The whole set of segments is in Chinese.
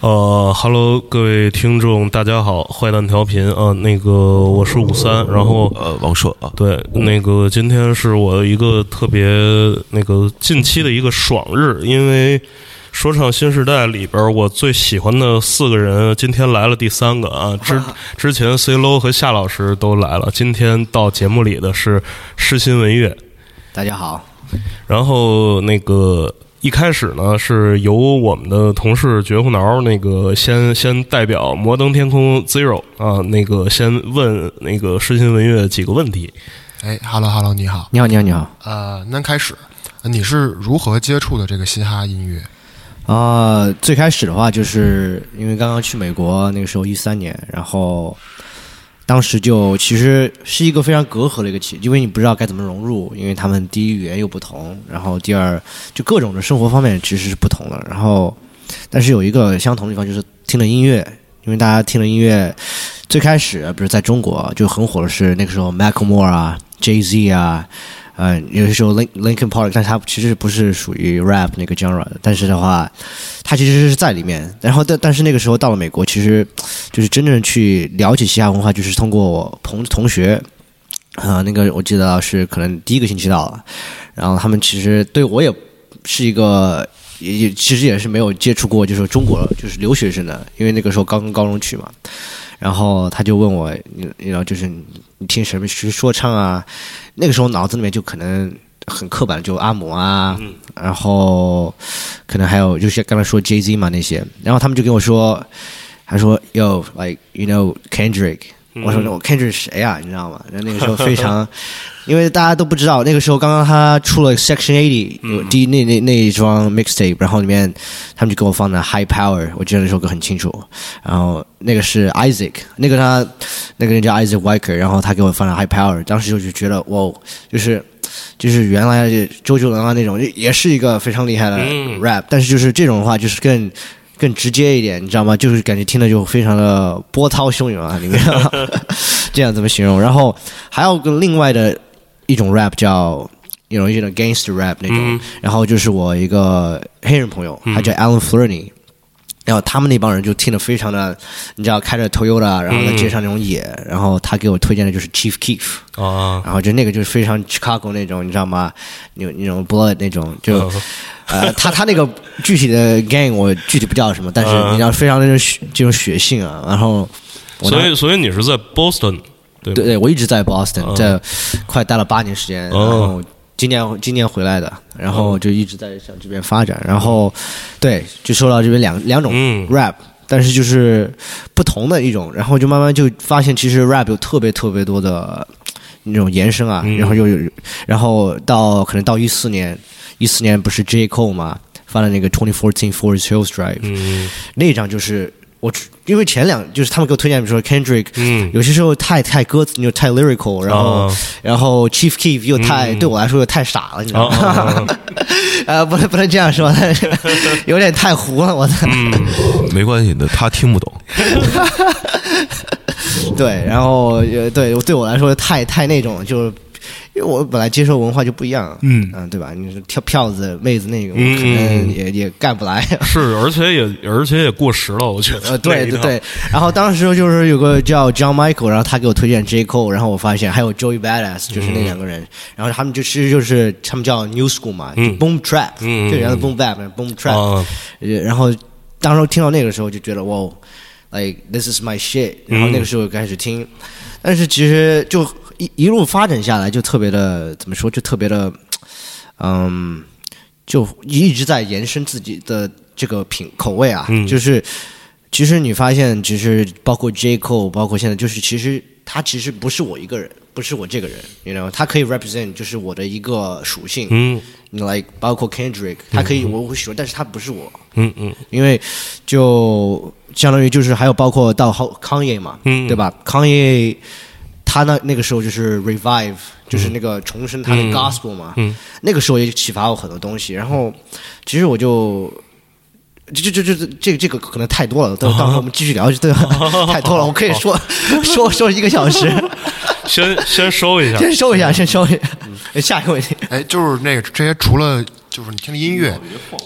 呃哈喽，各位听众，大家好，坏蛋调频啊，那个我是五三，然后呃，王硕啊，对，那个今天是我一个特别那个近期的一个爽日，因为说唱新时代里边我最喜欢的四个人，今天来了第三个啊，之之前 C Low 和夏老师都来了，今天到节目里的是诗心文乐，大家好，然后那个一开始呢，是由我们的同事绝户挠那个先先代表摩登天空 Zero 啊，那个先问那个诗心文乐几个问题。哎哈喽哈喽，你好。你好，你好，你好。呃，那开始，呃你是如何接触的这个嘻哈音乐？啊、最开始的话，就是因为刚刚去美国，那个时候一三年，然后当时就其实是一个非常隔阂的一个期，因为你不知道该怎么融入，因为他们第一语言又不同，然后第二就各种的生活方面其实是不同的，然后但是有一个相同的地方就是听了音乐，因为大家听了音乐最开始比如在中国就很火的是那个时候 Macklemore 啊、Jay Z 啊。呃，有些时候 Link Linkin Park，但是它其实不是属于 rap 那个 genre 的，但是的话，它其实是在里面。然后但但是那个时候到了美国，其实就是真正去了解嘻哈文化，就是通过我同同学，啊、那个我记得是可能第一个星期到了，然后他们其实对我也是一个。也也其实也是没有接触过，就是中国就是留学生的，因为那个时候刚高中去嘛，然后他就问我，你你知道就是你你听什么学说唱啊？那个时候脑子里面就可能很刻板，就阿姆啊，然后可能还有就是刚才说 Jay Z 嘛那些，然后他们就跟我说，他说 Yo like you know Kendrick，、我说我 Kendrick 是谁啊？你知道吗？然后那个时候非常，因为大家都不知道，那个时候刚刚他出了 Section Eighty，有第一那那那一张 mixtape，然后里面他们就给我放的 High Power，我记得那首歌很清楚。然后那个是 Isaac，那个他那个人叫 Isaac Weicker，然后他给我放了 High Power，当时就就觉得哇，就是就是原来周杰伦啊那种，也是一个非常厉害的 rap，、但是就是这种的话就是更。更直接一点，你知道吗？就是感觉听的就非常的波涛汹涌啊，里面 这样怎么形容？然后还有个另外的一种 rap 叫有种一种 gangster rap 那种，然后就是我一个黑人朋友，他叫 Alan Flurney。然后他们那帮人就听得非常的，你知道，开着 Toyota，然后在街上那种野，然后他给我推荐的就是 Chief Keef，啊，然后就那个就是非常 Chicago 那种，你知道吗？那那种 Blood 那种，就呃，他他那个具体的 gang 我具体不知道什么，但是嗯你知道非常那种血这种血性啊。然后我所以所以你是在 Boston 对对对，我一直在 Boston，嗯在快待了八年时间，然哦后今年今年回来的，然后就一直在向这边发展，然后对，就受到这边两两种嗯。rap。但是就是不同的一种，然后就慢慢就发现，其实 rap 有特别特别多的那种延伸啊，嗯。然后又有，然后到可能到一四年，一四年不是 J. Cole 嘛，发了那个 Twenty Fourteen Forest Hills Drive，、嗯。那一张就是我只因为前两就是他们给我推荐，比如说 Kendrick，嗯有些时候太太歌词，又太 lyrical，然后、啊然后 Chief Keef 又太、嗯对我来说又太傻了，你知道吗？呃，不能不能这样说，但 是有点太糊了，我操。嗯没关系的，他听不懂。对，然后呃，对对我来说太太那种，就是因为我本来接受文化就不一样，嗯。嗯，对吧？你说跳票子妹子那个，我嗯可能也也干不来。是，而且也而且也过时了，我觉得。呃，对对对，然后当时就是有个叫 John Michael，然后他给我推荐 J. Cole，然后我发现还有 Joey Badass，就是那两个人，然后他们就其实就是他们叫 New School 嘛、嗯。b o o m Trap，、嗯。就原来 Boom Bap，Boom Trap，、啊。呃然后当时听到那个时候就觉得哇，like this is my shit，然后那个时候开始听，但是其实就一一路发展下来，就特别的怎么说，就特别的，嗯，就一直在延伸自己的这个品口味啊，嗯。就是其实你发现，其实包括 J. Cole，包括现在，就是其实他其实不是我一个人，不是我这个人，you know，他可以 represent 就是我的一个属性，嗯。你 like 包括 Kendrick，他可以我会喜欢，但是他不是我，嗯嗯。因为就相当于就是还有包括到康爷嘛，嗯。对吧？康业他那那个时候就是 revive，就是那个重生他的嗯 gospel 嘛，嗯那个时候也启发我很多东西。然后其实我就。这这这这这这个可能太多了，到到时候 我们继续聊，对吧？太多了，我可以说 说说一个小时。先先收一下，先收一下，先收一下。下一个问题，哎，就是那个这些除了就是你听的音乐，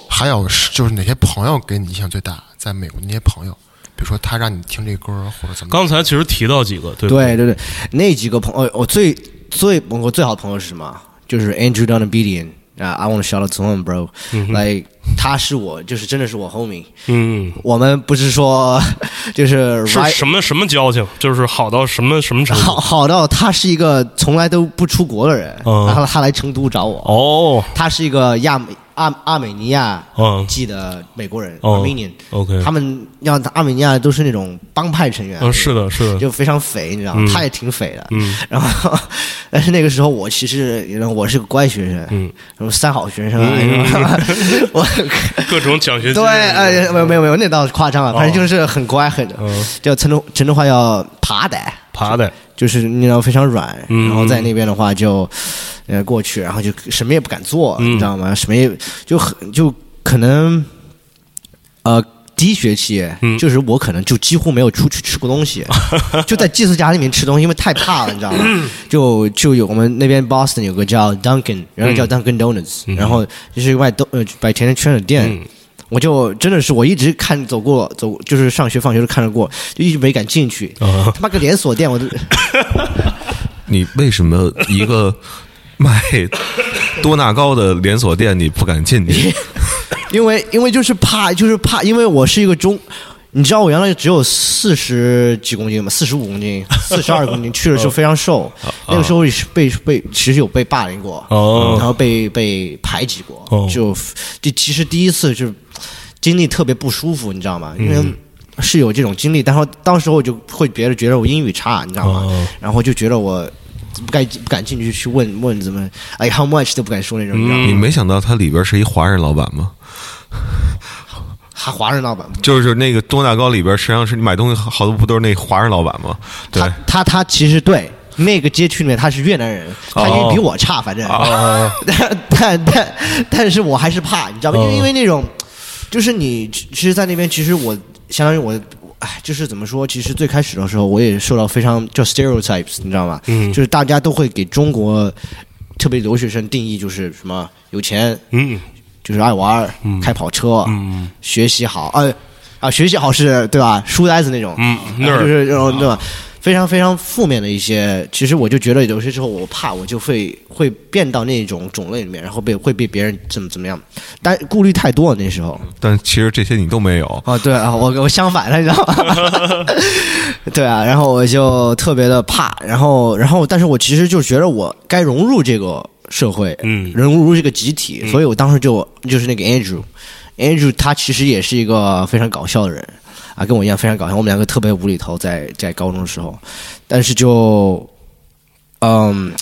还有是就是哪些朋友给你印象最大？在美国那些朋友，比如说他让你听这歌或者怎么？刚才其实提到几个，对对对对，那几个朋友，我最最我最好的朋友是什么？就是 Andrew Down b e d i a n 啊、i want to shout out to him, bro、like 他是我，就是真的是我 homie。嗯，我们不是说 就是什么什么交情？就是好到什么什么程好度？好到他是一个从来都不出国的人，嗯然后他来成都找我。哦，他是一个亚美阿阿美尼亚嗯。籍的美国人、哦 Armenian，，OK，他们要阿美尼亚都是那种帮派成员，嗯，是的，是的，就非常匪，你知道吗？嗯。他也挺匪的。嗯。然后，但是那个时候我其实我是个乖学生，嗯，什么三好学生我 各种奖学金，对，哎，没有没有没有，那倒是夸张了，反正就是很乖，很嗯，叫陈州陈州话叫爬的，爬的，就是你知道非常软，嗯然后在那边的话就呃过去，然后就什么也不敢做，嗯你知道吗？什么也就很就可能呃。第一学期，嗯就是我可能就几乎没有出去吃过东西，就在寄宿家里面吃东西，因为太怕了，你知道吗？就就有我们那边 Boston 有个叫 Dunkin，然后叫 Dunkin Donuts，、然后就是外东呃摆甜甜圈的店，嗯我就真的是我一直看走过走，就是上学放学都看着过，就一直没敢进去。啊他妈个连锁店，我都 你为什么一个 卖多纳高的连锁店你不敢进去？因为因为就是怕，就是怕，因为我是一个中，你知道我原来只有四十几公斤吗，四十五公斤，四十二公斤，去的时候非常瘦，那个时候也是被被其实有被霸凌过，哦然后被被排挤过，哦就就其实第一次就经历特别不舒服，你知道吗？因为。是有这种经历，但是当时我就会别人觉得我英语差，你知道吗？哦然后就觉得我不敢不敢进去去问问怎么，哎，how much 都不敢说那种，你知道吗？你没想到他里边是一华人老板吗？还华人老板就是那个东大高里边，实际上是你买东西好多不都是那华人老板吗？对他，他他其实对那个街区里面他是越南人，他英语比我差，反正，哦但但但但是我还是怕，你知道吗？因为哦因为那种，就是你其实，在那边其实我相当于我。哎，就是怎么说？其实最开始的时候，我也受到非常叫 stereotypes，你知道吗？嗯就是大家都会给中国，特别留学生定义就是什么有钱，嗯就是爱玩儿，开跑车，嗯学习好，呃啊，学习好是对吧？书呆子那种，嗯就是那种对吧？非常非常负面的一些，其实我就觉得有些时候我怕我就会会变到那种种类里面，然后被会被别人怎么怎么样，但顾虑太多了那时候但其实这些你都没有。啊，对啊，我我相反了，你知道吗？对啊，然后我就特别的怕，然后然后但是我其实就觉得我该融入这个社会，嗯人物是个集体，所以我当时就就是那个 Andrew。Andrew 他其实也是一个非常搞笑的人啊，跟我一样非常搞笑。我们两个特别无厘头在，在高中的时候，但是就，嗯，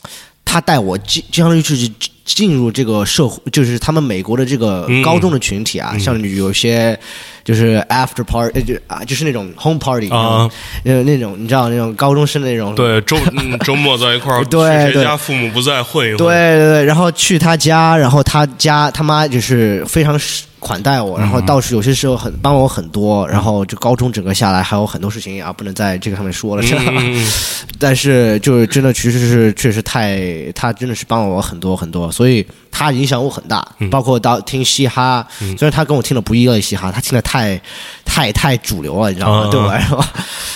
他带我经，相当于是进入这个社会，就是他们美国的这个嗯。高中的群体啊，像有些就是 after party，呃就啊，就是那种 home party 啊，呃，那种你知道那种高中生的那种，对，周嗯 周末在一块儿，对去谁家父母不在混一混，对对对，然后去他家，然后他家他妈就是非常款待我，然后倒是有些时候很帮了我很多，然后就高中整个下来还有很多事情啊，不能在这个上面说了，是吧？嗯，但是就是真的，其实是确实太，他真的是帮了我很多很多，所以他影响我很大，包括到听嘻哈，虽然他跟我听的不一类嘻哈，他听的太太太主流了，你知道吗？啊。对我来说，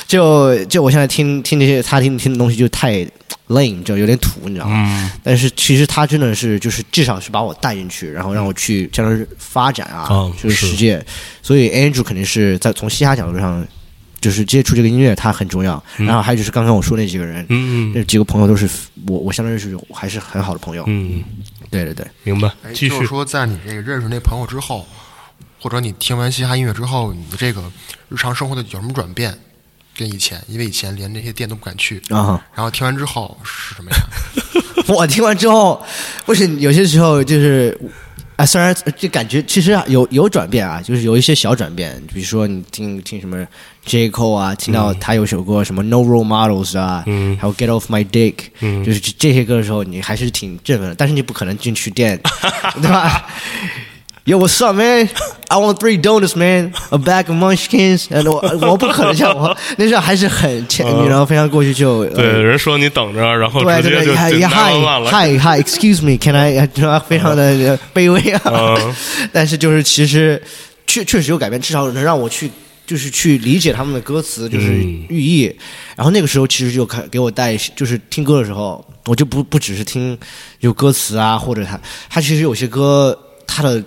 就就我现在听听这些他听听的东西就太 lame，就有点土，你知道吗？但是其实他真的是就是至少是把我带进去，然后让我去相当于发展啊，啊就是是世界。所以 Andrew 肯定是在从嘻哈角度上，就是接触这个音乐，他很重要。然后还有就是刚刚我说那几个人，嗯那几个朋友都是我我相当于是还是很好的朋友。嗯，对对对，明白，哎，继续，就是说，在你这个认识那朋友之后，或者你听完嘻哈音乐之后，你的这个日常生活的有什么转变？跟以前，因为以前连这些店都不敢去，啊，然后听完之后是什么呀？我听完之后，不是有些时候就是。啊，虽然就感觉其实啊有有转变啊，就是有一些小转变，比如说你听听什么 J Cole 啊，听到他有首歌什么 No Role Models 啊，嗯还有 Get Off My Dick，嗯就是这这些歌的时候，你还是挺振奋的，但是你不可能进去店，对吧？Yo, what's up, man? I want three donuts, man. A bag of munchkins，and 我 我不可能像我那时候还是很欠，嗯然后非常过去就呃对，人说你等着，然后对对对直接就，Hi 就911了。Hi Hi Excuse me, Can I？呃 非常的呃卑微啊嗯。但是就是其实确确实有改变，至少能让我去就是去理解他们的歌词，就是嗯寓意。然后那个时候其实就开给我带，就是听歌的时候，我就不不只是听有歌词啊，或者他他其实有些歌他的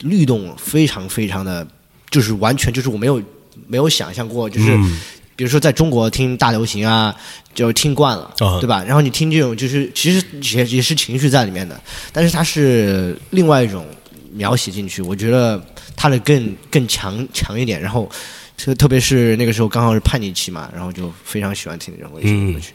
律动非常非常的，就是完全就是我没有没有想象过，就是。嗯比如说在中国听大流行啊，就听惯了，啊对吧？然后你听这种，就是其实也也是情绪在里面的，但是它是另外一种描写进去，我觉得它的更更强强一点。然后特特别是那个时候刚好是叛逆期嘛，然后就非常喜欢听这种类型的歌曲。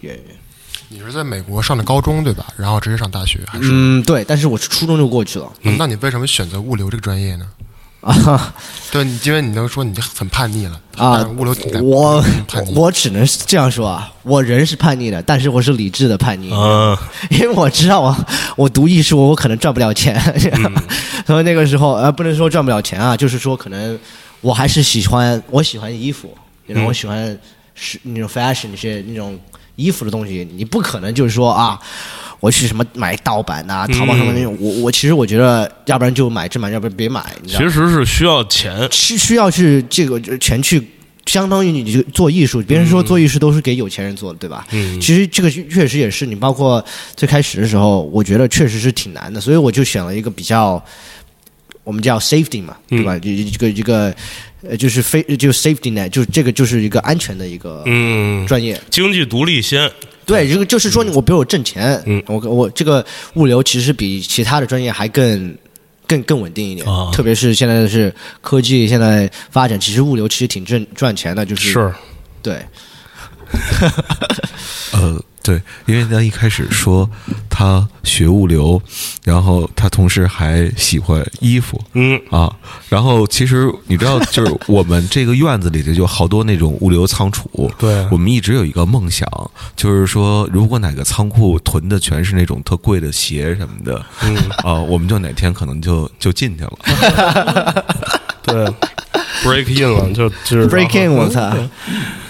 你是在美国上的高中对吧？然后直接上大学还是？嗯，对，但是我初中就过去了那你为什么选择物流这个专业呢？啊对，你因为你能说你很叛逆了啊物流挺！我。我只能是这样说啊，我人是叛逆的，但是我是理智的叛逆。啊，因为我知道我我读艺术，我可能赚不了钱，所以那个时候呃，不能说赚不了钱啊，就是说可能我还是喜欢我喜欢衣服，然后我喜欢是那种 fashion 那些那种衣服的东西，你不可能就是说啊。我去什么买盗版呐、淘宝上面那种，我我其实我觉得，要不然就买正版，要不然别买，你知道吗其实是需要钱。需需要去这个钱去，相当于你就做艺术，别人说做艺术都是给有钱人做的，对吧？嗯其实这个确实也是，你包括最开始的时候，我觉得确实是挺难的，所以我就选了一个比较，我们叫 safety 嘛，对吧？这这个一个呃，就是非就 safety net，就是这个就是一个安全的一个嗯，专业。经济独立先。对，这个就是说，我比如我挣钱，嗯我我这个物流其实比其他的专业还更更更稳定一点，啊特别是现在是科技现在发展，其实物流其实挺挣赚钱的，就是是，对，呃，对，因为他一开始说他学物流，然后他同时还喜欢衣服嗯，啊，然后其实你知道，就是我们这个院子里头就好多那种物流仓储，对我们一直有一个梦想，就是说，如果哪个仓库囤的全是那种特贵的鞋什么的，嗯啊，我们就哪天可能就就进去了。对，break in 了，就就是 break in，我操 e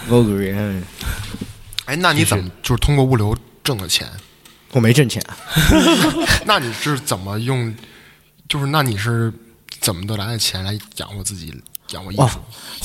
嗯哎，那你怎么就是通过物流挣的钱？我没挣钱，那你是怎么用？就是那你是怎么得来的钱来养活自己，养活艺哇术？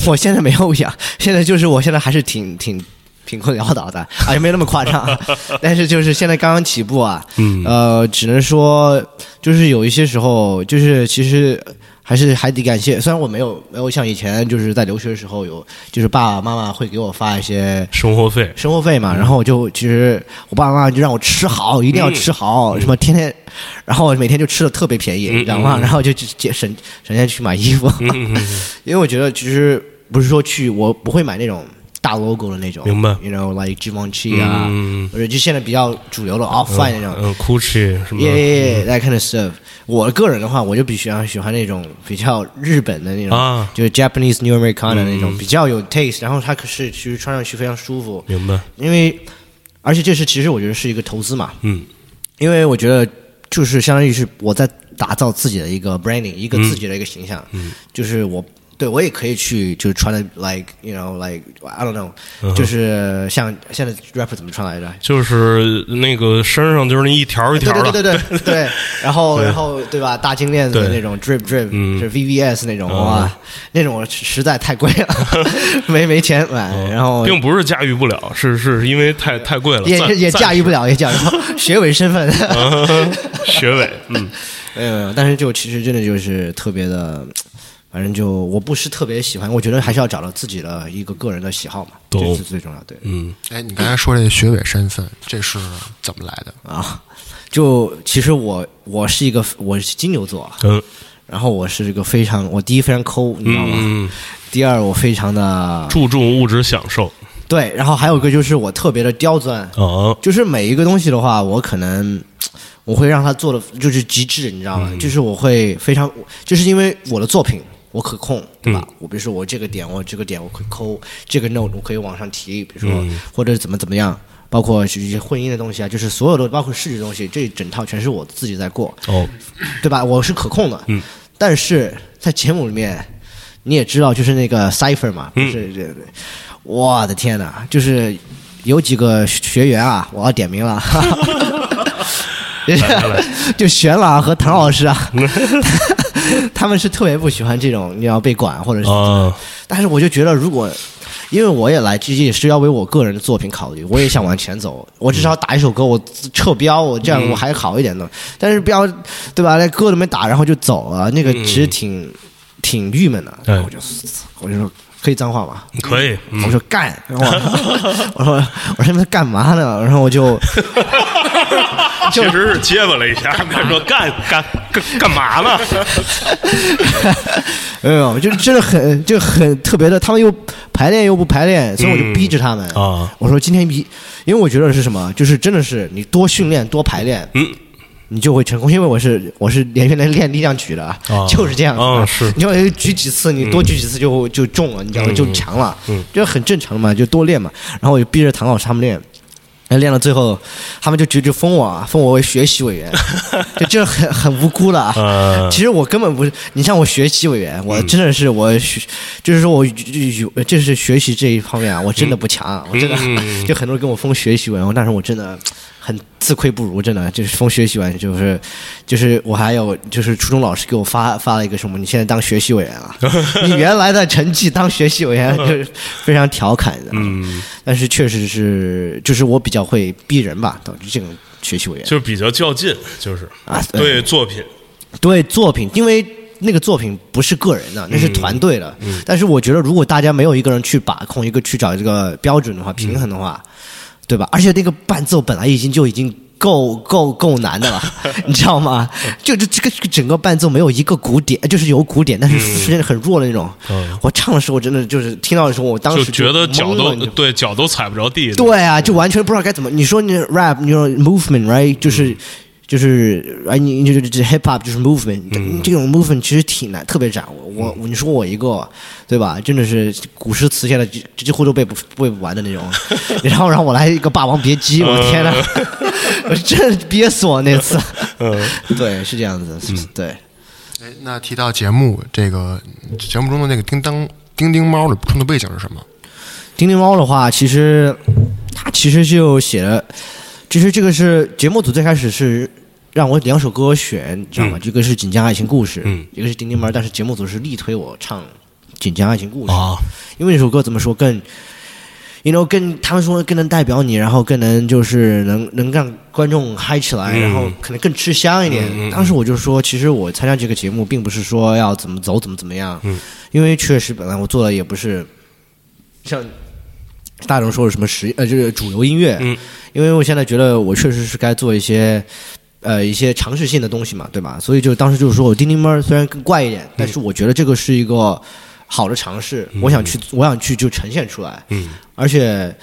我现在没有养，现在就是我现在还是挺挺贫困潦倒的，啊，也没那么夸张，但是就是现在刚刚起步啊，嗯呃，只能说就是有一些时候，就是其实还是还得感谢，虽然我没有没有像以前就是在留学的时候有，就是爸爸妈妈会给我发一些生活费。生活费嘛，然后我就其实我爸爸妈妈就让我吃好，一定要吃好，什么天天，然后我每天就吃的特别便宜，嗯你知道吗？嗯 然后就节省省钱去买衣服，因为我觉得其实不是说去我不会买那种大 logo 的那种，明白？You know like Givenchy 啊，嗯或者就现在比较主流的 off white 那种。嗯，Gucci 什么 Yeah, yeah, yeah, that kind of stuff. 我个人的话，我就比较喜欢那种比较日本的那种，啊。就是 Japanese New Americana 那种，嗯比较有 taste，然后它可是其实穿上去非常舒服，明白？因为而且这是其实我觉得是一个投资嘛，嗯。因为我觉得就是相当于是我在打造自己的一个 branding，一个自己的一个形象，嗯。就是我对我也可以去就是穿的 like you know like I don't know，、嗯就是像现在 rapper 怎么穿来着？就是那个身上就是那一条一条的，对对对对对 对，然后然后对吧？大金链子的那种 drip drip，、嗯。就是 VVS 那种、嗯。哇，那种实在太贵了，没没钱买，然后并不是驾驭不了，是是因为太太贵了，也也驾驭不了。也驾驭不了 学委身份。学委，嗯，没有没有，但是就其实真的就是特别的，反正就我不是特别喜欢，我觉得还是要找到自己的一个个人的喜好嘛，懂。这是最重要。对，嗯。哎，你刚才说这个学委身份，这是怎么来的？啊，就其实我我是一个我是金牛座，嗯。然后我是一个非常我第一非常抠，你知道吗？嗯，第二我非常的注重物质享受。对，然后还有一个就是我特别的刁钻，啊，就是每一个东西的话，我可能我会让他做的就是极致，你知道吗？嗯。就是我会非常，就是因为我的作品我可控，对吧？嗯我比如说我这个点，我这个点我可以抠，这个 note 我可以往上提，比如说、嗯。或者怎么怎么样。包括是一些婚姻的东西啊，就是所有的包括视觉东西，这一整套全是我自己在过，哦，对吧？我是可控的，嗯，但是在节目里面，你也知道，就是那个 cipher 嘛，不嗯是这，我的天呐，就是有几个学员啊，我要点名了，就玄朗和唐老师啊，他们是特别不喜欢这种你要被管或者是，啊，但是我就觉得如果。因为我也来，这也是要为我个人的作品考虑。我也想往前走，我至少打一首歌，我撤标，我这样我还好一点的。但是标，对吧？那歌都没打，然后就走了，那个其实挺、挺郁闷的。对我就我就说可以脏话吗？可以，嗯我说干，然后我 我说我说你们干嘛呢？然后我就 确实是 结巴了一下，说干干干干嘛呢？没有，就真的很就很特别的，他们又排练又不排练，所以我就逼着他们。啊，我说今天逼，因为我觉得是什么，就是真的是你多训练多排练，嗯，你就会成功。因为我是我是连续练练力量举的，啊就是这样子。啊是你要举几次，你多举几次就就中了，你知道吗？就强了，嗯，这很正常的嘛，就多练嘛。然后我就逼着唐老师他们练。哎练到最后，他们就就就封我啊，封我为学习委员，就就很很无辜的啊。呃，其实我根本不是，你像我学习委员，嗯。我真的是我学，就是说我有就是学习这一方面啊，我真的不强，我真的嗯。就很多人跟我封学习委员，但是我真的很自愧不如，真的就是封学习完，就是就是我还有就是初中老师给我发发了一个什么，你现在当学习委员啊，你原来的成绩当学习委员 就是非常调侃的，嗯，但是确实是就是我比较会逼人吧，导致这种学习委员。就比较较劲，就是啊，对作品，对作品，因为那个作品不是个人的，那是团队的。但是我觉得，如果大家没有一个人去把控，一个去找这个标准的话，平衡的话，对吧？而且那个伴奏本来已经就已经够够够难的了，你知道吗？就这这个整个伴奏没有一个鼓点，就是有鼓点，但是实际很弱的那种。嗯我唱的时候，真的就是听到的时候，我当时就时觉得脚都对脚都踩不着地。对啊，就完全不知道该怎么。你说你 rap，你说 movement，right，就是、就是哎，你你就这 hip hop 就是 movement，、这种 movement 其实挺难，特别窄。我我你说我一个，对吧？真的是古诗词现在几几乎都背不背不完的那种。然后让我来一个《霸王别姬》，我的天呐，我真憋死我那次。嗯，对，是这样子，对。哎，那提到节目，这个节目中的那个叮当叮叮猫的创作背景是什么？叮叮猫的话，其实它其实就写了，其实这个是节目组最开始是让我两首歌选，你知道吗？这个是《锦江爱情故事》，嗯一个是叮叮猫，但是节目组是力推我唱《锦江爱情故事》啊，因为那首歌怎么说更。you know，更他们说更能代表你，然后更能就是能能让观众嗨起来，嗯然后可能更吃香一点。嗯嗯嗯当时我就说，其实我参加这个节目，并不是说要怎么走怎么怎么样，嗯因为确实本来我做的也不是像大众说的什么实呃，就是主流音乐，嗯。因为我现在觉得我确实是该做一些呃一些尝试性的东西嘛，对吧？所以就当时就是说我叮叮猫虽然更怪一点，但是我觉得这个是一个好的尝试，我想去我想去就呈现出来，嗯。而且。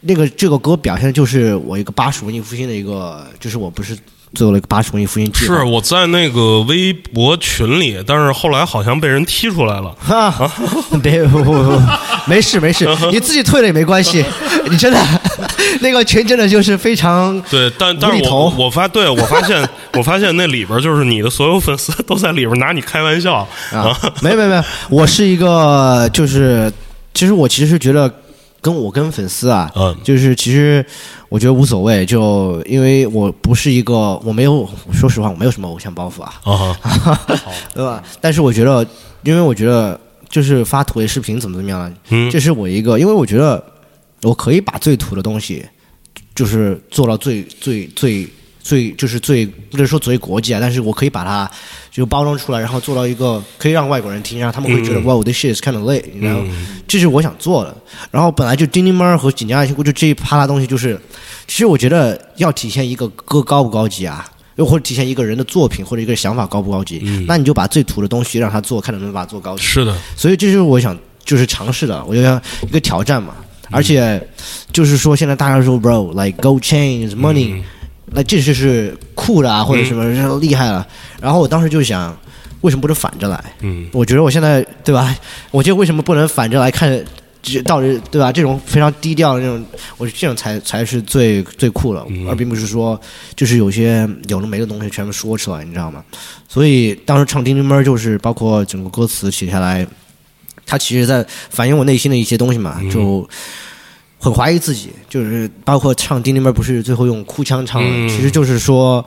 那个这个歌表现的就是我一个八十文艺复兴的一个，就是我不是做了一个八十文艺复兴计划，是我在那个微博群里，但是后来好像被人踢出来了。啊，别不不不，没事没事，你自己退了也没关系。你真的 那个群真的就是非常对，但但是我我发对我发现我发现那里边就是你的所有粉丝都在里边拿你开玩笑啊，没有没有没有，我是一个就是，其实我其实是觉得跟我跟粉丝啊，嗯。就是其实我觉得无所谓，就因为我不是一个我没有说实话我没有什么偶像包袱啊，啊，对吧？但是我觉得，因为我觉得就是发土味视频怎么怎么样啊，嗯。这是我一个，因为我觉得我可以把最土的东西，就是做到最最最最，就是最不能说最国际啊，但是我可以把它就包装出来，然后做到一个可以让外国人听，然后他们会觉得、嗯哇，我的 shit is kind of late，然后、这是我想做的。然后本来就叮叮猫和锦江爱情故事这一趴拉东西，就是其实我觉得要体现一个歌高不高级啊。又或者体现一个人的作品或者一个想法高不高级，那你就把最土的东西让他做，看能不能把它做高级。是的，所以这就是我想就是尝试的，我就想一个挑战嘛。而且就是说，现在大家说 bro like gold chains money，、那这就是酷的啊，或者什么嗯厉害了。然后我当时就想，为什么不能反着来？嗯我觉得我现在对吧？我觉得为什么不能反着来看这到底对吧？这种非常低调的那种，我觉得这种才才是最最酷了，而并不是说就是有些有的没的东西全部说出来，你知道吗？所以当时唱《叮叮猫》就是包括整个歌词写下来，它其实在反映我内心的一些东西嘛，就很怀疑自己，就是包括唱《叮叮门》不是最后用哭腔唱其实就是说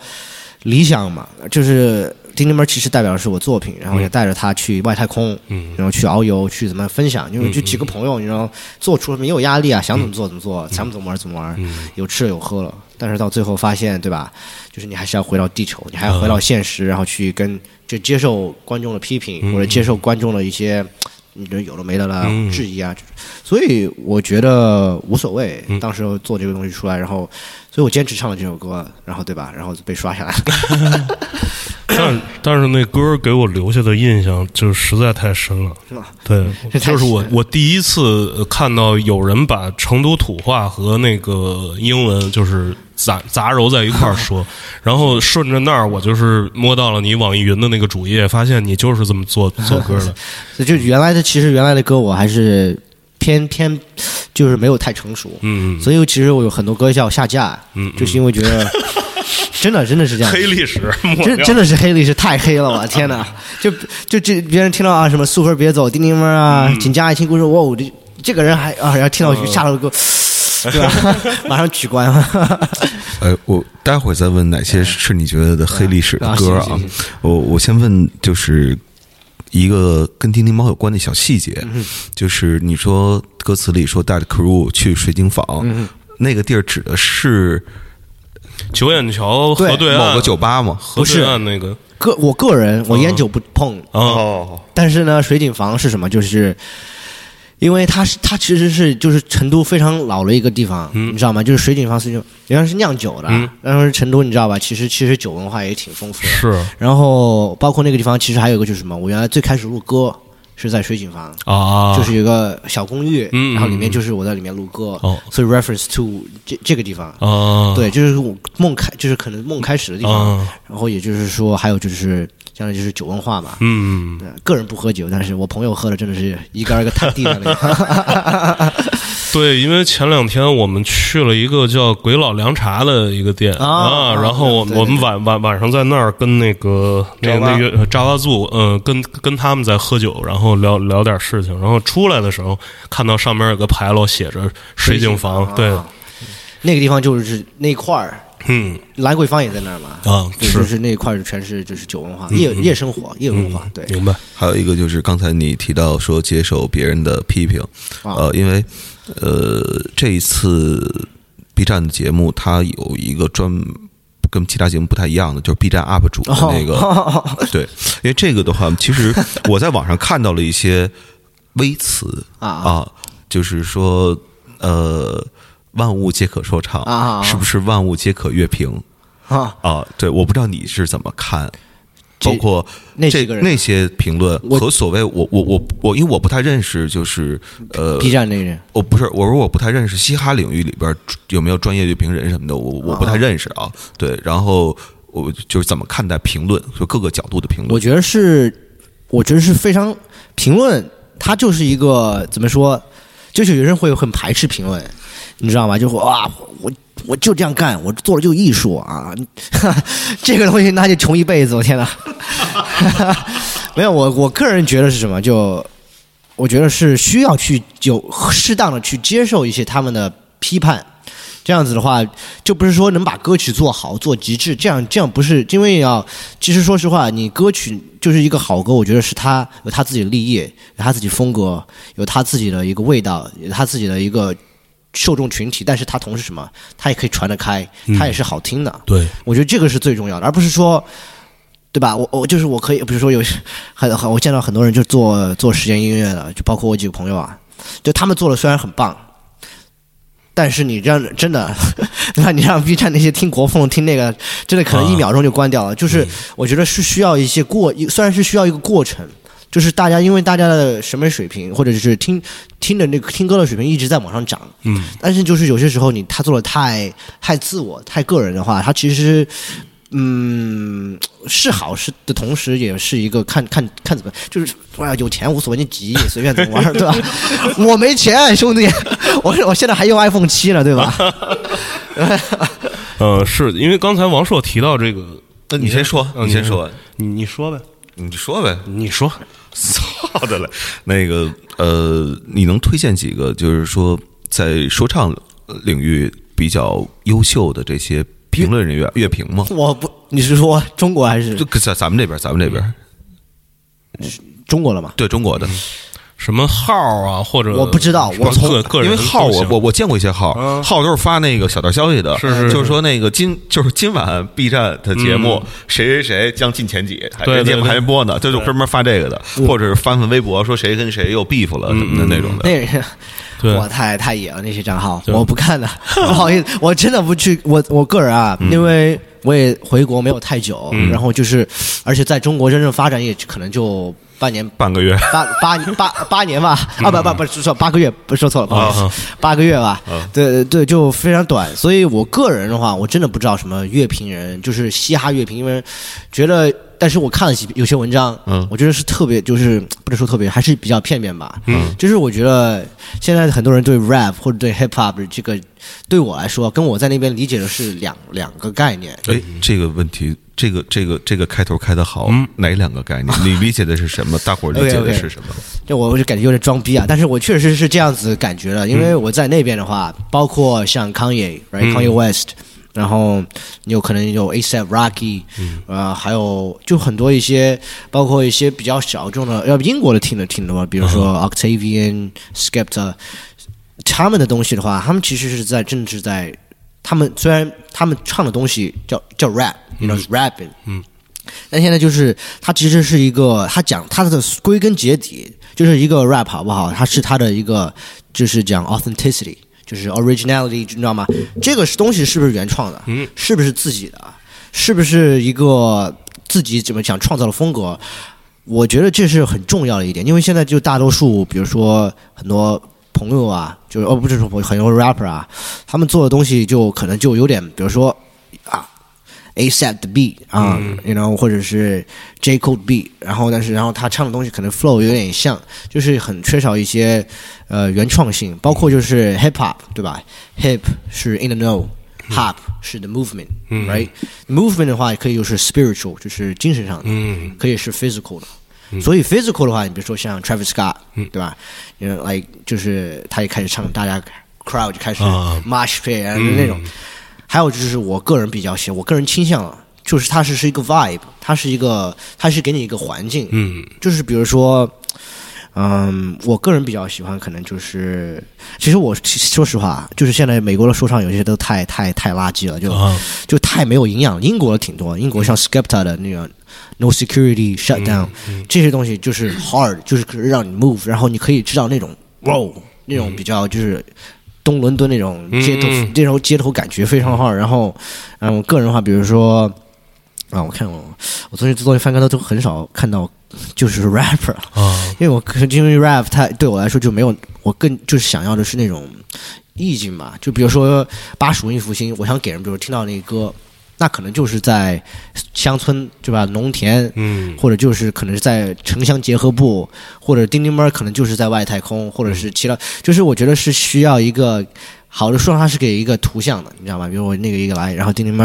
理想嘛，就是。叮叮门其实代表的是我作品，然后也带着他去外太空，嗯然后去遨游，去怎么分享，因为就几个朋友，你知道，做出没有压力啊，想怎么做怎么做，想怎么玩怎么玩，有吃有喝了。但是到最后发现，对吧？就是你还是要回到地球，你还要回到现实，然后去跟就接受观众的批评，或者接受观众的一些。你这有了没的啦，嗯质疑啊，所以我觉得无所谓。当时做这个东西出来，然后，所以我坚持唱了这首歌，然后对吧？然后被刷下来。但但是那歌给我留下的印象就实在太深了，是吧？对，就是我我第一次呃看到有人把成都土话和那个英文就是杂杂糅在一块儿说，然后顺着那儿我就是摸到了你网易云的那个主页，发现你就是这么做做歌的，就原来的其实原来的歌我还是偏偏就是没有太成熟，嗯，所以其实我有很多歌要下架，嗯就是因为觉得 真的真的是这样。黑历史，真真的是黑历史太黑了，我的天哪！就就这别人听到啊什么素芬别走，叮叮们啊，嗯请加爱情故事，哇，我这这个人还啊，然后听到就下了个，对吧？马上取关了。呃，我待会儿再问哪些是你觉得的黑历史的歌啊？我我先问就是一个跟叮叮猫有关的小细节，嗯就是你说歌词里说带着 crew 去水井坊，嗯那个地儿指的是九眼桥河对岸某个酒吧吗？河对岸那个个我个人我烟酒不碰，哦，但是呢，水井房是什么？就是因为它是它其实是就是成都非常老的一个地方，你知道吗？就是水井坊是就原来是酿酒的，嗯然后是成都，你知道吧？其实其实酒文化也挺丰富的。是然后包括那个地方，其实还有一个就是什么？我原来最开始录歌是在水井房。啊，就是有个小公寓，嗯然后里面就是我在里面录歌，哦所以 reference to 这这个地方，哦，对，就是我梦开，就是可能梦开始的地方。哦，然后也就是说，还有就是，将来就是酒文化嘛。嗯，对个人不喝酒，但是我朋友喝的真的是一根儿一个探地的那个。对，因为前两天我们去了一个叫“鬼佬凉茶”的一个店啊啊，然后我我们晚晚晚上在那儿跟那个那个那个扎瓦族，嗯，跟跟他们在喝酒，然后聊聊点事情，然后出来的时候看到上面有个牌楼写着“水井房”，对，啊那个地方就是那块儿，嗯兰桂坊也在那儿嘛。啊，对，是就是那块儿全是就是酒文化、夜夜生活、夜文化。对，明白，还有一个就是刚才你提到说接受别人的批评，啊呃，因为呃这一次 B 站的节目它有一个专跟其他节目不太一样的，就是 B 站 UP 主的那个，对，因为这个的话，其实我在网上看到了一些微词啊啊，就是说呃万物皆可说唱是不是万物皆可乐评啊，啊？对，我不知道你是怎么看。这包括这那几个人那些评论和所谓我我我我，因为我不太认识，就是呃 B 站那个人我不是我说我不太认识嘻哈领域里边有没有专业乐评人什么的，我我不太认识啊。对，然后我就是怎么看待评论，就各个角度的评论。我觉得是，我觉得是非常评论，它就是一个怎么说，就是有人会很排斥评论，你知道吗？就会哇，我我就这样干，我做的就艺术啊，这个东西那就穷一辈子，我天哪！没有，我我个人觉得是什么？就我觉得是需要去有适当的去接受一些他们的批判。这样子的话，就不是说能把歌曲做好、做极致，这样这样不是因为要。其实说实话，你歌曲就是一个好歌，我觉得是他有他自己的立业，有他自己风格，有他自己的一个味道，有他自己的一个受众群体。但是他同时什么，他也可以传得开，他也是好听的。对，我觉得这个是最重要的，而不是说，对吧？我我就是我可以，比如说有 很很我见到很多人就做做实验音乐的，就包括我几个朋友啊，就他们做的虽然很棒，但是你这样真的，那你让 B 站那些听国风听那个，真的可能一秒钟就关掉了。就是我觉得是需要一些过，虽然是需要一个过程。就是大家，因为大家的审美水平，或者是听听的那个听歌的水平一直在往上涨，嗯，但是就是有些时候你他做的太太自我、太个人的话，他其实嗯，是好事的同时，也是一个看看看怎么，就是哇，有钱无所谓，你急随便怎么玩，对吧？我没钱，兄弟，我我现在还用 iPhone 七呢，对吧？呃，是因为刚才王硕提到这个，那你先说，嗯你先说，你你说呗，你说呗。你说，操的嘞！那个呃，你能推荐几个，就是说在说唱领域比较优秀的这些评论人员、乐评吗？我不，你是说中国还是就在咱们这边，咱们这边，中国了吗？对中国的，什么号啊，或者我不知道我从个个人因为号我我我见过一些号，嗯。号都是发那个小道消息的，是是就是说那个今就是今晚 B 站的节目谁谁谁将进前几，这节目还没播呢，就是专门发这个的，或者是翻翻微博说谁跟谁又 beef 了什么的那种的。那是 我太太野了，那些账号我不看的，不好意思，我真的不去。我我个人啊，嗯。因为我也回国没有太久，然后就是，而且在中国真正发展也可能就半年。半个月，八八八八年吧，啊不不不是说八个月，不是说错了，不好意啊。思，八个月吧，对对对，就非常短。所以我个人的话，我真的不知道什么乐评人，就是嘻哈乐评，因为觉得，但是我看了几有些文章，嗯。我觉得是特别，就是不能说特别，还是比较片面吧，嗯，就是我觉得现在很多人对 rap 或者对 hip hop 这个，对我来说，跟我在那边理解的是两两个概念，哎，这个问题，这个这个这个开头开的好，哪两个概念？你理解的是什么？大伙儿理解的是什么？就我就感觉有点装逼啊，但是我确实是这样子感觉的，因为我在那边的话，包括像 Kanye，right，Kanye West，、然后有可能有 ASAP Rocky，呃，还有就很多一些，包括一些比较小众的，要英国的听的听的吧，比如说 Octavian、Skepta，他们的东西的话，他们其实是在正是在他们虽然他们唱的东西叫叫 rap，you know、rapping，嗯。但现在就是它其实是一个，他讲他的归根结底就是一个 rap 好不好？它是他的一个就是讲 authenticity，就是 originality，你知道吗？这个东西是不是原创的？嗯，是不是自己的？是不是一个自己怎么讲创造的风格？我觉得这是很重要的一点，因为现在就大多数，比如说很多朋友啊，就是哦不是说朋友很多 rapper 啊，他们做的东西就可能就有点，比如说啊 ASAP 的 beat 啊、u know，或者是 J Cole beat，然后但是然后他唱的东西可能 flow 有点像，就是很缺少一些呃原创性，包括就是 hip hop 对吧？hip 是 in the know。Hop 是 the movement，right？movement 的话可以就是 spiritual，就是精神上的，嗯可以是 physical 的。所以 physical 的话，你比如说像 Travis Scott，、对吧？因为 like 就是他也开始唱，大家 crowd 就开始啊 march pit 啊那种。还有就是我个人比较喜欢，我个人倾向就是它是是一个 vibe，它是一个，它是给你一个环境，嗯就是比如说，嗯，我个人比较喜欢，可能就是，其实我其说实话，就是现在美国的说唱有些都太太太垃圾了，就、啊就太没有营养。英国的挺多，英国像 Skepta 的那个 No Security Shutdown、这些东西就是 hard，就是让你 move，然后你可以知道那种 roll 那种比较就是。东伦敦那种街头、嗯。那种街头感觉非常好，然后，嗯，我个人的话，比如说，啊，我看我我最近做东西翻歌都都很少看到就是 rapper，啊。因为我可因为 rap 它对我来说就没有，我更就是想要的是那种意境吧。就比如说巴蜀文艺复兴，我想给人比如听到那个歌，那可能就是在乡村对吧，农田，嗯。或者就是可能是在城乡结合部，或者叮叮猫可能就是在外太空，或者是其他，就是我觉得是需要一个好的说唱，它是给一个图像的，你知道吗？比如我那个一个来，然后叮叮猫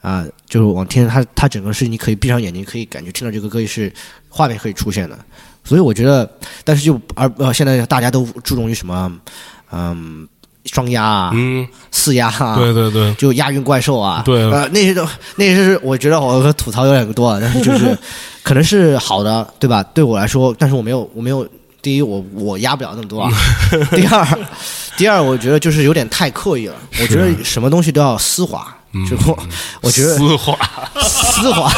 啊、就是往天它它整个是你可以闭上眼睛，可以感觉听到这个歌是画面可以出现的，所以我觉得，但是就而呃现在大家都注重于什么，嗯，双押啊，嗯，四押啊，对对对，就押韵怪兽啊，对呃，那些都那些是我觉得我吐槽有点多了，但是就是 可能是好的，对吧？对我来说，但是我没有，我没有。第一，我我压不了那么多啊。第二，第二，我觉得就是有点太刻意了。我觉得什么东西都要丝滑，就我我觉得丝滑，丝滑，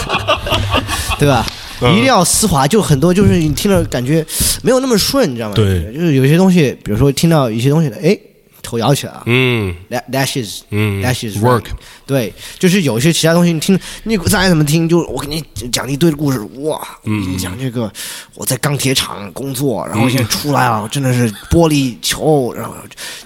对吧？一定要丝滑，就很多就是你听了感觉没有那么顺，你知道吗？对就是有些东西，比如说听到一些东西的，哎，头摇起来了。嗯。That that is 嗯 that is work 对，就是有一些其他东西，你听你再怎么听，就我给你讲一堆的故事，哇，嗯。你讲这个我在钢铁厂工作，然后现在出来了，真的是玻璃球，然后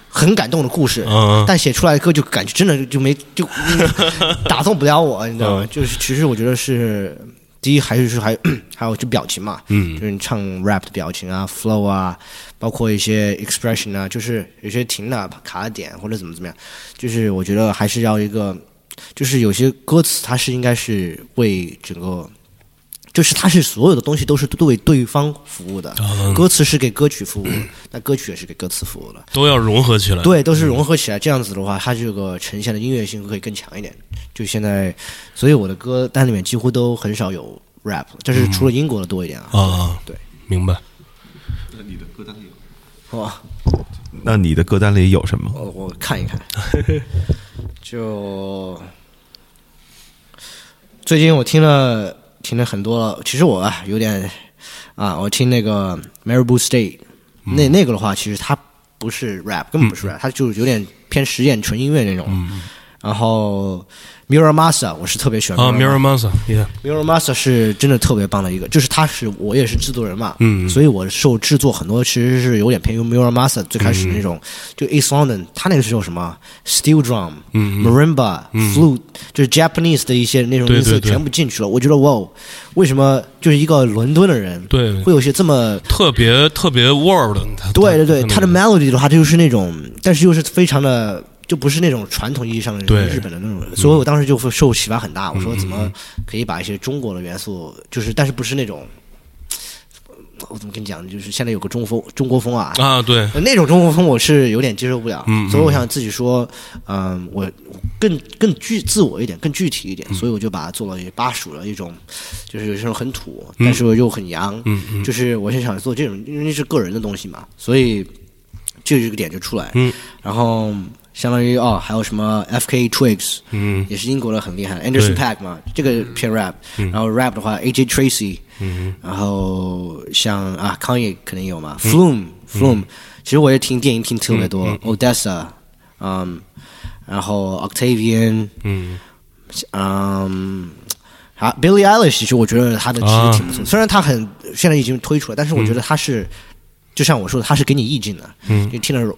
很感动的故事，嗯但写出来的歌就感觉真的就没就 打动不了我，你知道吗？就是其实我觉得是第一还是说还 还有就表情嘛，嗯就是你唱 rap 的表情啊，flow 啊，包括一些 expression 啊，就是有些停了卡了点或者怎么怎么样，就是我觉得还是要一个，就是有些歌词它是应该是为整个。就是它是所有的东西都是对对方服务的，嗯歌词是给歌曲服务的，那歌曲也是给歌词服务的。都要融合起来。对，都是融合起来，这样子的话，它这个呈现的音乐性会更强一点。就现在，所以我的歌单里面几乎都很少有 rap，就是除了英国的多一点啊。啊，对，明白。那你的歌单里有？哦，那你的歌单里有什么？我我看一看，就最近我听了听了很多了，其实我啊有点啊，我听那个 Maribou State，、那那个的话，其实它不是 rap，根本不是 rap，、它就是有点偏实验纯音乐那种。然后 Mirror Masa 我是特别喜欢啊 Mirror，Mirror Masa，yeah，Mirror Master 是真的特别棒的一个，就是他是我也是制作人嘛，嗯所以我受制作很多其实是有点偏于 Mirror Master 最开始那种，就 East London 他那个时候什么？Steel drum、嗯 marimba、flute，就是 Japanese 的一些那种音色全部进去了。我觉得哇，哦，为什么就是一个伦敦的人对。会有些这么特别特别 world，它对对对，他的 melody 的话，它就是那种，但是又是非常的，就不是那种传统意义上的对。日本的那种，所以我当时就会受启发很大。我说怎么可以把一些中国的元素，就是但是不是那种，我怎么跟你讲，就是现在有个中风中国风啊。啊，对，那种中国风我是有点接受不了，嗯所以我想自己说，嗯，我更更具自我一点，更具体一嗯。点，所以我就把它做了一巴蜀的一种，就是有时候很土，但是又很洋，嗯嗯。就是我是想做这种，因为是个人的东西嘛，所以就这个点就出来。嗯，然后相当于哦，还有什么 F.K. Twigs，嗯。也是英国的很厉害，Anderson Paak 嘛，这个偏 rap，、然后 rap 的话，A.J. Tracy，嗯。然后像啊，Kanye 肯定有嘛，Flume，Flume，、其实我也听电音听特别多、o d e s s a 嗯，然后 Octavian，嗯。嗯，啊，Billie Eilish，其实我觉得他的其实挺不错，虽然他很现在已经推出了，但是我觉得他是，就像我说的，他是给你意境的，嗯。就听着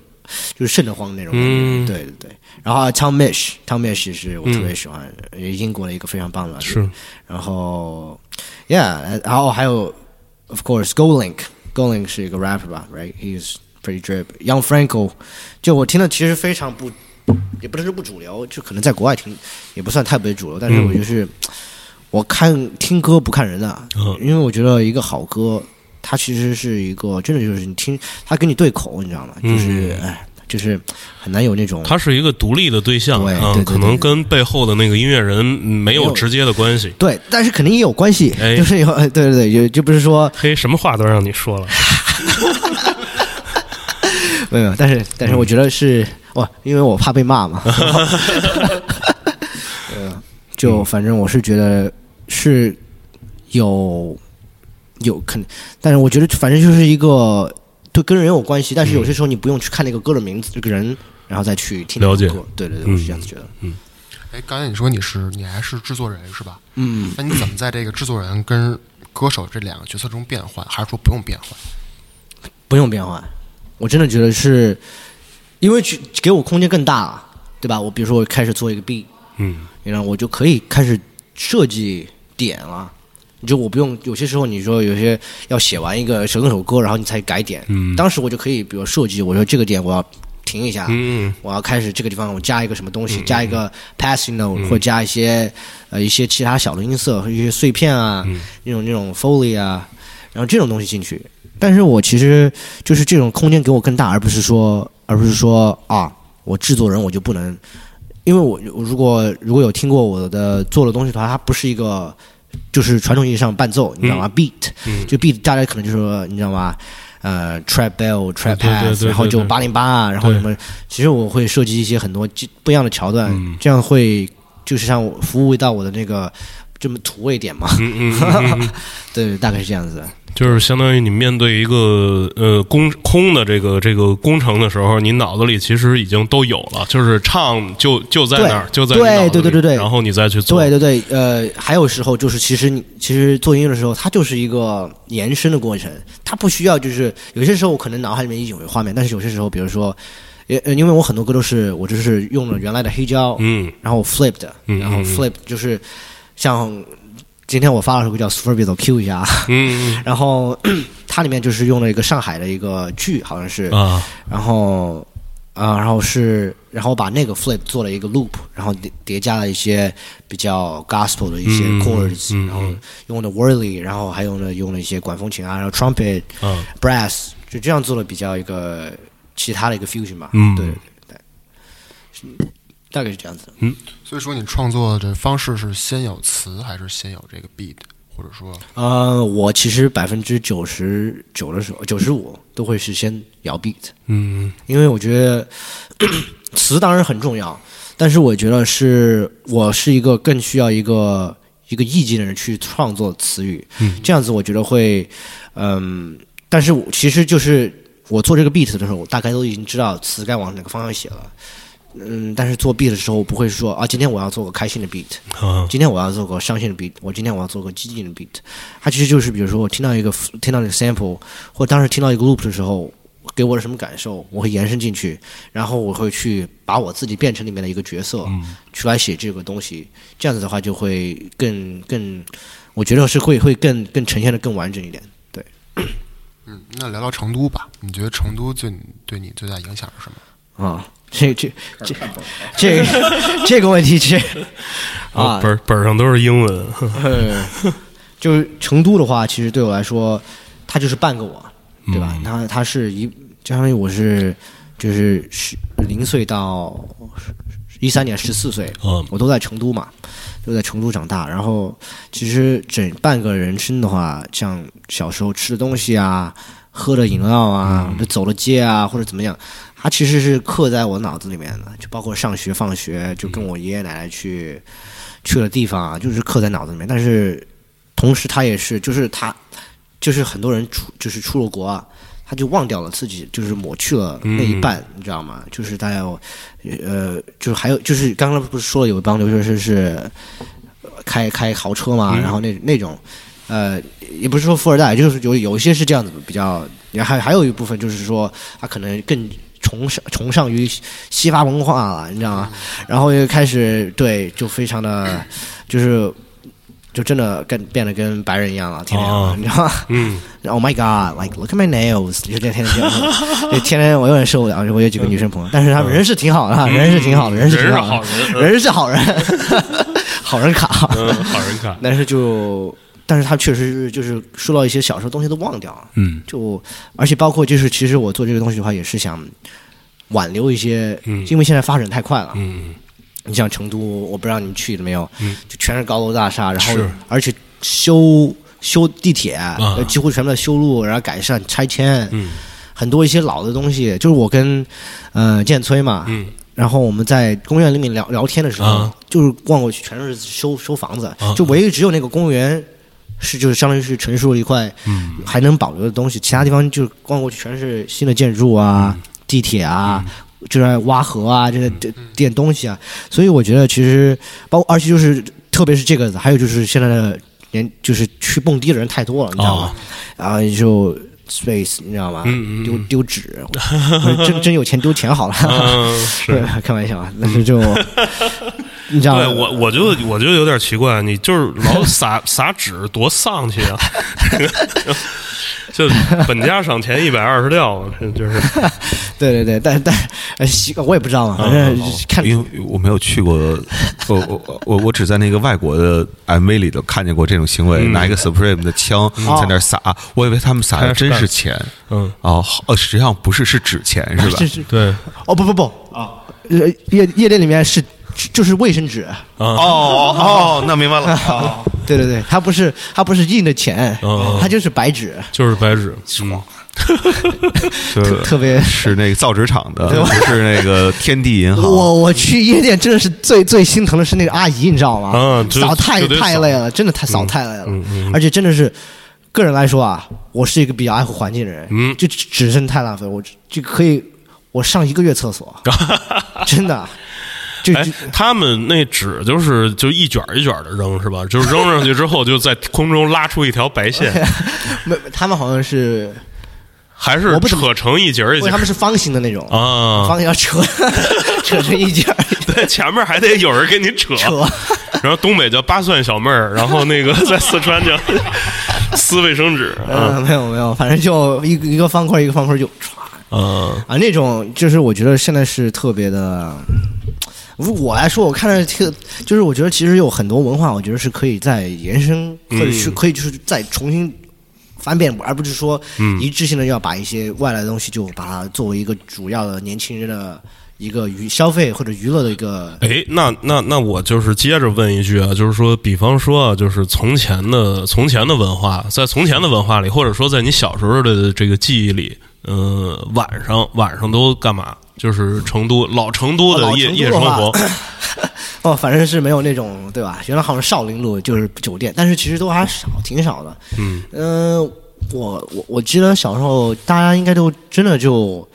就是瘆得慌那种感觉，嗯对对对。然后啊 Tom Mish，Tom Mish 是我特别喜欢，也英国的一个非常棒的，是，然后，Yeah，然后还有，of course，GoLink，GoLink 是一个 rapper 吧，right？He's pretty drip。Young Franco，就我听的其实非常不，也不能说不主流，就可能在国外听也不算太别主流，但是我就是、我看听歌不看人的，嗯因为我觉得一个好歌，它其实是一个真的就是你听他跟你对口，你知道吗？就是哎，就是很难有那种。他是一个独立的对象，嗯，对对对可能跟背后的那个音乐人嗯没有直接的关系。对，但是肯定也有关系，哎就是有，对对对，就就不是说嘿，什么话都让你说了，没有，没有但是但是我觉得是哇，因为我怕被骂嘛。呃，就反正我是觉得是有有肯，但是我觉得反正就是一个对跟人有关系，但是有些时候你不用去看那个歌的名字，这个人，然后再去听那了解。对对对，我是这样子觉得。嗯哎，刚才你说你是你还是制作人是吧？嗯，那你怎么在这个制作人跟歌手这两个角色中变换，还是说不用变换？不用变换，我真的觉得是因为去给我空间更大了，对吧？我比如说我开始做一个 B，嗯然后我就可以开始设计点了。就我不用，有些时候你说有些要写完一个整首歌，然后你才改点。嗯。当时我就可以，比如设计，我说这个点我要停一下，嗯。我要开始这个地方我加一个什么东西，加一个 passing note，、或者加一些呃一些其他小的音色和一些碎片啊，那种那种 foley 啊，然后这种东西进去。但是我其实就是这种空间给我更大，而不是说而不是说啊，我制作人我就不能，因为我我如果如果有听过我的做的东西的话，它不是一个就是传统意义上伴奏，你知道吗、b e a t 嗯。就 beat 大家可能就说你知道吗？呃，trap bell、trap 对对 pass，对对对然后就八零八啊，然后什么，其实我会设计一些很多不一样的桥段，嗯。这样会就是像服务到我的那个这么土味点嘛，对，大概是这样子。就是相当于你面对一个呃工空的这个这个工程的时候，你脑子里其实已经都有了，就是唱就就在那儿，就在对对对对对。然后你再去做，对对对，呃，还有时候就是，其实你其实做音乐的时候，它就是一个延伸的过程，它不需要就是有些时候我可能脑海里面已经有画面，但是有些时候，比如说也呃因为我很多歌都是我就是用了原来的黑胶，嗯。然后 flip 的，嗯然后嗯 flip 就是像今天我发了首歌叫 s u p e r b i t Q 一下，嗯然后它里面就是用了一个上海的一个剧，好像是，啊。然后啊、然后是然后把那个 flip 做了一个 loop，然后叠叠加了一些比较 gospel 的一些嗯 chords，、嗯。嗯然后用的 whirly，然后还用了用了一些管风琴啊，然后 trumpet、啊 brass，就这样做了比较一个其他的一个 fusion 吧，嗯。对对大概是这样子。嗯。所以说你创作的方式是先有词还是先有这个 beat，或者说呃，我其实百分之九十九的时候，九十五都会是先摇 beat，嗯。因为我觉得词当然很重要，但是我觉得是我是一个更需要一个一个意境的人去创作词语，嗯。这样子我觉得会，嗯，但是其实就是我做这个 beat 的时候，我大概都已经知道词该往哪个方向写了。嗯，但是做 beat 的时候，我不会说啊，今天我要做个开心的 beat，啊今天我要做个伤心的 beat，我今天我要做个激进的 beat。它其实就是，比如说我听到一个听到一个 sample，或当时听到一个 loop 的时候，给我的什么感受，我会延伸进去，然后我会去把我自己变成里面的一个角色，嗯去来写这个东西。这样子的话，就会更更，我觉得是会会更更呈现的更完整一点。对，嗯，那聊聊成都吧。你觉得成都对你对你最大影响是什么？啊，这这这这这个问题这 啊，本本上都是英文，呃，就是成都的话，其实对我来说，它就是半个我，对吧？它它是一，相当于我是就是十零岁到一三年十四岁，嗯我都在成都嘛，都在成都长大。然后其实整半个人生的话，像小时候吃的东西啊，喝的饮料啊，走的街啊，或者怎么样，它其实是刻在我脑子里面的，就包括上学放学，就跟我爷爷奶奶去。去了地方啊，就是刻在脑子里面。但是同时，他也是，就是他，就是很多人出，就是出了国啊，他就忘掉了自己，就是抹去了那一半，你知道吗？就是大家有，呃，就是还有，就是刚刚不是说了有一帮留学生是呃开开豪车嘛，然后那那种。呃，也不是说富二代，就是有有一些是这样子比较，还还有一部分就是说他可能更崇尚崇尚于西方文化了，你知道吗？然后又开始对，就非常的，就是就真的跟变得跟白人一样了，天天、哦你知道吗嗯？Oh my god! Like look at my nails！就天天 就天天我有点受不了。我有几个女生朋友，但是他们人是挺好的，人是挺好的，人是挺好的，人是好人，好人卡。嗯，好人卡，但是就，但是他确实是就是说到一些小时候东西都忘掉了。嗯。就而且包括就是，其实我做这个东西的话，也是想挽留一些，嗯。因为现在发展太快了。嗯。你像成都，我不知道你去了没有，嗯。就全是高楼大厦，然后而且修修地铁，呃几乎全部在修路，然后改善拆迁，嗯。很多一些老的东西，就是我跟呃建崔嘛，嗯。然后我们在公园里面聊聊天的时候，啊。就是逛过去全是修修房子，啊。就唯一只有那个公园是就是相当于是成熟了一块嗯还能保留的东西，其他地方就是逛过去全是新的建筑啊、嗯地铁啊。就在挖河啊，这些这点东西啊，所以我觉得其实包括，而且就是特别是这个，还有就是现在的年就是去蹦迪的人太多了，你知道吗？然后就 space，你知道吗？丢丢纸，真真有钱丢钱好了。嗯，是。开玩笑啊，但是就 你知道对我，我就我就有点奇怪，你就是老撒 撒纸，多丧气啊！就本家赏钱一百二十吊，这就是 对对对，但但呃习我也不知道嘛，反正看因为我没有去过，我我我我只在那个外国的 MV 里头看见过这种行为，拿一个 Supreme 的枪在那儿撒，我以为他们撒的真是钱，嗯，哦，好呃，实际上不是，是纸钱是吧？是？是对。哦不不不啊，呃夜夜店里面是就是卫生纸，哦 哦，那明白了，哦对对对，它不是它不是印的钱哦，它就是白纸，就是白纸，嗯。就是特别。是那个造纸厂的，不是那个天地银行。我我去夜店真的是最最心疼的是那个阿姨，你知道吗？嗯扫太太累了，真的太扫太累了，嗯嗯而且真的是个人来说啊，我是一个比较爱护环境的人，嗯。就纸真的太浪费，我就可以我上一个月厕所，真的，就哎，他们那纸就是就一卷一卷的扔是吧？就是扔上去之后，就在空中拉出一条白线，没他们好像是还是我不扯成一截儿一因为节他们是方形的那种，啊？方形要扯 扯成一截儿对，前面还得有人给你扯。扯。然后东北叫八蒜小妹儿，然后那个在四川叫撕卫生纸啊嗯，没有没有，反正就一个一个方块一个方块就歘啊啊，那种就是我觉得现在是特别的。我来说，我看着特，就是我觉得其实有很多文化，我觉得是可以再延伸，或者是嗯可以就是再重新翻遍，而不是说嗯。一致性的要把一些外来的东西就把它作为一个主要的年轻人的一个娱消费或者娱乐的一个哎，那那那我就是接着问一句啊，就是说，比方说啊，就是从前的从前的文化，在从前的文化里，或者说在你小时候的这个记忆里，呃，晚上晚上都干嘛？就是成都 老成都的夜、夜生活 哦，反正是没有那种对吧？原来好像少林路就是酒店，但是其实都还少，挺少的。嗯嗯、我我我记得小时候大家应该都真的就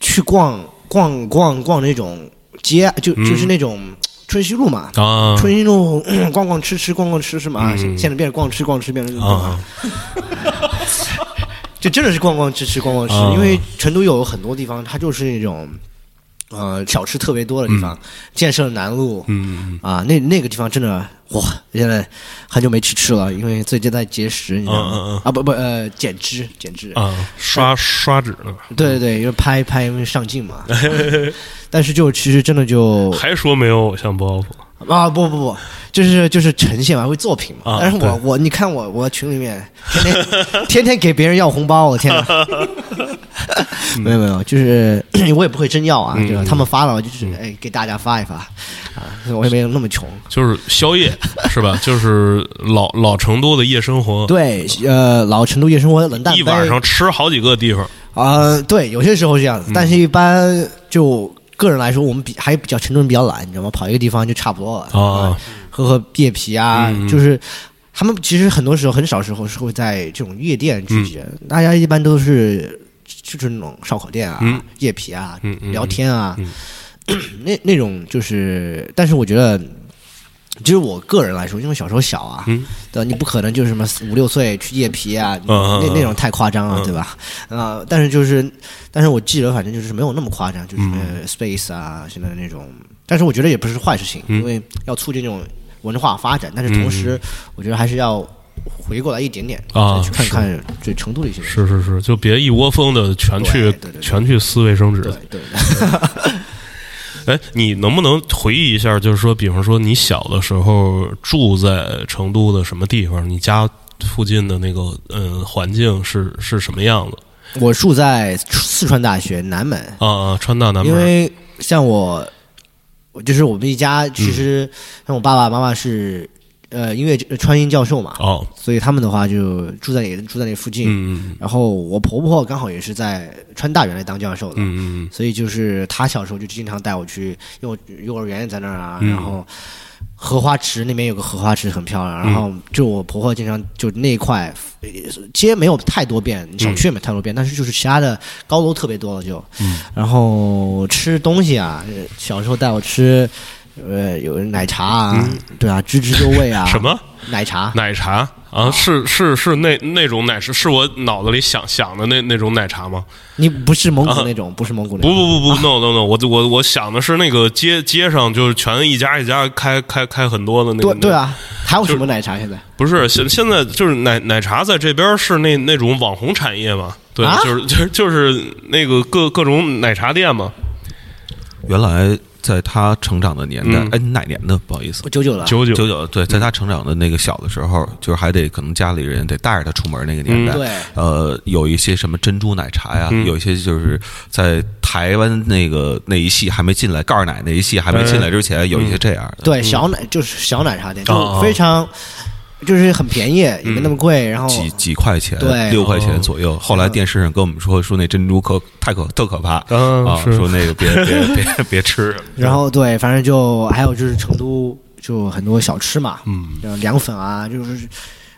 去逛逛逛逛那种街，就嗯就是那种春熙路嘛。啊春熙路 逛逛吃吃逛逛吃吃嘛，现在变成逛吃逛吃变成啊 就真的是逛逛吃吃逛逛吃，啊因为成都有很多地方它就是那种呃小吃特别多的地方，建设南路，嗯啊，那那个地方真的哇！现在很久没去吃了，因为最近在节食，你知道吗？嗯啊，不不呃，减脂减脂。啊，刷刷脂呢，对对对，因为拍拍因为上镜嘛。但是就其实真的就还说没有偶像包袱啊不不不，就是就是呈现完会作品嘛。啊但是我我你看我我群里面天天天天给别人要红包，我天哪！没有没有，就是 我也不会真要啊，嗯对吧？他们发了，我就是哎给大家发一发啊，我也没有那么穷。就是宵夜是吧？就是老老成都的夜生活，对，呃，老成都夜生活冷淡一杯晚上吃好几个地方啊、对，有些时候是这样子，但是一般就个人来说，我们比还比较成都人比较懒，你知道吗？跑一个地方就差不多了啊，喝喝夜啤啊，就是他们其实很多时候很少时候是会在这种夜店聚集，大家一般都是就是那种烧烤店啊、嗯。夜啤啊、聊天啊，嗯。那那种就是，但是我觉得。其实我个人来说，因为小时候小啊，嗯。对吧，你不可能就是什么五六岁去夜啤啊，那那种太夸张了，嗯。对吧？啊、但是就是，但是我记得反正就是没有那么夸张，就是什么嗯 space 啊，现在那种，但是我觉得也不是坏事情，嗯。因为要促进这种文化发展，但是同时，我觉得还是要回过来一点点啊再去看看这成都的一些人。是是是，就别一窝蜂的全去全去撕卫生纸。对对，哎，你能不能回忆一下？就是说，比方说你小的时候住在成都的什么地方？你家附近的那个嗯环境是是什么样子？我住在四川大学南门，啊啊，川大南门。因为像我，我就是我们一家，其实像我爸爸妈妈是呃音乐川音教授嘛，哦，所以他们的话就住在也住在那附近。嗯然后我婆婆刚好也是在川大原来当教授的，嗯嗯所以就是她小时候就经常带我去幼幼儿园也在那儿啊，嗯。然后荷花池那边有个荷花池很漂亮，然后嗯就我婆婆经常就那一块呃街没有太多变，小区也没太多变，但是就是其他的高楼特别多了就，嗯。然后吃东西啊，呃小时候带我吃。呃，有奶茶啊，对啊，滋滋诱味啊，嗯什么奶茶？奶茶啊？是是是那那种奶是是我脑子里想想的那那种奶茶吗？你不是蒙古那种，不是蒙古那不种，不不不，no no no，我我我想的是那个街街上就是全一家一家开开开很多的那个。对对啊，还有什么奶茶现在？不是现现在就是奶奶茶在这边是那那种网红产业嘛？对，啊就是就是就是那个各各种奶茶店嘛。原来在他成长的年代嗯，哎，你哪年的？不好意思。我，九九了，九九。九九对，在他成长的那个小的时候，就是还得可能家里人得带着他出门那个年代。对。呃，有一些什么珍珠奶茶呀，嗯。有一些就是在台湾那个那一系还没进来，盖儿奶那一系还没进来之前，有一些这样的。对，小奶就是小奶茶店，就非常就是很便宜，也没那么贵，然后几几块钱，对。六块钱哦。左右。后来电视上跟我们说，说那珍珠可太可特可怕。啊，说那个别别别别 吃。然后对，反正就还有就是成都就很多小吃嘛，嗯。凉粉啊，就是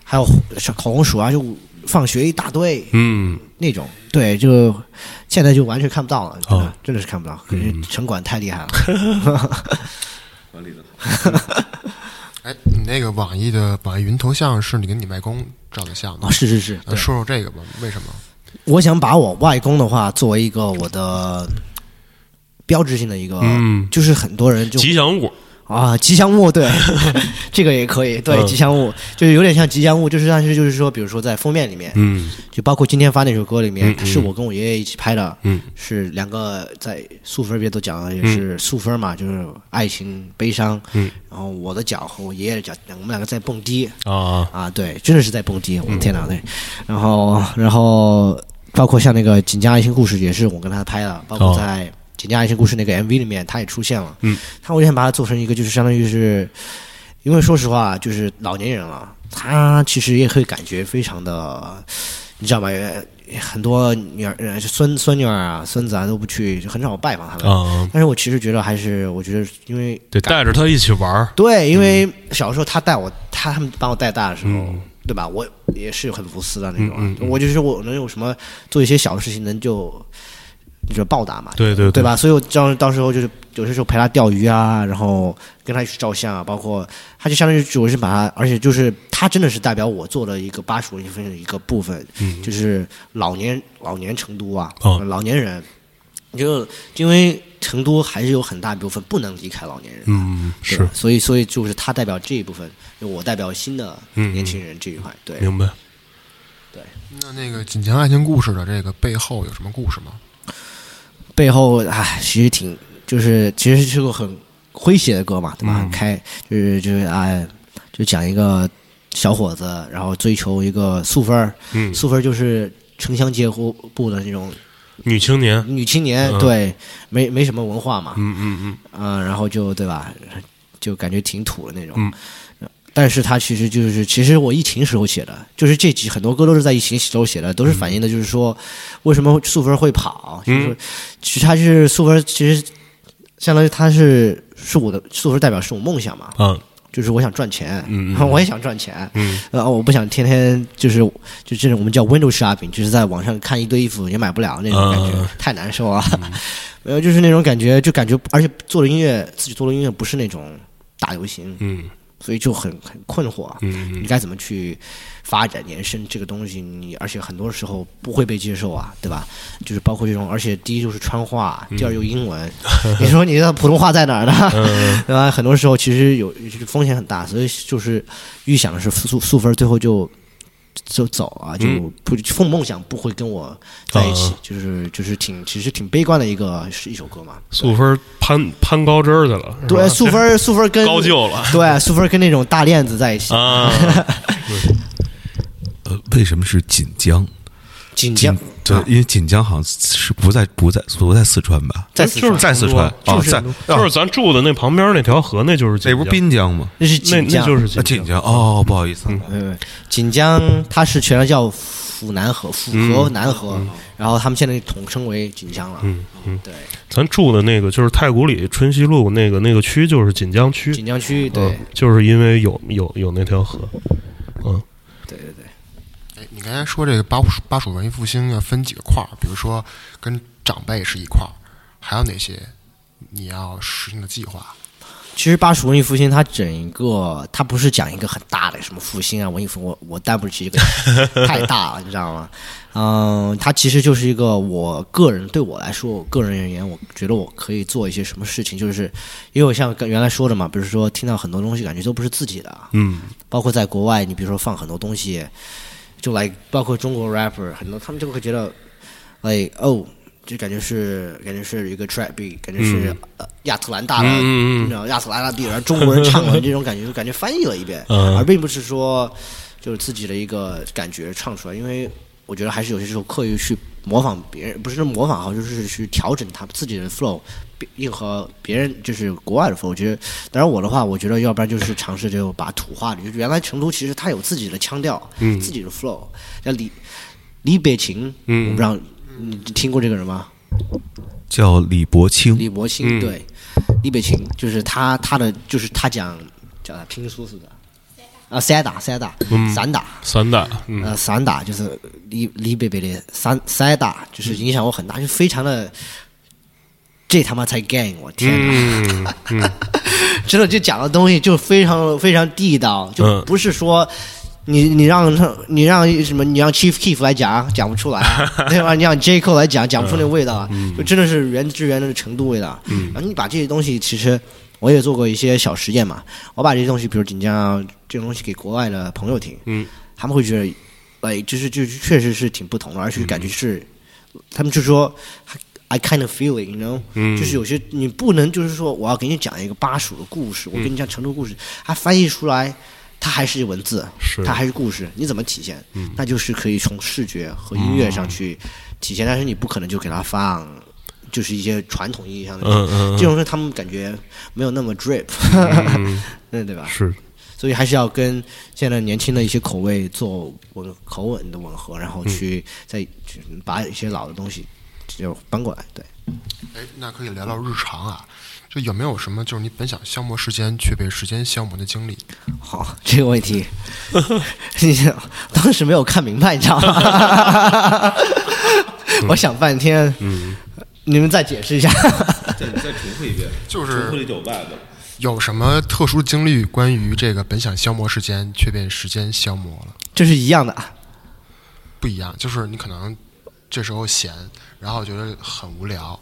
还有小烤红薯啊，就放学一大堆嗯。那种。对，就现在就完全看不到了，真的、哦。真的是看不到，可是城管太厉害了。哎，你那个网易的网易云头像是你跟你外公照的相吗哦，？是是是，呃，说说这个吧，为什么？我想把我外公的话作为一个我的标志性的一个，嗯就是很多人就吉祥物，啊，吉祥物对，这个也可以，对，嗯。吉祥物就是有点像吉祥物，就是但是就是说，比如说在封面里面，嗯。就包括今天发那首歌里面，是我跟我爷爷一起拍的，嗯。是两个在素分别都讲了也是素芬嘛，就是爱情悲伤，嗯，然后我的脚和我爷爷的脚，我们两个在蹦迪。啊，啊，对，真的是在蹦迪，我的天哪，对，然后然后包括像那个《锦江爱情故事》也是我跟他拍的，包括哦在《锦江爱情故事》那个 MV 里面他也出现了，嗯，他我就想把它做成一个就是相当于是，因为说实话就是老年人了，他其实也会感觉非常的，你知道吗？呃很多女儿、呃孙孙女儿啊、孙子啊都不去，就很少拜访他们。啊，但是我其实觉得还是，我觉得因为得带着他一起玩儿，对，因为小时候他带我，他他们把我带大的时候，嗯对吧？我也是很无私的那种啊，嗯嗯嗯我就是我能有什么做一些小的事情，能就就是报答嘛，对对对吧？所以我到到时候就是有些时候陪他钓鱼啊，然后跟他一起照相啊，包括他就相当于我是把他，而且就是他真的是代表我做了一个八十文艺复兴的一个部分，嗯就是老年老年成都啊，哦老年人，就因为成都还是有很大一部分不能离开老年人。嗯，是，所以所以就是他代表这一部分，就我代表新的嗯年轻人这一块。对，明白。那那个《锦江爱情故事》的这个背后有什么故事吗？背后唉，其实挺就是其实是个很诙谐的歌嘛，对吧？嗯。开就是就是哎，就讲一个小伙子，然后追求一个素芬儿，嗯，素芬儿就是城乡结合部的那种女青年，女青年，嗯。对，没没什么文化嘛，嗯嗯嗯。嗯，然后就对吧，就感觉挺土的那种。嗯但是它其实就是，其实我疫情时候写的，就是这几很多歌都是在疫情时候写的，都是反映的，就是说为什么素芬会跑，就是其实他是素芬，其实相当于它是是我的素芬代表是我梦想嘛，嗯，就是我想赚钱，嗯嗯。我也想赚钱，嗯。呃，我不想天天就是就这种我们叫 window shopping，就是在网上看一堆衣服也买不了那种感觉，嗯。太难受了。没有，就是那种感觉，就感觉，而且做的音乐，自己做的音乐不是那种大流行，嗯所以就很很困惑。嗯你该怎么去发展延伸这个东西？你而且很多时候不会被接受啊，对吧？就是包括这种，而且第一就是川话，第二又英文，你说你的普通话在哪儿呢？嗯 对吧？很多时候其实有就是风险很大，所以就是预想的是素素分，最后就就走啊，就嗯。不奉梦想不会跟我在一起，啊。就是就是挺其实挺悲观的一个是一首歌嘛。素芬攀攀高枝儿去了，对，素芬素芬跟高就了。对素芬跟那种大链子在一起，啊，呃，为什么是锦江？锦江对，因为锦江好像是不在不在不在四川吧？在四川就是在四川哦，就是在就是咱住的那旁边那条河，那就是那不是滨江吗？那是那那锦江，就是啊，锦江哦，不好意思，嗯，锦江它是全称叫府南河，府河南河，然后他们现在统称为锦江了。嗯嗯，对，咱住的那个就是太古里春熙路那个那个区，就是锦江区，锦江区，对嗯，就是因为有有有那条河，嗯对对对。哎，你刚才说这个巴蜀巴蜀文艺复兴要分几个块儿，比如说跟长辈是一块儿，还有哪些你要实行的计划？其实巴蜀文艺复兴，它整一个，它不是讲一个很大的什么复兴啊，文艺复兴，我我担不起这个 太大了，你知道吗？嗯，它其实就是一个我个人对我来说，我个人而言，我觉得我可以做一些什么事情，就是因为我像跟原来说的嘛，比如说听到很多东西，感觉都不是自己的，嗯包括在国外，你比如说放很多东西，就来包括中国 rapper 很多，他们就会觉得，like 哦，就感觉是感觉是一个 trap beat，感觉是、呃亚特兰大的，你知道亚特兰大 beat，然后中国人唱的这种感觉，就感觉翻译了一遍，嗯而并不是说就是自己的一个感觉唱出来，因为我觉得还是有些时候刻意去模仿别人，不是模仿哈，就是去调整他自己的 flow。应和别人就是国外的 flow，我觉得，当然我的话，我觉得要不然就是尝试就把土话的，就是原来成都其实它有自己的腔调，嗯。自己的 flow，叫李李北琴，嗯。我不知道你听过这个人吗？叫李伯清，李伯清，嗯。对，李北琴就是他他的就是他讲叫他拼书似的，啊，散打散打嗯。散打，散打，嗯。呃，散打就是李李北北的散散打，就是影响我很大，就非常的。这他妈才 gang！我天哪！嗯嗯真的就讲的东西就非常非常地道，就嗯不是说你你让他，你让什么？你让 Chief Keef 来讲，讲不出来，对吧？你让 J Cole 来讲，讲不出那味道，就真的是原汁原味的成都味道。然后你把这些东西，其实我也做过一些小实验嘛。我把这些东西，比如锦江这种东西给国外的朋友听，嗯，他们会觉得，哎，就是就是确实是挺不同的，而且感觉是，他们就说。I kind of feel it, you know，、嗯。就是有些你不能就是说我要给你讲一个巴蜀的故事，我给你讲成都故事，它翻译出来，它还是文字，它还是故事，你怎么体现？那就是可以从视觉和音乐上去体现，但是你不可能就给它放，就是一些传统意义上的，嗯嗯这种是他们感觉没有那么 drip，嗯，对对吧？是。所以还是要跟现在年轻的一些口味做吻口吻的吻合，然后去再去把一些老的东西就搬过来，对。哎，那可以聊聊日常啊，就有没有什么就是你本想消磨时间却被时间消磨的经历？好，这个问题，你当时没有看明白，你知道吗？我想半天，嗯你们再解释一下。再再重复一遍，就是了就 bad 有什么特殊经历关于这个本想消磨时间却被时间消磨了？这是一样的啊，不一样，就是你可能这时候闲，然后觉得很无聊，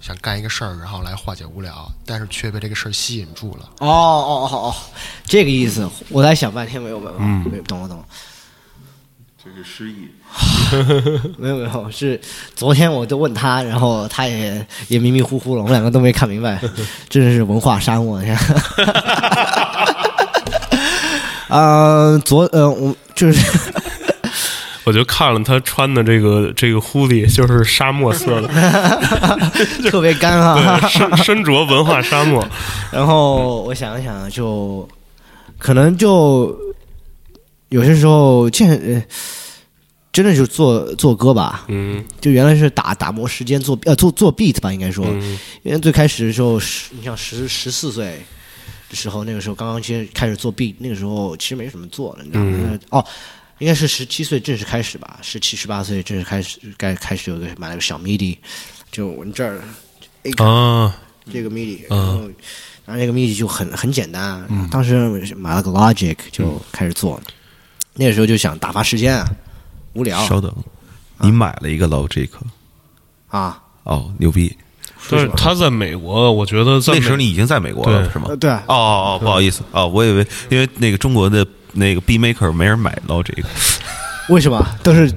想干一个事儿，然后来化解无聊，但是却被这个事儿吸引住了。哦哦哦哦，这个意思，我在想半天没有没有，没懂了懂了，这是失忆。没有没有，是昨天我都问他，然后他也也迷迷糊糊了，我们两个都没看明白，真的是文化沙漠，你看。呃，昨呃，我就是我就看了他穿的这个这个 hoodie，就是沙漠色的，特别干啊。身身着文化沙漠，然后我想一想，就可能就有些时候见呃，真的就做做歌吧，嗯。就原来是打打磨时间做呃做做 beat 吧，应该说，嗯。因为最开始的时候十，你像十十四岁的时候，那个时候刚刚先开始做 beat，那个时候其实没什么做的，你知道吗？哦，应该是十七岁正式开始吧，十七十八岁正式开始该开始有个买了个小 MIDI，就我们这儿啊，这个 MIDI，然后然后这个 MIDI 就很很简单，当时买了个 Logic 就开始做，那个时候就想打发时间啊，无聊稍等，你买了一个 Logic 啊，哦，牛逼！但是他在美国，我觉得在那时候你已经在美国了是吗？呃？对哦哦哦，不好意思哦，我以为因为那个中国的那个 B Maker 没人买到这个 为什么都是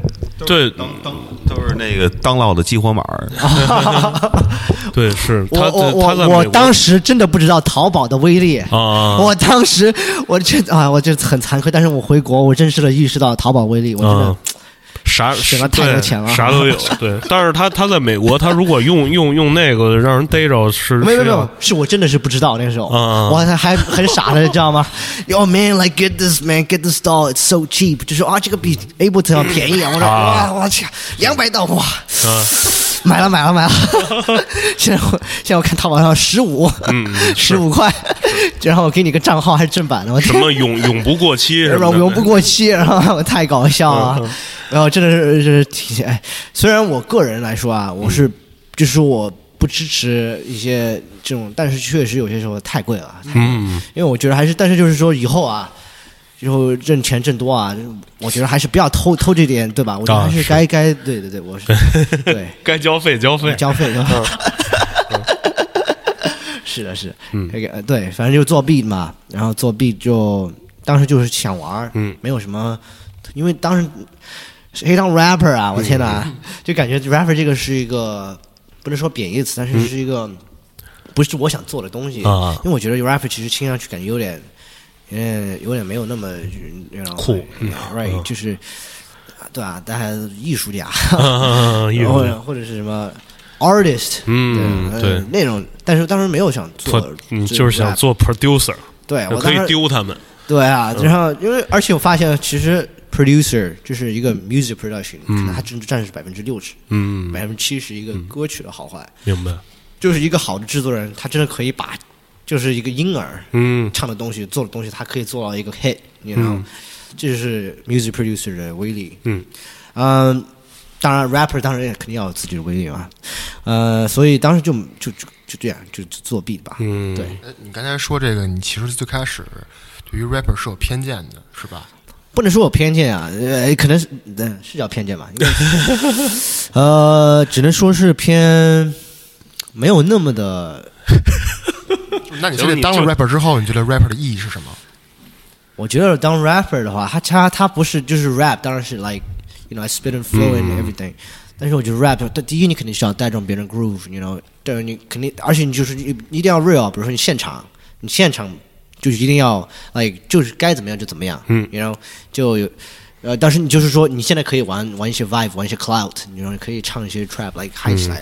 对当当都是那个当老的激活码儿。对是我他我我我当时真的不知道淘宝的威力。啊，我当时我这啊，我这很惭愧，但是我回国，我真实的意识到淘宝威力，我真的嗯啥什么太多钱了啥都有。对，但是他他在美国，他如果用用用那个让人逮着是没有没有没有是我真的是不知道那个时候，嗯我还还很傻的，知道吗？Yo man, like get this man, get this doll, it's so cheap，就是啊，这个比 Ableton 要便宜啊！我说啊哇，我去，两百刀哇！啊买了买了买了，现在我现在我看淘宝上十五，嗯 十五块，然后我给你个账号还是正版的，我什么永永不过期什么的，然后永不过期，然后太搞笑了，然后真的是是挺哎，虽然我个人来说啊，我是就是我不支持一些这种，但是确实有些时候太贵了，嗯，因为我觉得还是，但是就是说以后啊。以后挣钱挣多啊，我觉得还是不要偷偷这点，对吧？我觉得还是该该对对对，我是 对。该交费交费，交费 的。是的，是，那个呃对，反正就作弊嘛，然后作弊就当时就是想玩儿，嗯，没有什么，因为当时谁当 rapper 啊？我天哪，就感觉 rapper 这个是一个不能说贬义词，但是是一个不是我想做的东西啊。因为我觉得 rapper 其实听上去感觉有点，有点有点没有那么酷嗯 right，就是对啊，但还艺术家，啊艺术。或者是什么 artist，呃嗯对那种，但是当时没有想做就是想做 producer，对我可以丢他们，对啊，然后因为而且我发现其实 producer 就是一个 music production，可能它只占是百分之六十，嗯，百分之七十一个歌曲的好坏，明白，就是一个好的制作人，他真的可以把就是一个婴儿嗯唱的东西做的东西，他可以做到一个 hit，你知道吗？这就是 music producer 的威力。嗯嗯，当然 rapper 当然也肯定要有自己的威力嘛。呃，所以当时就就就就这样就就作弊吧。嗯，对，哎，你刚才说这个，你其实最开始对于 rapper 是有偏见的，是吧？不能说我偏见啊，呃，可能是嗯是叫偏见吧，呃，只能说是偏没有那么的。那你现在当了 rapper 之后，你觉得 rapper 的意义是什么？我觉得当 rapper 的话，他他他不是就是 rap，当然是 like you know I spit and flow and everything。但是我觉得 rap，它第一你肯定是要带动别人 groove，you know，对，你肯定，而且你就是一一定要 real，比如说你现场，你现场就是一定要 like 就是该怎么样就怎么样，嗯，you know，就有。呃，但是你就是说，你现在可以玩玩一些 vibe，玩一些 cloud，你说可以唱一些 trap，like 嗨起来，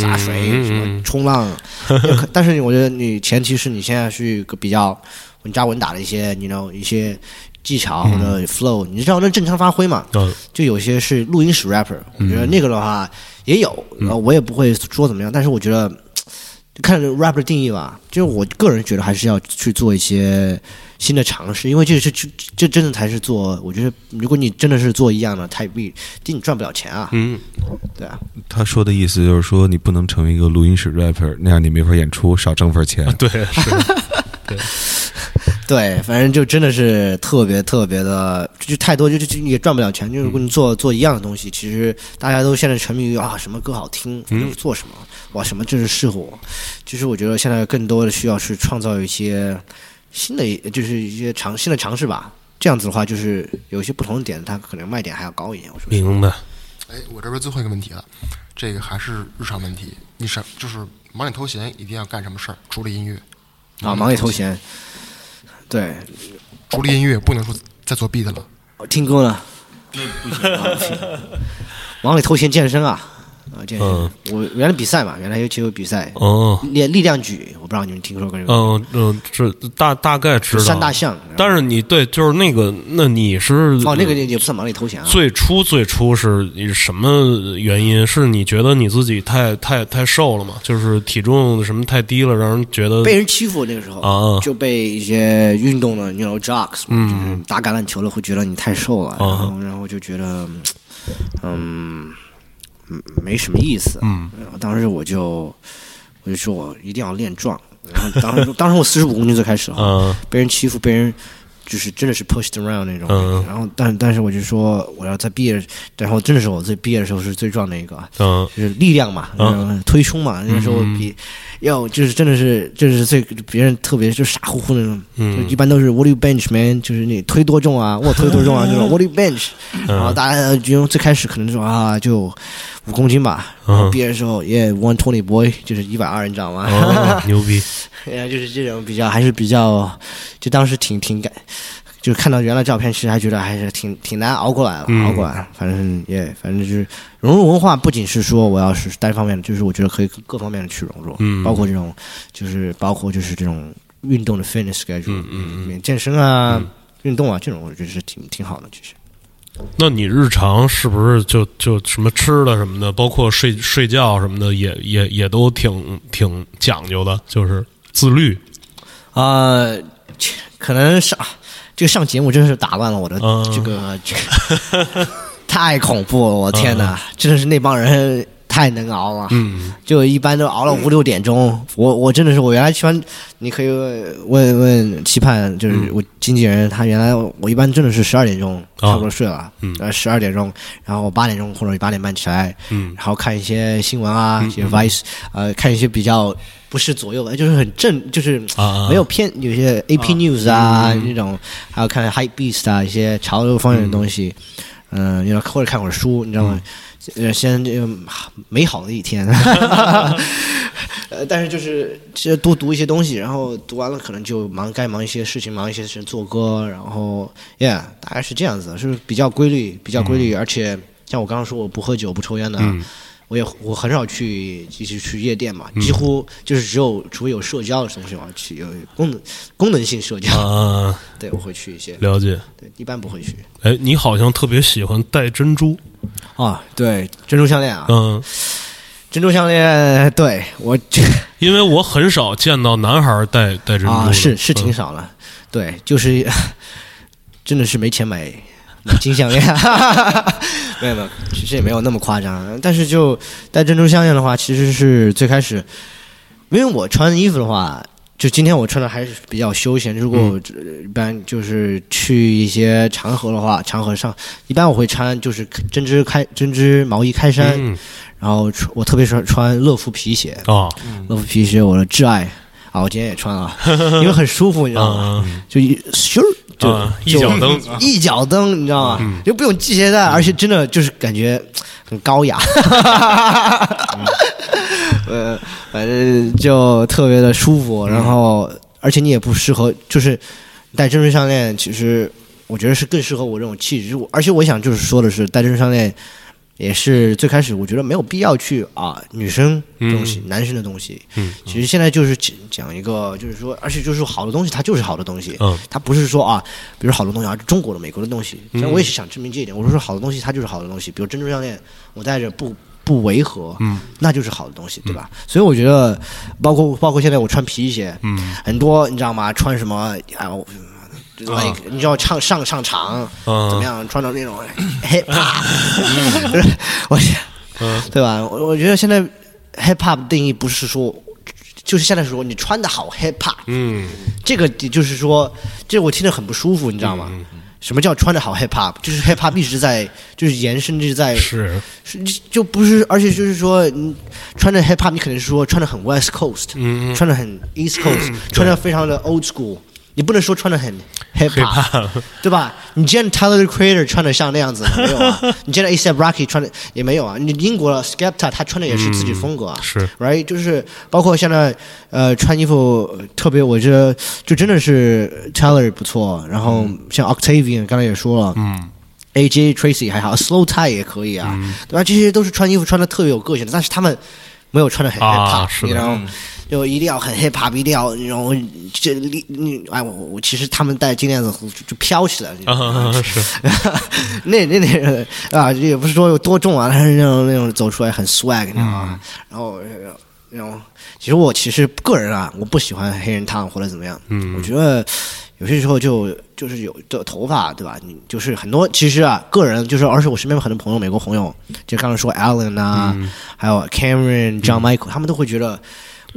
洒水什么冲浪。但是我觉得你前提是你现在是一个比较稳扎稳打的一些，你 know 一些技巧或者 flow，你知道那正常发挥嘛？就有些是录音室 rapper，我觉得那个的话也有，我也不会说怎么样，但是我觉得看 rapper 定义吧，就是我个人觉得还是要去做一些。新的尝试，因为这是这这真的才是做。我觉得，如果你真的是做一样的太币，第你赚不了钱啊。嗯，对啊。他说的意思就是说，你不能成为一个录音室 rapper，那样你没法演出，少挣份钱。对，是。对，对，反正就真的是特别特别的，就太多，就就也赚不了钱。就如果你做做一样的东西，其实大家都现在沉迷于啊，什么歌好听，做什么哇，什么就是适合我。其实我觉得现在更多的需要是创造一些。新的就是一些尝新的尝试吧，这样子的话，就是有一些不同的点，它可能卖点还要高一点。我说明白。哎，我这边最后一个问题了，这个还是日常问题。你是就是忙里偷闲，一定要干什么事儿？除了音乐啊，忙里偷闲。对，除了音乐，不能说再做 beat 了。听歌呢？那不行。忙里偷闲，健身啊。啊，这我原来比赛嘛，原来有其有比赛哦，练力量举，我不知道你们听说过这个？嗯嗯，这大大概知道三大项。但是你对，就是那个，那你是哦，那个也也不算忙里偷闲啊。最初最初是什么原因？是你觉得你自己太太太瘦了嘛？就是体重什么太低了，让人觉得被人欺负那个时候啊，就被一些运动的，你 know jocks，嗯，打橄榄球了会觉得你太瘦了，然后然后就觉得嗯。嗯，没什么意思。嗯，然后当时我就我就说我一定要练壮。然后当时当时我四十五公斤最开始嗯，被人欺负，被人。就是真的是 pushed around 那种，嗯然后但但是我就说我要在毕业，然后真的是我最毕业的时候是最壮的一个，嗯就是力量嘛，嗯推胸嘛，那时候比要就是真的是就是最别人特别就傻乎乎那种，就一般都是 what do you bench man，就是你推多重啊，我推多重啊，这种 what do you bench，然后大家就最开始可能说啊就五公斤吧，然后毕业的时候也 one twenty boy，就是一百二，你知道吗？牛逼。然后，就是这种比较，还是比较，就当时挺挺感，就是看到原来照片，其实还觉得还是挺挺难熬过来了，熬过来。反正也，反正就是融入文化，不仅是说我要是单方面的，就是我觉得可以各方面的去融入，嗯，包括这种，就是包括就是这种运动的 fitness 该嗯嗯嗯，健身啊，运动啊，这种我觉得是挺挺好的，其实。那你日常是不是就就什么吃的什么的，包括睡睡觉什么的，也也也都挺挺讲究的，就是。自律，呃，可能上这个上节目真是打乱了我的这个这个，太恐怖了！我天哪，真的是那帮人太能熬了。嗯，就一般都熬了五六点钟。我我真的是我原来喜欢，你可以问问期盼，就是我经纪人，他原来我一般真的是十二点钟差不多睡了，嗯。十二点钟，然后八点钟或者八点半起来，嗯，然后看一些新闻啊，一些 Vice，呃，看一些比较。不是左右吧，就是很正，就是没有偏有些 A P News 啊那种，还有看 High Beast 啊一些潮流方面的东西，嗯，要或者看会儿书，你知道吗？呃，先这个美好的一天，呃，但是就是其实多读一些东西，然后读完了可能就忙该忙一些事情，忙一些事情做歌，然后，Yeah，大概是这样子，是比较规律，比较规律，而且像我刚刚说，我不喝酒，不抽烟的。我也我很少去就是去夜店嘛，几乎就是只有除非有社交的东西我要去，有功能功能性社交啊，对，我会去一些。了解，对，一般不会去。哎，你好像特别喜欢戴珍珠啊？对，珍珠项链啊，嗯，珍珠项链，对我，因为我很少见到男孩戴戴珍珠，啊，是是挺少了，对，就是真的是没钱买。金项链，没有没有，其实也没有那么夸张。但是就戴珍珠项链的话，其实是最开始，因为我穿衣服的话，就今天我穿的还是比较休闲。如果我呃一般就是去一些场合的话，场合上一般我会穿就是针织开针织毛衣开衫，嗯然后我特别喜欢穿乐福皮鞋，啊乐福皮鞋我的挚爱啊，我今天也穿了，因为很舒服，你知道吗？啊就一咻儿就、啊一脚蹬嗯一脚蹬，你知道吗？就不用系鞋带，而且真的就是感觉很高雅。呃，反正就特别的舒服，然后而且你也不适合，就是戴珍珠项链，其实我觉得是更适合我这种气质。我而且我想就是说的是，戴珍珠项链也是最开始我觉得没有必要去啊，女生东西、男生的东西。嗯，其实现在就是讲讲一个，就是说，而且就是说好的东西，它就是好的东西。嗯，它不是说啊，比如好的东西，而是中国的、美国的东西。嗯像我也是想证明这一点，我是说好的东西它就是好的东西，比如珍珠项链，我戴着不不违和，嗯，那就是好的东西，对吧？所以我觉得，包括包括现在我穿皮鞋，嗯，很多你知道吗？穿什么啊？你知道唱上上场嗯怎么样？穿到那种 hip hop，我想，嗯 对吧？我我觉得现在 hip hop 定义不是说，就是现在说你穿的好 hip hop，嗯这个就是说，这我听着很不舒服，你知道吗？什么叫穿的好 hip hop？就是 hip hop 一直在，就是延伸着在，是。是就不是，而且就是说，你穿着 hip hop，你可能是说穿的很 West Coast，、嗯穿的很 East Coast，、穿的非常的 old school，你不能说穿的很 hip hop，对吧？你见 Tyler the Creator 穿的像那样子没有啊？你见 A$AP Rocky 穿的也没有啊？你英国的 Skepta 他穿的也是自己风格啊，是 right，就是包括现在呃穿衣服呃特别，我觉得就真的是 Tyler 不错，然后像 Octavian 刚才也说了，嗯 AJ Tracy 还好，Slow Tie 也可以啊，对吧？这些都是穿衣服穿的特别有个性的，但是他们没有穿的很 hip 啊 hop，、你知道吗？就一定要很 hip hop，一定要然后这你你哎我我其实他们戴金链子就就飘起来了，那那那个啊，也不是说有多重啊，但是那种那种走出来很 swag，你知道吗？然后呃那种，其实我其实个人啊，我不喜欢黑人烫或者怎么样，嗯我觉得有些时候就就是有的头发，对吧？你就是很多其实啊，个人就是，而且我身边有很多朋友，美国朋友，就刚才说 Alan 啊，还有 Cameron、John Michael，他们都会觉得。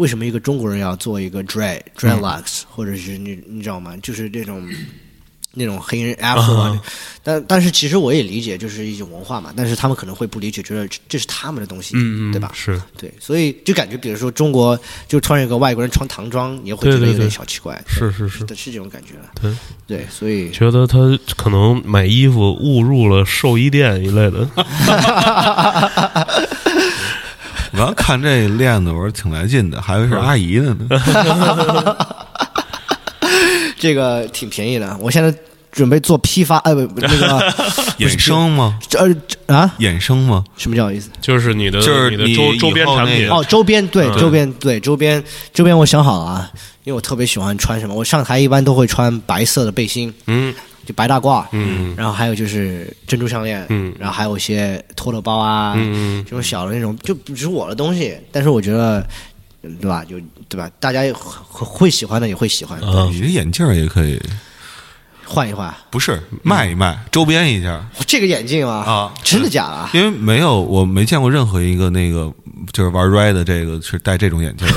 为什么一个中国人要做一个 dread dreadlocks，、或者是你你知道吗？就是这种 那种黑人 afro 啊，但但是其实我也理解，就是一种文化嘛。但是他们可能会不理解，觉得这这是他们的东西，嗯嗯对吧？是对，所以就感觉，比如说中国就穿一个外国人穿唐装，你也会觉得有点小奇怪，是是是是是这种感觉。对，对，所以觉得他可能买衣服误入了寿衣店一类的，我刚看这链子，我说挺来劲的，还以为是阿姨的呢。这个挺便宜的。我现在准备做批发，哎，不，那个 衍生吗？这呃啊，衍生吗？什么叫意思？就是你的就是你的周周边产品哦，周边对嗯周边对周边周边，我想好了啊，因为我特别喜欢穿什么，我上台一般都会穿白色的背心，嗯 就白大褂，嗯然后还有就是珍珠项链，嗯然后还有一些托特包啊，嗯这种小的那种，就不是我的东西，但是我觉得，嗯对吧？就对吧？大家也会会喜欢的也会喜欢，啊你这眼镜也可以，换一换。不是卖一卖，周边一下。这个眼镜啊，啊真的假的啊？因为没有，我没见过任何一个那个就是玩 Red 的这个是戴这种眼镜的，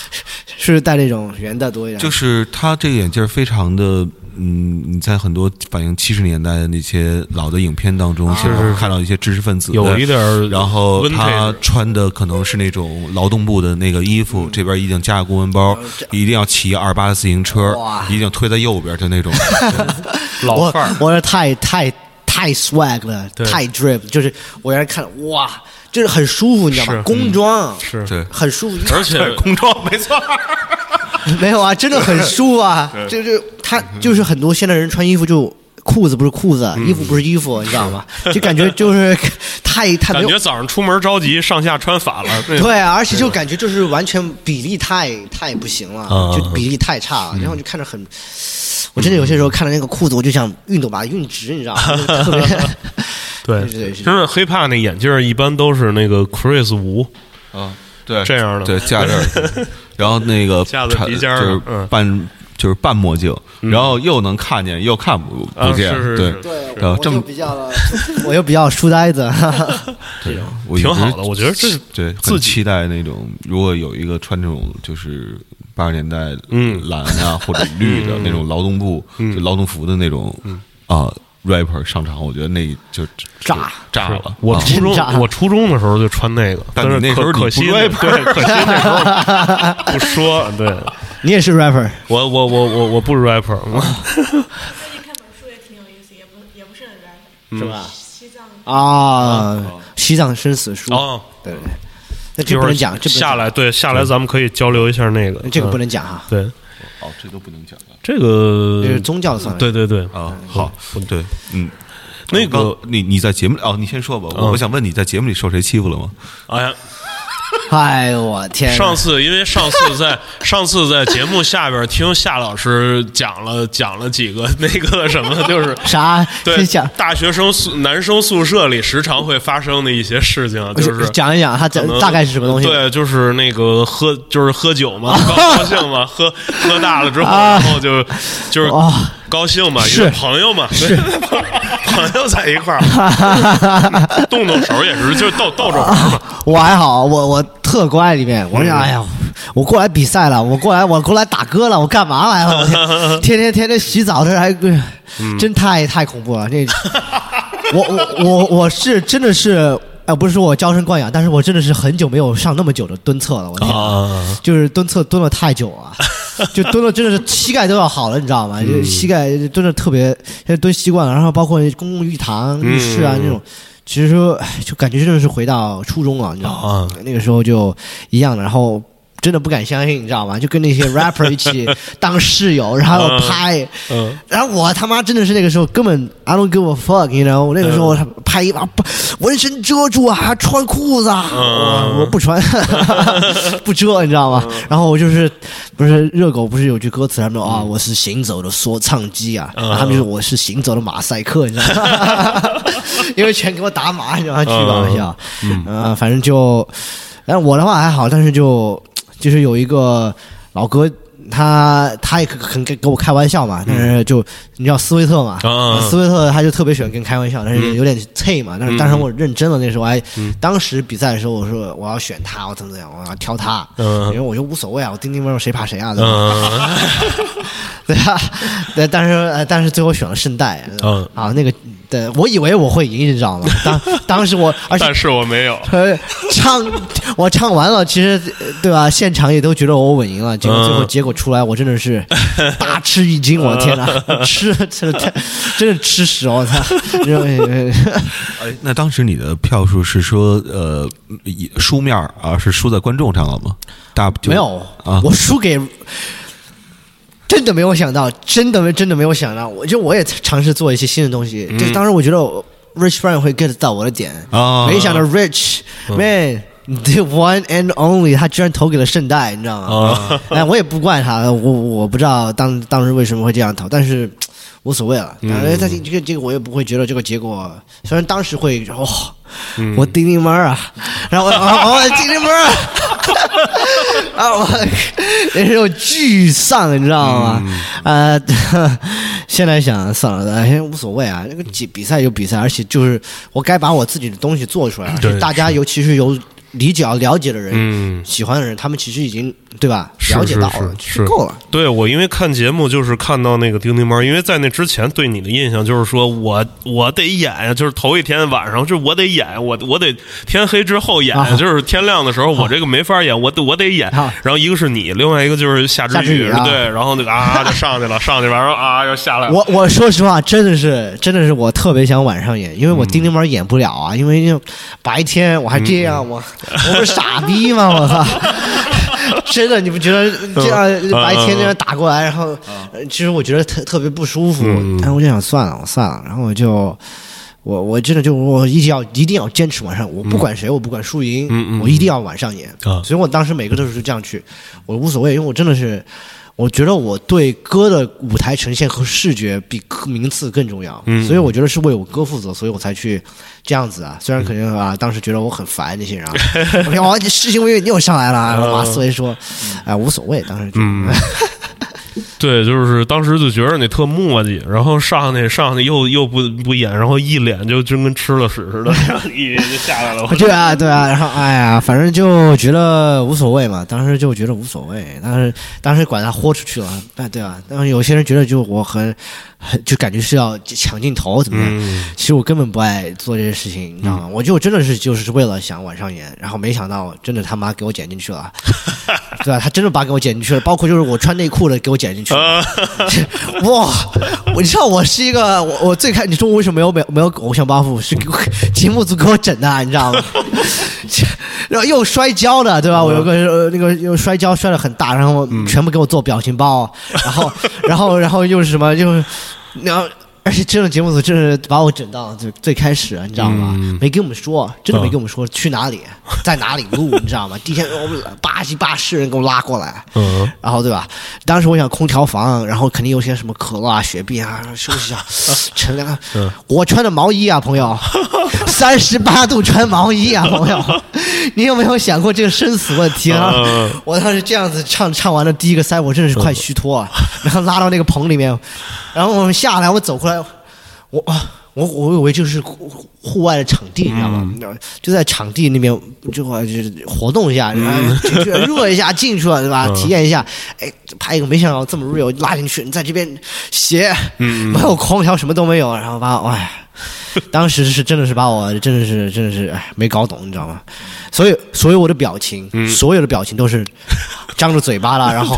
是戴那种圆的多一点？就是他这个眼镜非常的，嗯，你在很多反映七十年代的那些老的影片当中，其实会看到一些知识分子有一点然后他穿的可能是那种劳动部的那个衣服，这边一定加个公文包，一定要骑二八的自行车，一定推在右边的那种。老范儿，我这太太太 swag 了，太 drip，就是我原来看哇，就是很舒服，你知道吗？工装。是。对，很舒服，而且 工装没错。没有啊，真的很舒服啊！就是他就是很多现代人穿衣服就裤子不是裤子，衣服不是衣服，你知道吗？就感觉就是 太太没有感觉早上出门着急，上下穿反了。对啊，而且就感觉就是完全比例太太不行了，啊就比例太差了，然后就看着很，我真的有些时候看着那个裤子，我就想熨斗把它熨直，你知道吗？就特别对对对是真的黑怕那眼镜一般都是那个 Chris 五啊，对，这样的对，架这儿，然后那个 架子鼻尖儿就是嗯。半就是半墨镜，然后又能看见又看不啊不见，对。对，然后这么比较，我又比较书呆子，这种我挺好的，我觉得这对，很期待那种，如果有一个穿这种就是八十年代嗯。蓝啊或者绿的那种劳动部就劳动服的那种啊 rapper 上场，我觉得那就炸炸了。我啊初中我初中的时候就穿那个，但是那时候可可惜对，可惜那时候不说。对。你也是 rapper 我我我我我不是 rapper，我最近看本书也挺有意思，也不也不是很 rapper，是吧？西藏。啊，西藏生死书，哦，对。对，那这不能讲，这不能讲，下来对下来咱们可以交流一下那个，这个不嗯能讲哈，对哦，这都不能讲了这个这是宗教的算。对对对啊。好，对，嗯，那个你你在节目里哦，你先说吧。我想问你在节目里受谁欺负了吗？哎呀，哎呦我天！上次因为上次在 上次在节目下边听夏老师讲了讲了几个那个什么，就是啥？对讲，大学生宿男生宿舍里时常会发生的一些事情，就是讲一讲，它这可能大概是什么东西？对，就是那个喝，就是喝酒嘛，高高兴嘛，喝喝大了之后，啊然后就就是哦高兴嘛，是朋友嘛，是朋友在一块儿，动动手也是，就逗逗着玩嘛。我还好，我我特乖里面，我想，哎呀，我过来比赛了，我过来，我过来打歌了，我干嘛来了？天天天天洗澡这还，真太太恐怖了。这，我我我我是真的是，呃，不是说我娇生惯养，但是我真的是很久没有上那么久的蹲厕了，我天。啊，就是蹲厕蹲了太久了，就蹲了真的是膝盖都要好了，你知道吗？就膝盖蹲的特别，现在蹲习惯了，然后包括公共浴堂、浴室啊嗯那种，其实说哎就感觉真的是回到初中了，你知道吗啊？那个时候就一样的，然后。真的不敢相信，你知道吗？就跟那些 rapper 一起当室友，然后拍，嗯然后我他妈真的是那个时候根本 I don't give a fuck，you know，我那个时候拍一把不纹身遮住啊，还穿裤子啊，我我不穿 不遮，你知道吗？然后我就是不是热狗不是有句歌词他们说啊，我是行走的说唱机啊，然后他们就说我是行走的马赛克，你知道吗？因为全给我打码，你知道吗？巨搞笑，嗯，反正就，但我的话还好，但是就就是有一个老哥。他他也很跟跟我开玩笑嘛，但是就你知道斯威特嘛，啊斯威特他就特别喜欢跟开玩笑，但是有点脆嘛。但是当时我认真了，那时候还当时比赛的时候，我说我要选他，我怎么怎么样，我要挑他，嗯因为我就无所谓啊，我叮叮咣咣谁怕谁啊，对吧？嗯对啊，对，但是呃但是最后选了圣代，嗯啊，那个对我以为我会赢，你知道吗？当当时我 而且但是我没有。呃，唱 我唱完了，其实呃对吧？现场也都觉得我稳赢了，结果最后嗯结果出来，我真的是大吃一惊，我的天哪，吃吃太真的吃屎，我操！哎，那当时你的票数是说呃以书面儿啊，是输在观众上了吗？大没有啊我输给。真的没有想到，真的没真的没有想到，我就我也尝试做一些新的东西。嗯就当时我觉得 Rich Brian 会 get 到我的点，啊。没想到 Rich、Man the one and only，他居然投给了圣代，你知道吗？啊。哎，我也不怪他，我我不知道当当时为什么会这样投，但是无所谓了。嗯。但是他这个这个我也不会觉得这个结果，虽然当时会哇、嗯。我叮叮猫啊，然后我我我叮叮猫 啊，啊我那时候巨丧，你知道吗？嗯呃，现在想算了，哎无所谓啊，那个比比赛就比赛，而且就是我该把我自己的东西做出来，而且大家尤其是有理解、了解的人，嗯喜欢的人，他们其实已经对吧？了解到了，是够了。对我，因为看节目就是看到那个叮叮猫，因为在那之前对你的印象就是说我我得演呀，就是头一天晚上就我得演，我我得天黑之后演，啊 就是天亮的时候我这个没法演，我得我得演。啊然后一个是你，另外一个就是夏夏之雨啊对，然后那个啊就上去了，上去完了啊又下来了。我我说实话，真的是真的是我特别想晚上演，因为我叮叮猫演不了啊，因为白天我还这样，我我不是傻逼吗？我操！真的，你不觉得这样嗯白天这样打过来，然后呃其实我觉得特特别不舒服，但是我就想算了，我算了，然后我就。我我真的就我一定要一定要坚持晚上，我不管谁，我不管输赢，嗯嗯我一定要晚上演。啊所以我当时每个都是这样去，我无所谓，因为我真的是，我觉得我对歌的舞台呈现和视觉比歌名次更重要，嗯。所以我觉得是为我歌负责，所以我才去这样子啊。虽然肯定啊，当时觉得我很烦那些人啊，我说哦，你事情我以为你又上来了马思维说，哎，无所谓，当时就。嗯 对，就是当时就觉得你特磨叽，然后上去上去又又不不演，然后一脸就就跟吃了屎似的，然后一就下来了。对啊，对啊，然后哎呀，反正就觉得无所谓嘛，当时就觉得无所谓，但是当时管他豁出去了，哎，对啊，但是有些人觉得就我很很就感觉是要抢镜头怎么样？嗯其实我根本不爱做这些事情，你知道吗？我就真的是就是为了想晚上演，然后没想到真的他妈给我剪进去了，对吧、他真的把给我剪进去了，包括就是我穿内裤的给我剪进去了。啊，哇，我你知道我是一个我我最开你说我为什么没有没有没有偶像包袱，是给我节目组给我整的，你知道吗？然后又摔跤的，对吧？我有个呃那个又摔跤摔的很大，然后全部给我做表情包，然后然后然后又是什么就是然后。而且这种节目组真是把我整到最最开始，你知道吗？没跟我们说，真的没跟我们说去哪里，在哪里录，你知道吗？第一天我们巴西巴士人给我拉过来，嗯然后对吧？当时我想空调房，然后肯定有些什么可乐啊、雪碧啊，休息一下，乘凉。我穿的毛衣啊，朋友，三十八度穿毛衣啊，朋友，你有没有想过这个生死问题啊？嗯我当时这样子唱唱完了第一个塞，我真的是快虚脱啊，然后拉到那个棚里面，然后我们下来，我走过来，我啊。我我以为就是户户外的场地，你知道吗？就在场地那边，就就是活动一下，然后进去热一下，进去了，对吧？体验一下，哎，拍一个没想到这么 real，拉进去，你在这边写，没有空调，什么都没有，然后把我，哎，当时是真的是把我真的是真的是哎没搞懂，你知道吗？所以所有我的表情，所有的表情都是张着嘴巴了，然后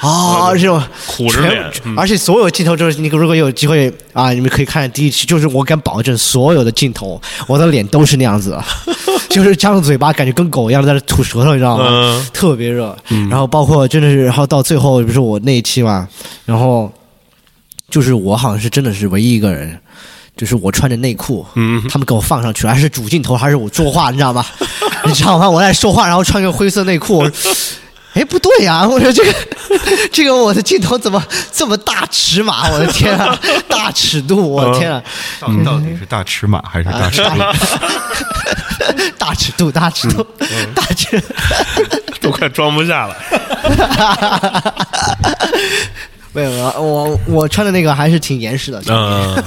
啊这种苦着脸嗯而且所有镜头就是你如果有机会啊，你们可以看第一期，就是我敢保证所有的镜头，我的脸都是那样子的，就是张着嘴巴，感觉跟狗一样在那吐舌头，你知道吗？嗯特别热。然后包括真的是，然后到最后不是我那一期嘛，然后就是我好像是真的是唯一一个人。就是我穿着内裤，嗯他们给我放上去了，还是主镜头，还是我说话，你知道吗？你知道吗？我在说话，然后穿个灰色内裤，我哎，不对呀、我说这个这个我的镜头怎么这么大尺码？我的天啊，大尺度，我的天啊！到底到底是大尺码还是大尺度？大尺度，大尺度，大尺。都快装不下了。没有，我我我穿的那个还是挺严实的。嗯，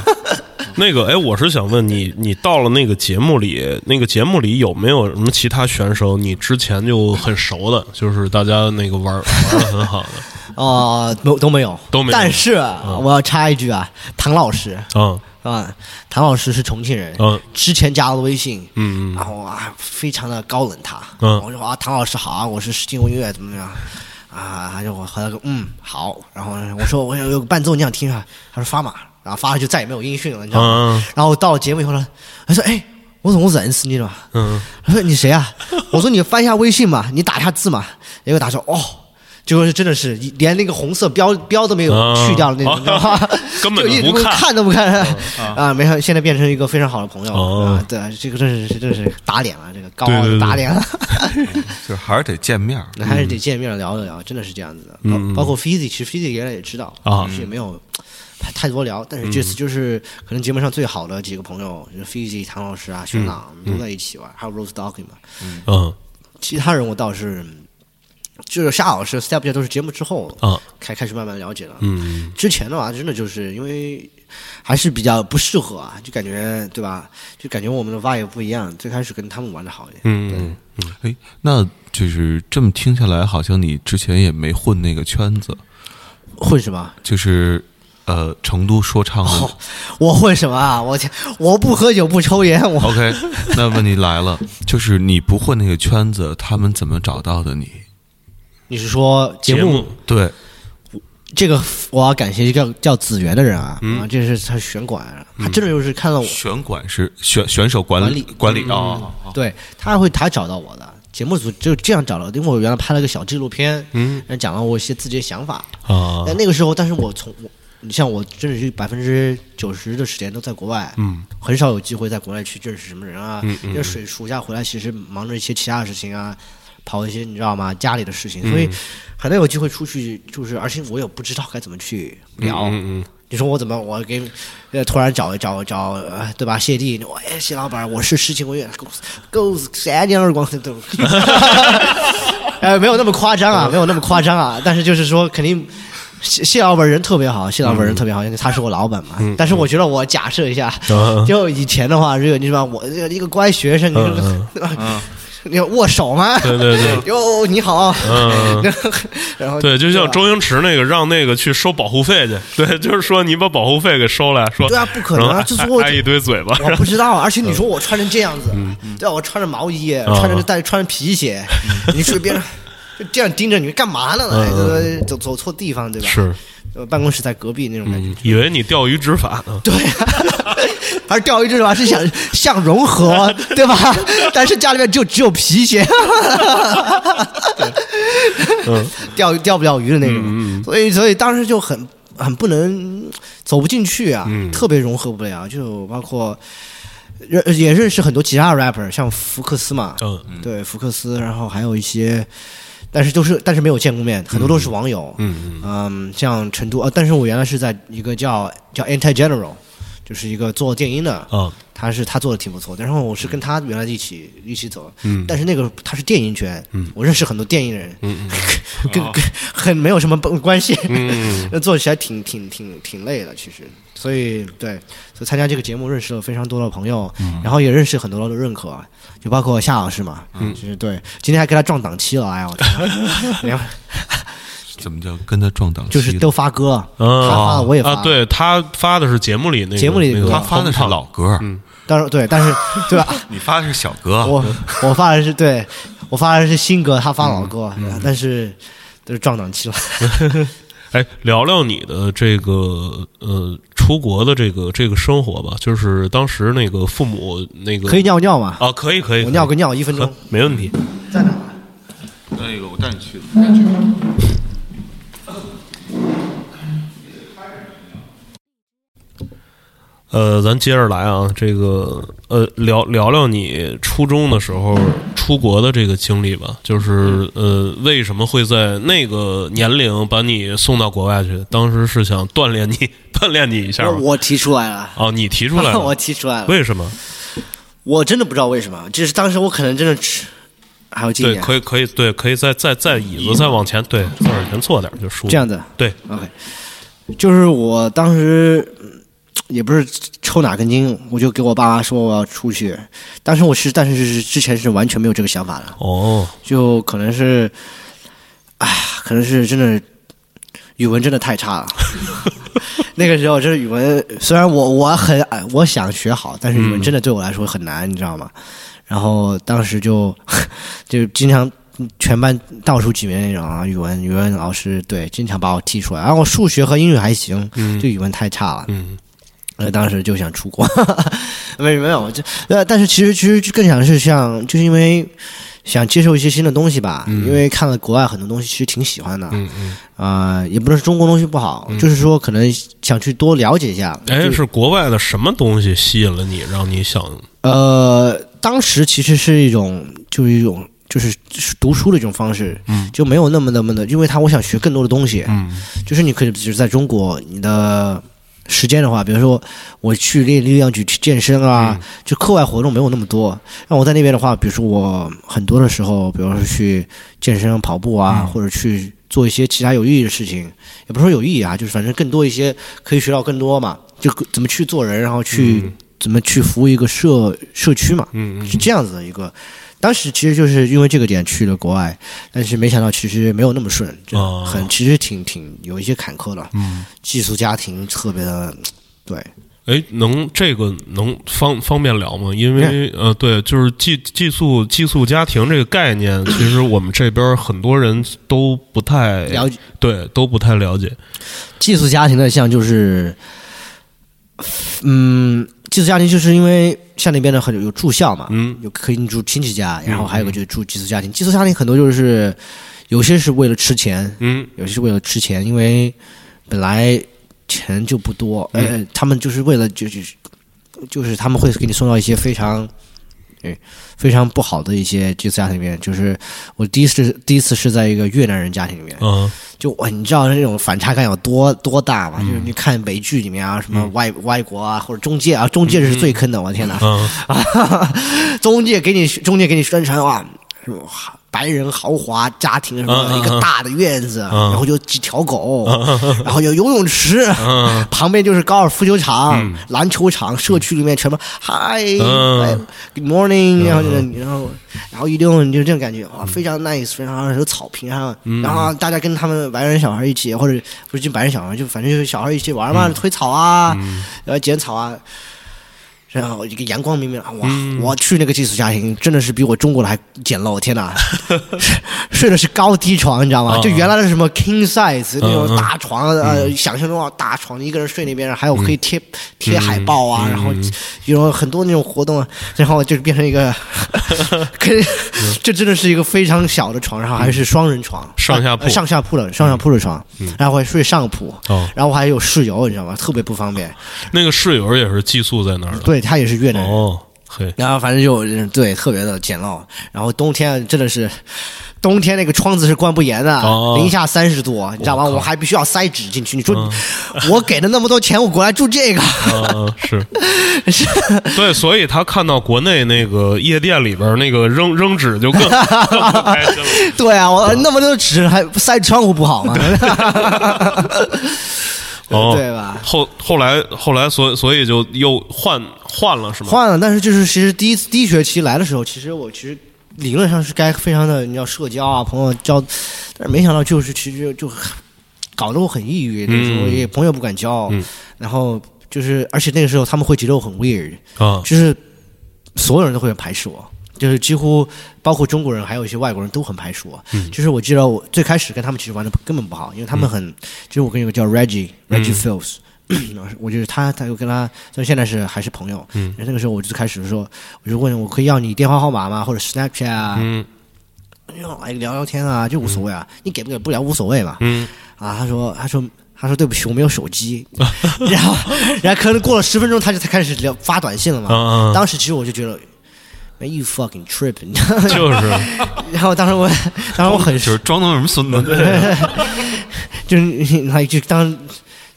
那个，哎，我是想问你，你到了那个节目里，那个节目里有没有什么其他选手？你之前就很熟的，就是大家那个玩玩的很好的？哦，没有都没有，都没有。但是我要插一句啊，唐老师。嗯。啊，唐老师是重庆人，嗯。之前加了微信，嗯然后啊，非常的高冷他，嗯。我说啊，唐老师好啊，我是金音乐怎么样？啊，他就我回来个嗯好，然后我说我有有个伴奏你想听啊？他说发嘛，然后发了就再也没有音讯了，你知道吗？嗯然后到了节目以后呢，他说哎，我怎么认识你了？嗯他说你谁啊？我说你翻一下微信嘛，你打一下字嘛。结果打说哦，结果是真的是连那个红色标标都没有啊去掉的那种，你知道吗？根本就不看看都不看啊！没事现在变成一个非常好的朋友哦啊！对，这个真是真是打脸了，这个高傲打脸了。就还是得见面。那还是得见面聊一聊，真的是这样子的。嗯包包括 Fizzy，其实 Fizzy 原来也知道啊也没有太多聊，但是这次就是可能节目上最好的几个朋友，就是 Fizi、唐老师啊、玄朗都在一起玩，还有 Rose Dawkins 嘛。嗯其他人我倒是，就是夏老师、Step 这都是节目之后啊开开始慢慢了解了。嗯之前的话，真的就是因为还是比较不适合啊，就感觉对吧？就感觉我们的 vibe 不一样。最开始跟他们玩的好一点。嗯嗯哎，那就是这么听下来，好像你之前也没混那个圈子，混什么？就是呃，成都说唱的。哦我混什么啊？我天！我不喝酒不抽烟，我 OK，那问题来了，就是你不混那个圈子，他们怎么找到的你？你是说节目节目对，这个我要感谢一个叫子源的人啊，嗯啊，这是他选管，他真的就是看到我，选管是选选手管理管理啊。对他会他找到我的。节目组就这样找到，因为我原来拍了个小纪录片，嗯讲了我一些自己的想法。啊但那个时候，但是我从我，你像我，真的是百分之九十的时间都在国外，嗯很少有机会在国外去认识什么人啊。嗯嗯因为暑暑假回来，其实忙着一些其他的事情啊，跑一些你知道吗？家里的事嗯情，所以很难有机会出去，就是而且我也不知道该怎么去聊。嗯嗯你说我怎么我给呃突然找找找呃对吧？谢帝，我哎谢老板，我是诗情文乐，够够三年耳光都，呃没有那么夸张啊，没有那么夸张啊，但是就是说肯定谢谢老板人特别好，谢老板人特别好，因为他是我老板嘛。嗯但是我觉得我假设一下，嗯就以前的话，如果你说我这个一个乖学生，你说嗯对吧？你要握手吗？对对对，哟，你好。嗯。然后对，就像周星驰那个让那个去收保护费去，对，就是说你把保护费给收来，说对啊不可能啊就是我挨一堆嘴巴，我不知道，而且你嗯说我穿成这样子，对吧？我穿着毛衣，穿着带穿着皮鞋，你随便就这样盯着你干嘛呢？哎走走错地方对吧？嗯是，呃，办公室在隔壁那种感觉。嗯，以为你钓鱼执法呢，对、而钓鱼执法是想想融合，对吧？但是家里面就只有皮鞋，钓鱼钓不钓鱼的那种，所以所以当时就很很不能走不进去啊，特别融合不了，就包括认也认识很多其他的 rapper，像福克斯嘛，嗯。对福克斯，然后还有一些。但是都是，但是没有见过面，很多都是网友。嗯嗯，像成都，啊，但是我原来是在一个叫叫 Anti General，就是一个做电音的，啊，他是他做的挺不错的。然后我是跟他原来一起一起走，嗯。但是那个他是电音圈，嗯。我认识很多电音人，嗯 跟跟很没有什么关系，嗯那 做起来挺挺挺挺累的，其实。所以对，所以参加这个节目认识了非常多的朋友，嗯。然后也认识很多的认可，就包括夏老师嘛，嗯，就是对，今天还跟他撞档期了，哎呀，怎么叫跟他撞档期就是都发歌，嗯他发了我也发，啊，对他发的是节目里那个节目里那个他他发的是老歌，嗯，但是对，但是 对吧？你发的是小歌。我我发的是对，我发的是新歌，他发老歌，嗯。但是都是撞档期了。哎，聊聊你的这个呃出国的这个这个生活吧，就是当时那个父母那个可以尿尿吗？啊，可以可以，我尿个尿一分钟，没问题。在哪？那个我带你去。呃，咱接着来啊，这个呃，聊聊聊你初中的时候出国的这个经历吧。就是呃，为什么会在那个年龄把你送到国外去？当时是想锻炼你，锻炼你一下吗？我我提出来了，哦，你提出来了 我，提出来了，为什么？我真的不知道为什么，就是当时我可能真的吃，还有今对，年可以，可以，对，可以再再再椅子再往前，对，再往前坐点就舒服。这样子对，，OK，就是我当时嗯也不是抽哪根筋，我就给我爸妈说我要出去，当时我是，但是是之前是完全没有这个想法的，哦，就可能是，哎，可能是真的语文真的太差了。那个时候真的语文，虽然我我很哎我想学好，但是语文真的对我来说很难，你知道吗？然后当时就 就经常全班倒数几名那种啊，语文语文老师对经常把我踢出来，然后我数学和英语还行，嗯就语文太差了。嗯呃，当时就想出国，没没有，就呃，但是其实其实更想是像，就是因为想接受一些新的东西吧，因为看了国外很多东西，其实挺喜欢的，嗯嗯，啊、也不能说中国东西不好，就是说可能想去多了解一下。哎，是国外的什么东西吸引了你，让你想？呃，当时其实是一种，就是一种。就是就是读书的一种方式，嗯就没有那么那么的，因为他我想学更多的东西，嗯就是你可以，就是在中国，你的时间的话，比如说我去练力量举、去健身啊，就课外活动没有那么多。那我在那边的话，比如说我很多的时候，比如说去健身、跑步啊，或者去做一些其他有意义的事情，也不是说有意义啊，就是反正更多一些可以学到更多嘛，就怎么去做人，然后去、怎么去服务一个社社区嘛，是这样子的一个。当时其实就是因为这个点去了国外，但是没想到其实没有那么顺，就哦很其实挺挺有一些坎坷的。嗯。寄宿家庭特别的，对，哎，能这个能方方便聊吗？因为呃，对，就是寄寄宿寄宿家庭这个概念，其实我们这边很多人都不太了解对，都不太了解。寄宿家庭的像就是，嗯，寄宿家庭就是因为像那边的很有住校嘛，嗯有可以住亲戚家，然后还有个就是住寄宿家庭。寄宿家庭很多就是有些是为了吃钱，嗯有些是为了吃钱，因为本来钱就不多，呃，他们就是为了就是就是他们会给你送到一些非常。对，非常不好的一些这次家庭里面，就是我第一次第一次是在一个越南人家庭里面，嗯就哇，你知道那种反差感有多多大吗？就是你看美剧里面啊，什么外外国啊，或者中介啊，中介是最坑的，我的天哪！嗯 中介给你中介给你宣传哇，什么白人豪华家庭什么嗯嗯一个大的院子，嗯。然后就几条狗，然后有游泳池，旁边就是高尔夫球场、篮球场，社区里面全部 Hi、嗯。Good morning，然后就然后然后一溜你就是这种感觉哇，非常 nice，非常有草坪上，然后大家跟他们白人小孩一起，或者不是就白人小孩，就反正就是小孩一起玩嘛，推草啊，然后剪草啊。然后一个阳光明媚啊，哇！我去那个寄宿家庭，真的是比我中国的还简陋，天哪！睡的是高低床，你知道吗？啊就原来的什么 king size 那种嗯大床，呃，想象中啊大床，一个人睡那边，还有可以贴贴海报啊，然后有很多那种活动啊，然后就变成一个，跟这真的是一个非常小的床，然后还是双人床，上下铺呃上下铺的上下铺的床，然后还睡上铺，哦，然后还有室友，你知道吗？特别不方便。那个室友也是寄宿在那儿的。对他也是越南人。哦，嘿，然后反正就嗯对特别的简陋，然后冬天真的是，冬天那个窗子是关不严的，哦零下三十度，你知道吗？我还必须要塞纸进去。你说、我给了那么多钱，我过来住这个，嗯，是，对，所以他看到国内那个夜店里边那个扔扔纸就更 更不开心了。对啊，我那么多纸还塞窗户不好吗？哦，对吧？后后来后来，所所以就又换换了是吗？换了，但是就是其实第一次第一学期来的时候，其实我其实理论上是该非常的你要社交啊，朋友交，但是没想到就是其实就搞得我很抑郁，那时候嗯也朋友不敢交，嗯然后就是而且那个时候他们会觉得我很 weird，啊，就是所有人都会排斥我。就是几乎包括中国人，还有一些外国人都很排斥我。嗯。就是我记得我最开始跟他们其实玩的根本不好，因为他们很，就是我跟一个叫 Reggie Reggie Fields，、我就是他，他又跟他，虽然现在是还是朋友，嗯，那个时候我就开始说，我就问我可以要你电话号码吗？或者 Snapchat 啊，嗯。要来聊聊天啊，就无所谓啊，你给不给不了无所谓嘛。嗯。啊，他说，他说，他说对不起，我没有手机。然后，然后可能过了十分钟，他就才开始聊发短信了嘛。当时其实我就觉得，Man you fucking trip，你知道吗？就是然后当时我，当时我很就是装的什么孙子，就是他就当，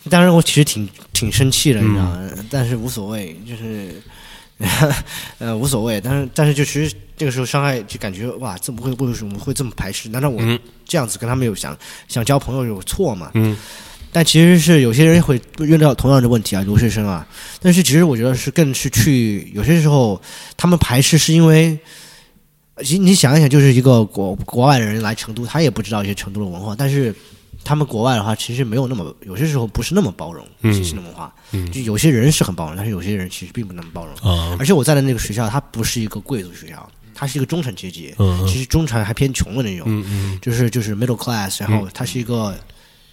当时我其实挺挺生气的，你知道吗？但是无所谓，就是。呃，无所谓，但是但是就其实这个时候伤害就感觉哇，怎么会为什么会这么排斥？难道我嗯这样子跟他们有想想交朋友有错吗？嗯但其实是有些人会遇到同样的问题啊，留学生啊。但是其实我觉得是更是去有些时候他们排斥是因为，其实你想一想，就是一个国国外的人来成都，他也不知道一些成都的文化，但是他们国外的话其实没有那么有些时候不是那么包容嗯。新兴的文化，嗯。就有些人是很包容，但是有些人其实并不那么包容。啊。而且我在的那个学校，它不是一个贵族学校，它是一个中产阶级，嗯。其实中产还偏穷的那种。嗯嗯。就是就是 middle class，然后它是一个、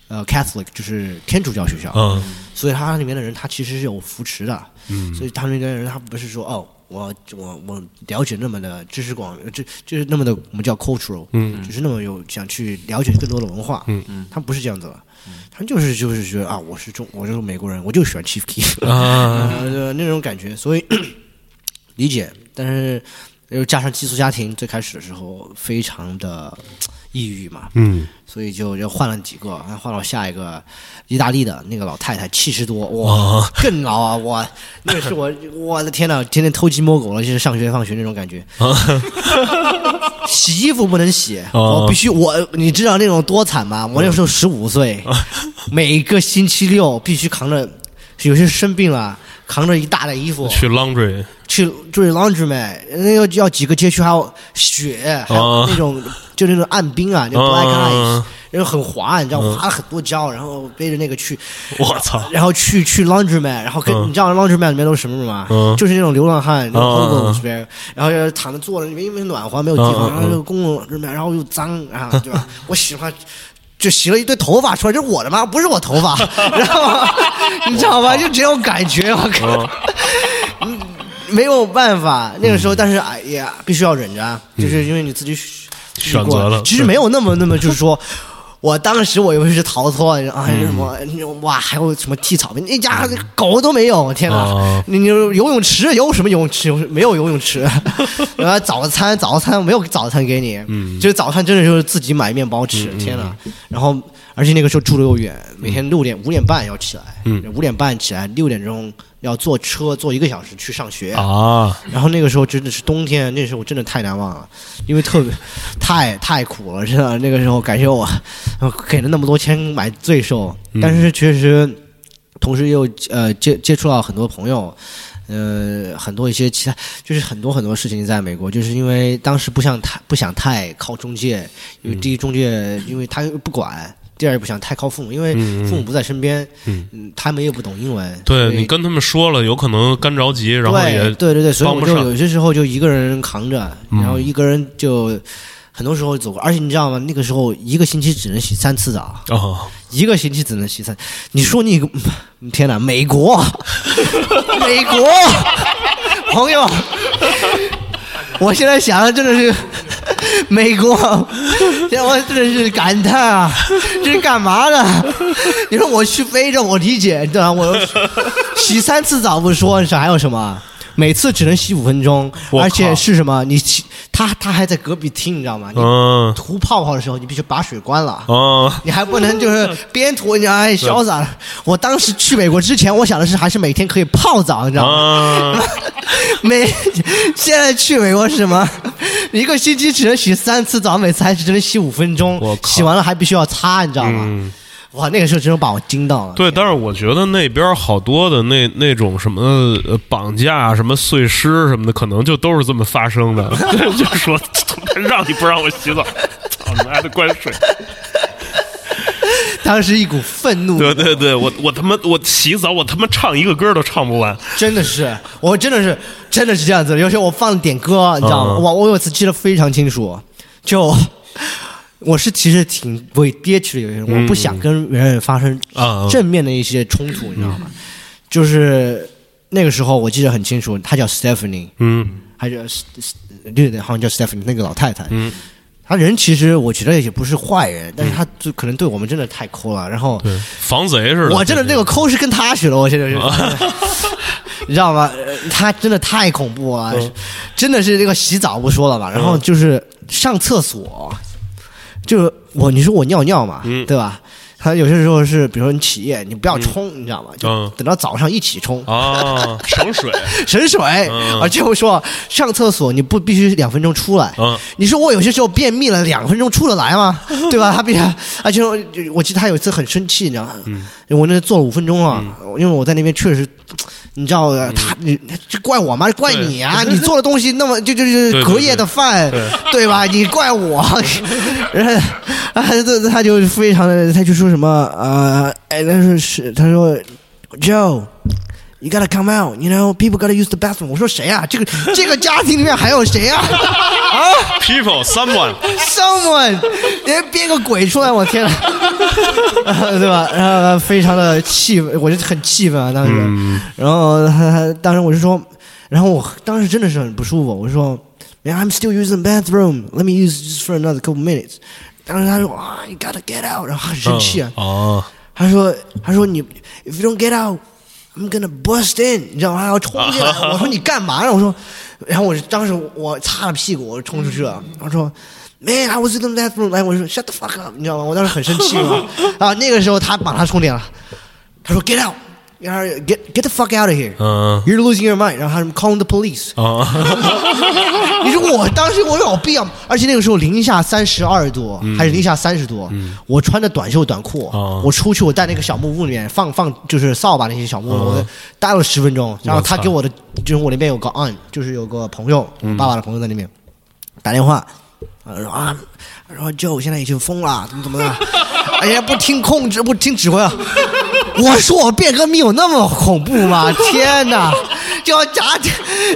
呃 Catholic，就是天主教学校，嗯。所以他里面的人他其实是有扶持的，嗯。所以他们那边人他不是说哦，我我我了解那么的知识广，就就是那么的我们叫 cultural，嗯。就是那么有想去了解更多的文化，嗯。嗯，他们不是这样子的，他们就是就是觉得啊，我是中我就是美国人，我就喜欢 Chief Keef，啊。呃，那种感觉，所以 理解，但是又加上寄宿家庭，最开始的时候非常的抑郁嘛，嗯所以就就换了几个，换了下一个意大利的那个老太太，七十多，哇，啊更老啊！我那个是我，我的天呐，天天偷鸡摸狗了，就是上学放学那种感觉。洗衣服不能洗，哦我必须我，你知道那种多惨吗？我那时候十五岁，每个星期六必须扛着，有些生病了，扛着一大袋衣服去 laundry 去就是 laundromat，那要要几个街区，还有雪，还有哦那种、就那种暗冰啊，就 black ice，、嗯然后很滑，你知道，滑了很多跤，然后背着那个去，我操。然后去去 laundromat，然后跟、嗯。你知道 laundromat 里面都是什么吗？嗯。就是那种流浪汉，那种嗯嗯 hobos 边，然后就躺着坐着，因为因为暖和没有地方，然后就公共 laundromat，然后又脏，然后对吧？我喜欢。就洗了一堆头发出来，这是我的吗？不是我头发，然后你知道吗？就这种感觉，我靠，嗯没有办法，那个时候，但是哎呀，必须要忍着啊，就是因为你自己选选择了其实没有那么那么，就是说。我当时我以为是逃脱啊，什么哇，还有什么剃草坪，那家狗都没有，天哪！哦你你游泳池有什么游泳池？有没有游泳池？然后早餐早餐没有早餐给你，嗯就是早餐真的就是自己买面包吃，天哪！然后而且那个时候住的又远，每天六点五点半要起来，嗯。五点半起来，六点钟要坐车坐一个小时去上学啊，然后那个时候真的是冬天，那时候真的太难忘了，因为特别太太苦了，真的。那个时候感谢我呃给了那么多钱买罪受，但是确实，同时又呃接接触到很多朋友，呃很多一些其他就是很多很多事情在美国，就是因为当时不想太不想太靠中介，因为第一中介因为他又不管。第二也不想太靠父母，因为父母不在身边，嗯，他们又不懂英文。对你跟他们说了，有可能干着急，然后也对对对对，所以我就有些时候就一个人扛着，然后一个人就很多时候走过，而且你知道吗？那个时候一个星期只能洗三次澡，哦，一个星期只能洗三。你说你 天哪，美国，美国！朋友，我现在想的真的是美国，让我真是感叹啊，这是干嘛的？你说我去非洲，我理解，对吧？我洗三次澡不说，你想还有什么？每次只能洗五分钟，而且是什么？你洗他他还在隔壁听，你知道吗？你嗯涂泡泡的时候，你必须把水关了。啊，你还不能就是 边涂，你哎潇洒。我当时去美国之前，我想的是还是每天可以泡澡，你知道吗？啊，每现在去美国是什么？一个星期只能洗三次澡，每次还只能洗五分钟我，靠洗完了还必须要擦，你知道吗？嗯，哇，那个时候真的把我惊到了。对，但是我觉得那边好多的那那种什么呃绑架、什么碎尸什么的，可能就都是这么发生的，就说让你不让我洗澡，操你妈的关水。当时一股愤怒，对对对，我我他妈我洗澡，我他妈唱一个歌都唱不完。真的是，我真的是，真的是这样子的。有时候我放点歌，你知道吗？嗯我我有一次记得非常清楚，就我是其实挺委憋屈的，有些人我不想跟别人发生啊正面的一些冲突，你知道吗？就是那个时候我记得很清楚，她叫 Stephanie，嗯还是对对，好像叫 Stephanie 那个老太太。嗯，她人其实我觉得也不是坏人，但是她就可能对我们真的太抠了。然后，防贼似的。我真的那个抠是跟她学的，我现在就，你知道吗？呃她真的太恐怖了，真的是这个洗澡不说了吧，然后就是上厕所，就是我你说我尿尿嘛，对吧？他有些时候是，比如说你起夜，你不要冲，你知道吗？就嗯等到早上一起冲，啊，省水。省水，嗯而且我说上厕所你不必须两分钟出来。嗯你说我有些时候便秘了，两分钟出得来吗？对吧？他必须，而且我我记得他有一次很生气，你知道吗？嗯我那坐了五分钟啊，因为我在那边确实，你知道的他你这怪我吗？怪你啊！你做的东西那么就就就是隔夜的饭，对吧？你怪我，然后啊，他他就非常的，他就说什么呃，哎，他说是，他说 Joe。You gotta come out, you know. People gotta use the bathroom. 我说谁啊？这个这个家庭里面还有谁啊？啊 People, someone， ，someone，连编个鬼出来，我天啊，对吧？然后非常的气愤，我就很气愤啊，当时。然后他他当时我就说，然后我当时真的是很不舒服，我就说，Man, I'm still using the bathroom. Let me use just for another couple minutes. 当时他说啊，You gotta get out，然后很生气啊。哦，他说：“他说你，if you don't get out, I'm gonna bust in，你知道吗？他要冲进来。我说你干嘛呢？我说，然后我当时我擦了屁股，我冲出去了。我说，Man, I was in the bathroom。来，我说 Shut the fuck up，你知道吗？我当时很生气嘛。啊，那个时候他把他充电了。他说 Get out，然后 Get get the fuck out of here。嗯 You're losing your mind。然后他们 Calling the police。啊，你说我当时我有必要？而且那个时候零下三十二度，还是零下三十度，我穿着短袖短裤，哦我出去，我在那个小木屋里面放放就是扫把那些小木屋，待了十分钟。然后他给我的就是我那边有个 aunt，就是有个朋友，我爸爸的朋友在那边打电话，啊说啊，说 Joe 现在已经疯了，怎么怎么的，哎呀不听控制，不听指挥啊。我说我变个命有那么恐怖吗？天哪！就要夹，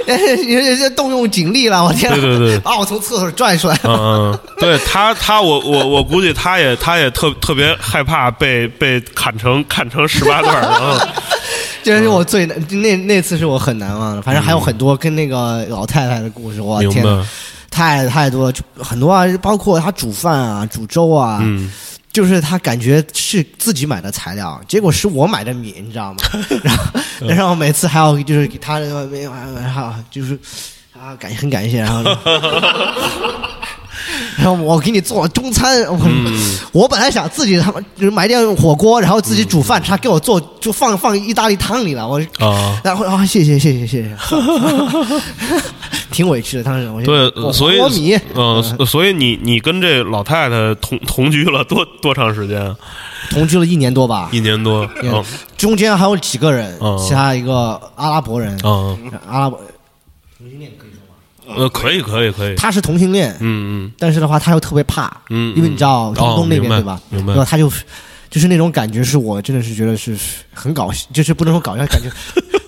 这这动用警力了！我天哪！对对对把我从厕所拽出来。嗯嗯，对他他我我我估计他也他也特特别害怕被被砍成砍成十八段儿，然后 这是我最难那那次是我很难忘的。反正还有很多跟那个老太太的故事，我天，太太多了，就很多啊，包括她煮饭啊、煮粥啊，嗯就是他感觉是自己买的材料，结果是我买的米，你知道吗？然后然后每次还要就是给他没有，还有就是啊感很感谢，然后 然后我给你做中餐，我、嗯。我本来想自己他妈就是买点火锅，然后自己煮饭，他给我做就放放意大利汤里了，我啊，然后啊谢谢谢谢谢谢，挺委屈的当时，我就对，所以我米，嗯，所以你你跟这老太太同同居了多多长时间？同居了一年多吧，一年多。嗯。中间还有几个人，嗯。其他一个阿拉伯人，嗯，阿拉伯呃，可以可以可以。他是同性恋，嗯嗯但是的话他又特别怕，嗯，因为你知道嗯中东那边、哦对吧？明白然后他就就是那种感觉，是我真的是觉得是很搞笑，就是不能说搞笑，感觉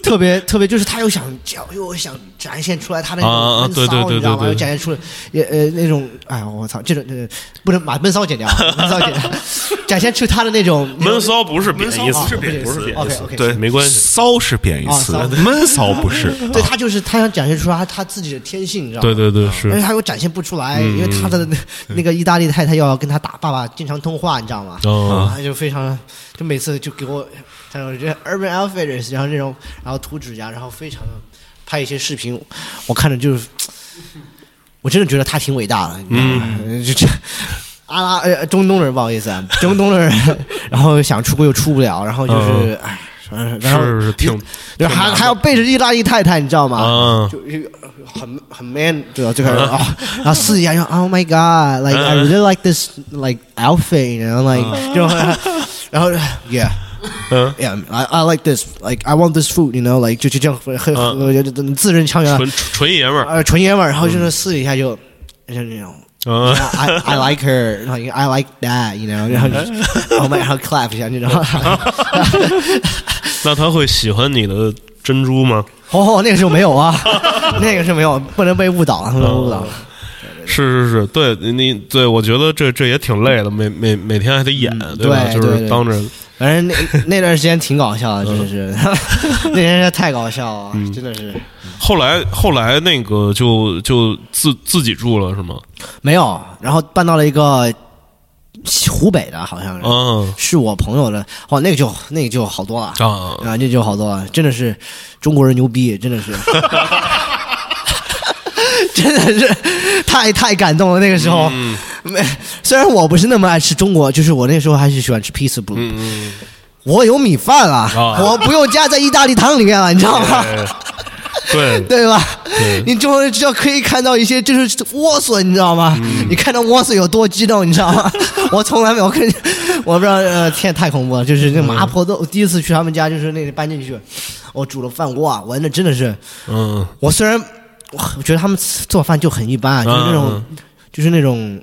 特别特别，就是他又想叫又想展现出来他那种闷骚，对对对你知道吗？展现出来也呃那种，哎呀我操，这种这个不能把闷骚剪掉，闷骚剪 掉，展现出他的那种闷骚不是贬义词，啊不是贬义词。OK，对，没关系骚是贬义词啊，闷骚不是。对他就是他想展现出他他自己的天性，你知道吗？对对对，而且是。他又展现不出来，嗯因为他的那那个意大利太太要跟他打爸爸经常通话，你知道吗？哦他就非常，就每次就给我，他说这 Urban Outfitters，然后这种，然后涂指甲，然后非常的拍一些视频，我看着就是，我真的觉得他挺伟大的？嗯 就这。阿拉呃中东人不好意思啊，中东的人，然后想出国又出不了，然后就是哎，然后是是挺就还还要背着意大利太太，你知道吗？啊就就很很 man，对吧？就开始啊，然后私底下就 Oh my God，like I really like this like outfit，然后 like 就然后 Yeah。嗯 Yeah, I I like this. Like I want this food, you know. Like 就就这样很很很字正腔圆，纯纯爷们儿。呃纯爷们儿，然后就是私底下就就那种。嗯 I I like her, like I like that, you know. 然后就 Oh my，然后 clap 一下，你知道吗？那他会喜欢你的珍珠吗？哦，那个时候没有啊，那个是没有，不能被误导了，不能误导了。是是是，对你对我觉得这这也挺累的，每每每天还得演，对就对对。是当着反正那那段时间挺搞笑的，真的是，那段时间太搞笑了，嗯。真的是。后来后来那个就就自自己住了是吗？没有。然后搬到了一个湖北的，好像是、嗯是我朋友的，哦，那个就那个就好多了。啊。啊，那就好多了，真的是中国人牛逼，真的是。真的是太太感动了，那个时候，嗯。没虽然我不是那么爱吃中国，就是我那时候还是喜欢吃 pizza blue，、嗯我有米饭了，啊。我不用加在意大利汤里面了，你知道吗？哎对。对吧？对。你终于就可以看到一些就是莴笋，你知道吗？嗯。你看到莴笋有多激动，你知道吗？我从来没有看，我不知道，呃，天太恐怖了，就是那麻婆豆，第一次去他们家，就是那个搬进去，我煮了饭，哇，闻的真的是，嗯。我虽然我觉得他们做饭就很一般啊，就是那种，就是那种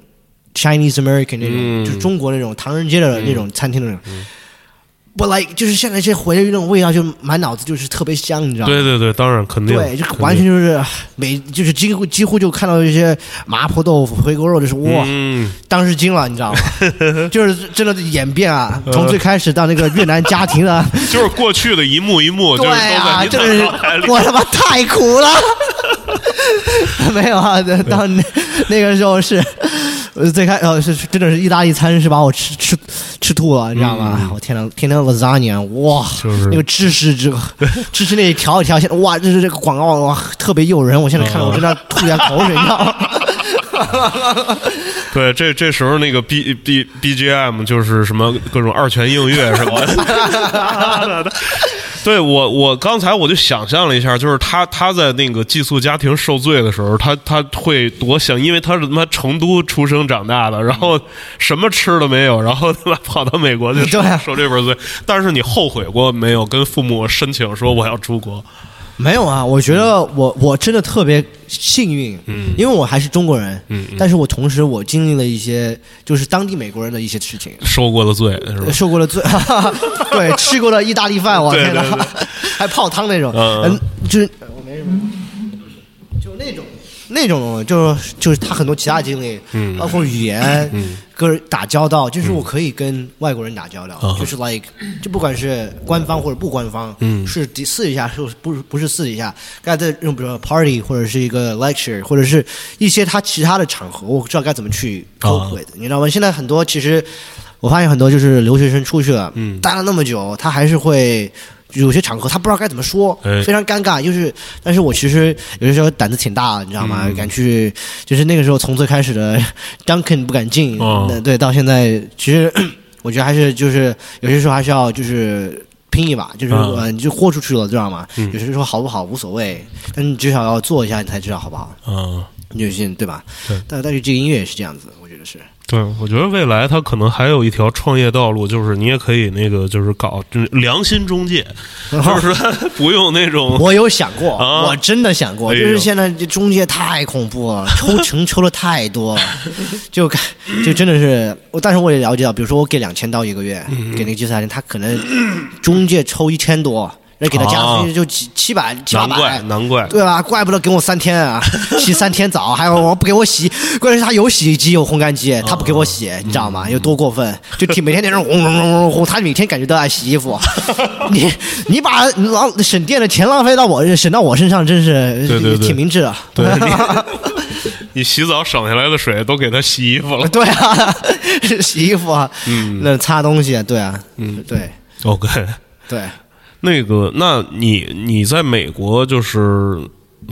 Chinese American 那种，嗯就是中国那种唐人街的那种餐厅的那种。我 like 就是现在这回来那种味道，就满脑子就是特别香，你知道吗？对对对，当然肯定对，就完全就是每就是几乎几乎就看到一些麻婆豆腐、回锅肉，就是哇，嗯当时惊了，你知道吗？就是真的演变啊，呃从最开始到那个越南家庭的，就是过去的一幕一幕，就是对都在啊，你真的脑海里是我他妈太苦了。没有啊，当那那个时候是，呃，最开呃是真的是意大利餐是把我吃吃吃吐了，你知道吗？我天呐，天天 lasagna，哇，嗯就是那个芝士这个芝士那一条一条，现在哇，这是这个广告哇特别诱人，我现在看了我真的吐点口水，你知道吗？对，这这时候那个 B B B G M 就是什么各种二泉映月什么的。对我，我刚才我就想象了一下，就是他他在那个寄宿家庭受罪的时候，他他会多想，因为他是他妈成都出生长大的，然后什么吃的没有，然后他妈跑到美国去受这份罪。但是你后悔过没有？跟父母申请说我要出国？没有啊，我觉得我我真的特别幸运，嗯，因为我还是中国人，嗯但是我同时我经历了一些就是当地美国人的一些事情，受过了罪是吧？受过了罪，对，吃过了意大利饭，我对天哪 还泡汤那种，嗯嗯，就是我没什么，那种就是就是他很多其他经历，嗯。包括语言，跟人打交道，就是我可以跟外国人打交道，嗯。就是 like 就不管是官方或者不官方，嗯。是私私底下是不是不是私底下，该在用比如说 party 或者是一个 lecture 或者是一些他其他的场合，我知道该怎么去 cope 啊。with，、你知道吗？现在很多其实我发现很多就是留学生出去了，嗯。待了那么久，他还是会有些场合他不知道该怎么说，哎非常尴尬。就是，但是我其实有些时候胆子挺大，你知道吗？嗯敢去，就是那个时候从最开始的 Duncan 不敢进，哦对，到现在其实 我觉得还是就是有些时候还是要就是。拼一把，就是、嗯呃，你就豁出去了，知道吗？嗯有些时候好不好无所谓，但你至少要做一下，你才知道好不好。嗯，你就信对吧？对但但是这个音乐也是这样子，我觉得是。对，我觉得未来他可能还有一条创业道路，就是你也可以那个就是搞就是良心中介，就是说不用那种 我有想过，啊。我真的想过，就是现在这中介太恐怖了，抽成抽的太多了，就感就真的是我，但是我也了解到，比如说我给两千刀一个月，嗯。给那个计算人，他可能中介抽一千多，那给他加啊费就七七百七八难怪百。难怪，对吧？怪不得给我三天啊，洗三天澡，还有我不给我洗，关键是他有洗衣机有烘干机，他不给我洗，你知道吗？有多过分？就挺每天那种轰轰轰轰轰，他每天感觉都在洗衣服。你你把浪省电的钱浪费到我省到我身上，真是对对对挺明智啊。对你洗澡省下来的水都给他洗衣服了。对啊，洗衣服啊，嗯那擦东西啊，对啊，嗯，对 OK，对。那个，那你你在美国就是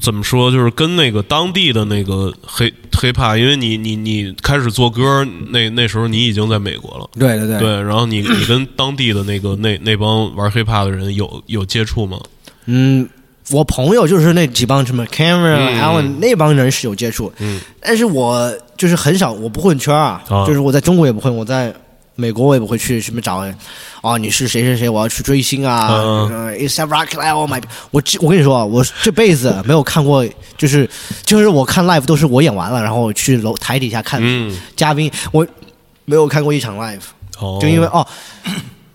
怎么说？就是跟那个当地的那个黑黑怕，因为你你你开始做歌，那那时候你已经在美国了。对对对对，然后你你跟当地的那个那那帮玩 hiphop 的人有有接触吗？嗯，我朋友就是那几帮什么 Cameron、嗯 Allen 那帮人是有接触，嗯，但是我就是很少，我不混圈啊，啊就是我在中国也不混，我在美国我也不会去什么找，哦，你是谁谁谁，我要去追星啊、i s that rock oh my，我这我跟你说啊，我这辈子没有看过，就是就是我看 live 都是我演完了，然后去楼台底下看嗯，嘉宾，我没有看过一场 live。哦，就因为哦，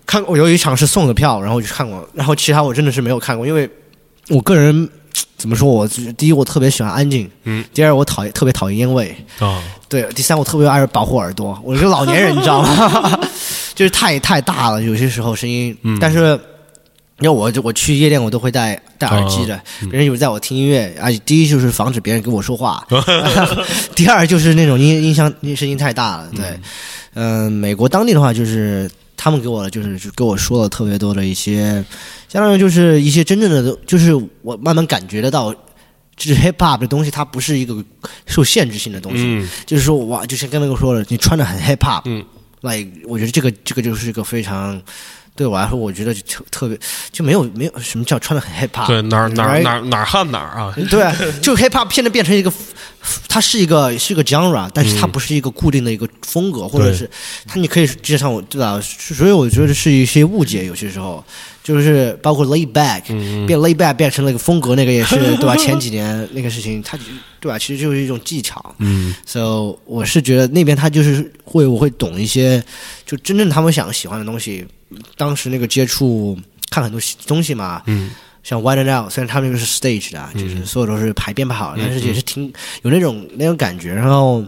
看我有一场是送的票，然后我去看过，然后其他我真的是没有看过，因为我个人怎么说，我第一我特别喜欢安静，嗯，第二我讨厌特别讨厌烟味，啊，对，第三我特别爱保护耳朵，我是个老年人，你知道吗？就是太太大了，有些时候声音，嗯。但是。因为我就我去夜店，我都会戴戴耳机的，别人有在我听音乐，而且第一就是防止别人跟我说话，第二就是那种音音箱音声音太大了，对，嗯、美国当地的话就是他们给我就是就跟我说了特别多的一些，相当于就是一些真正的，就是我慢慢感觉得到，就是 hip hop 的东西，它不是一个受限制性的东西，嗯就是说哇，就像刚才我说的，你穿的很 hip hop，嗯，like 我觉得这个这个就是一个非常。对我来说，我觉得就特特别就没有没有什么叫穿的很 hip hop，对，哪儿哪儿哪儿哪儿汉哪儿啊？对啊，就 hip hop 现在变成一个，它是一个是一个 genre，但是它不是一个固定的一个风格，或者是它你可以就像我对吧？所以我觉得是一些误解，有些时候就是包括 lay back，、变 lay back 变成了一个风格，那个也是 对吧？前几年那个事情，它对吧？其实就是一种技巧。嗯 so 我是觉得那边他就是会我会懂一些，就真正他们想喜欢的东西。当时那个接触看很多东西嘛，嗯像 White and Out，虽然他们那个是 stage 的，就是所有都是排编排好的，但是也是挺有那种那种感觉。然后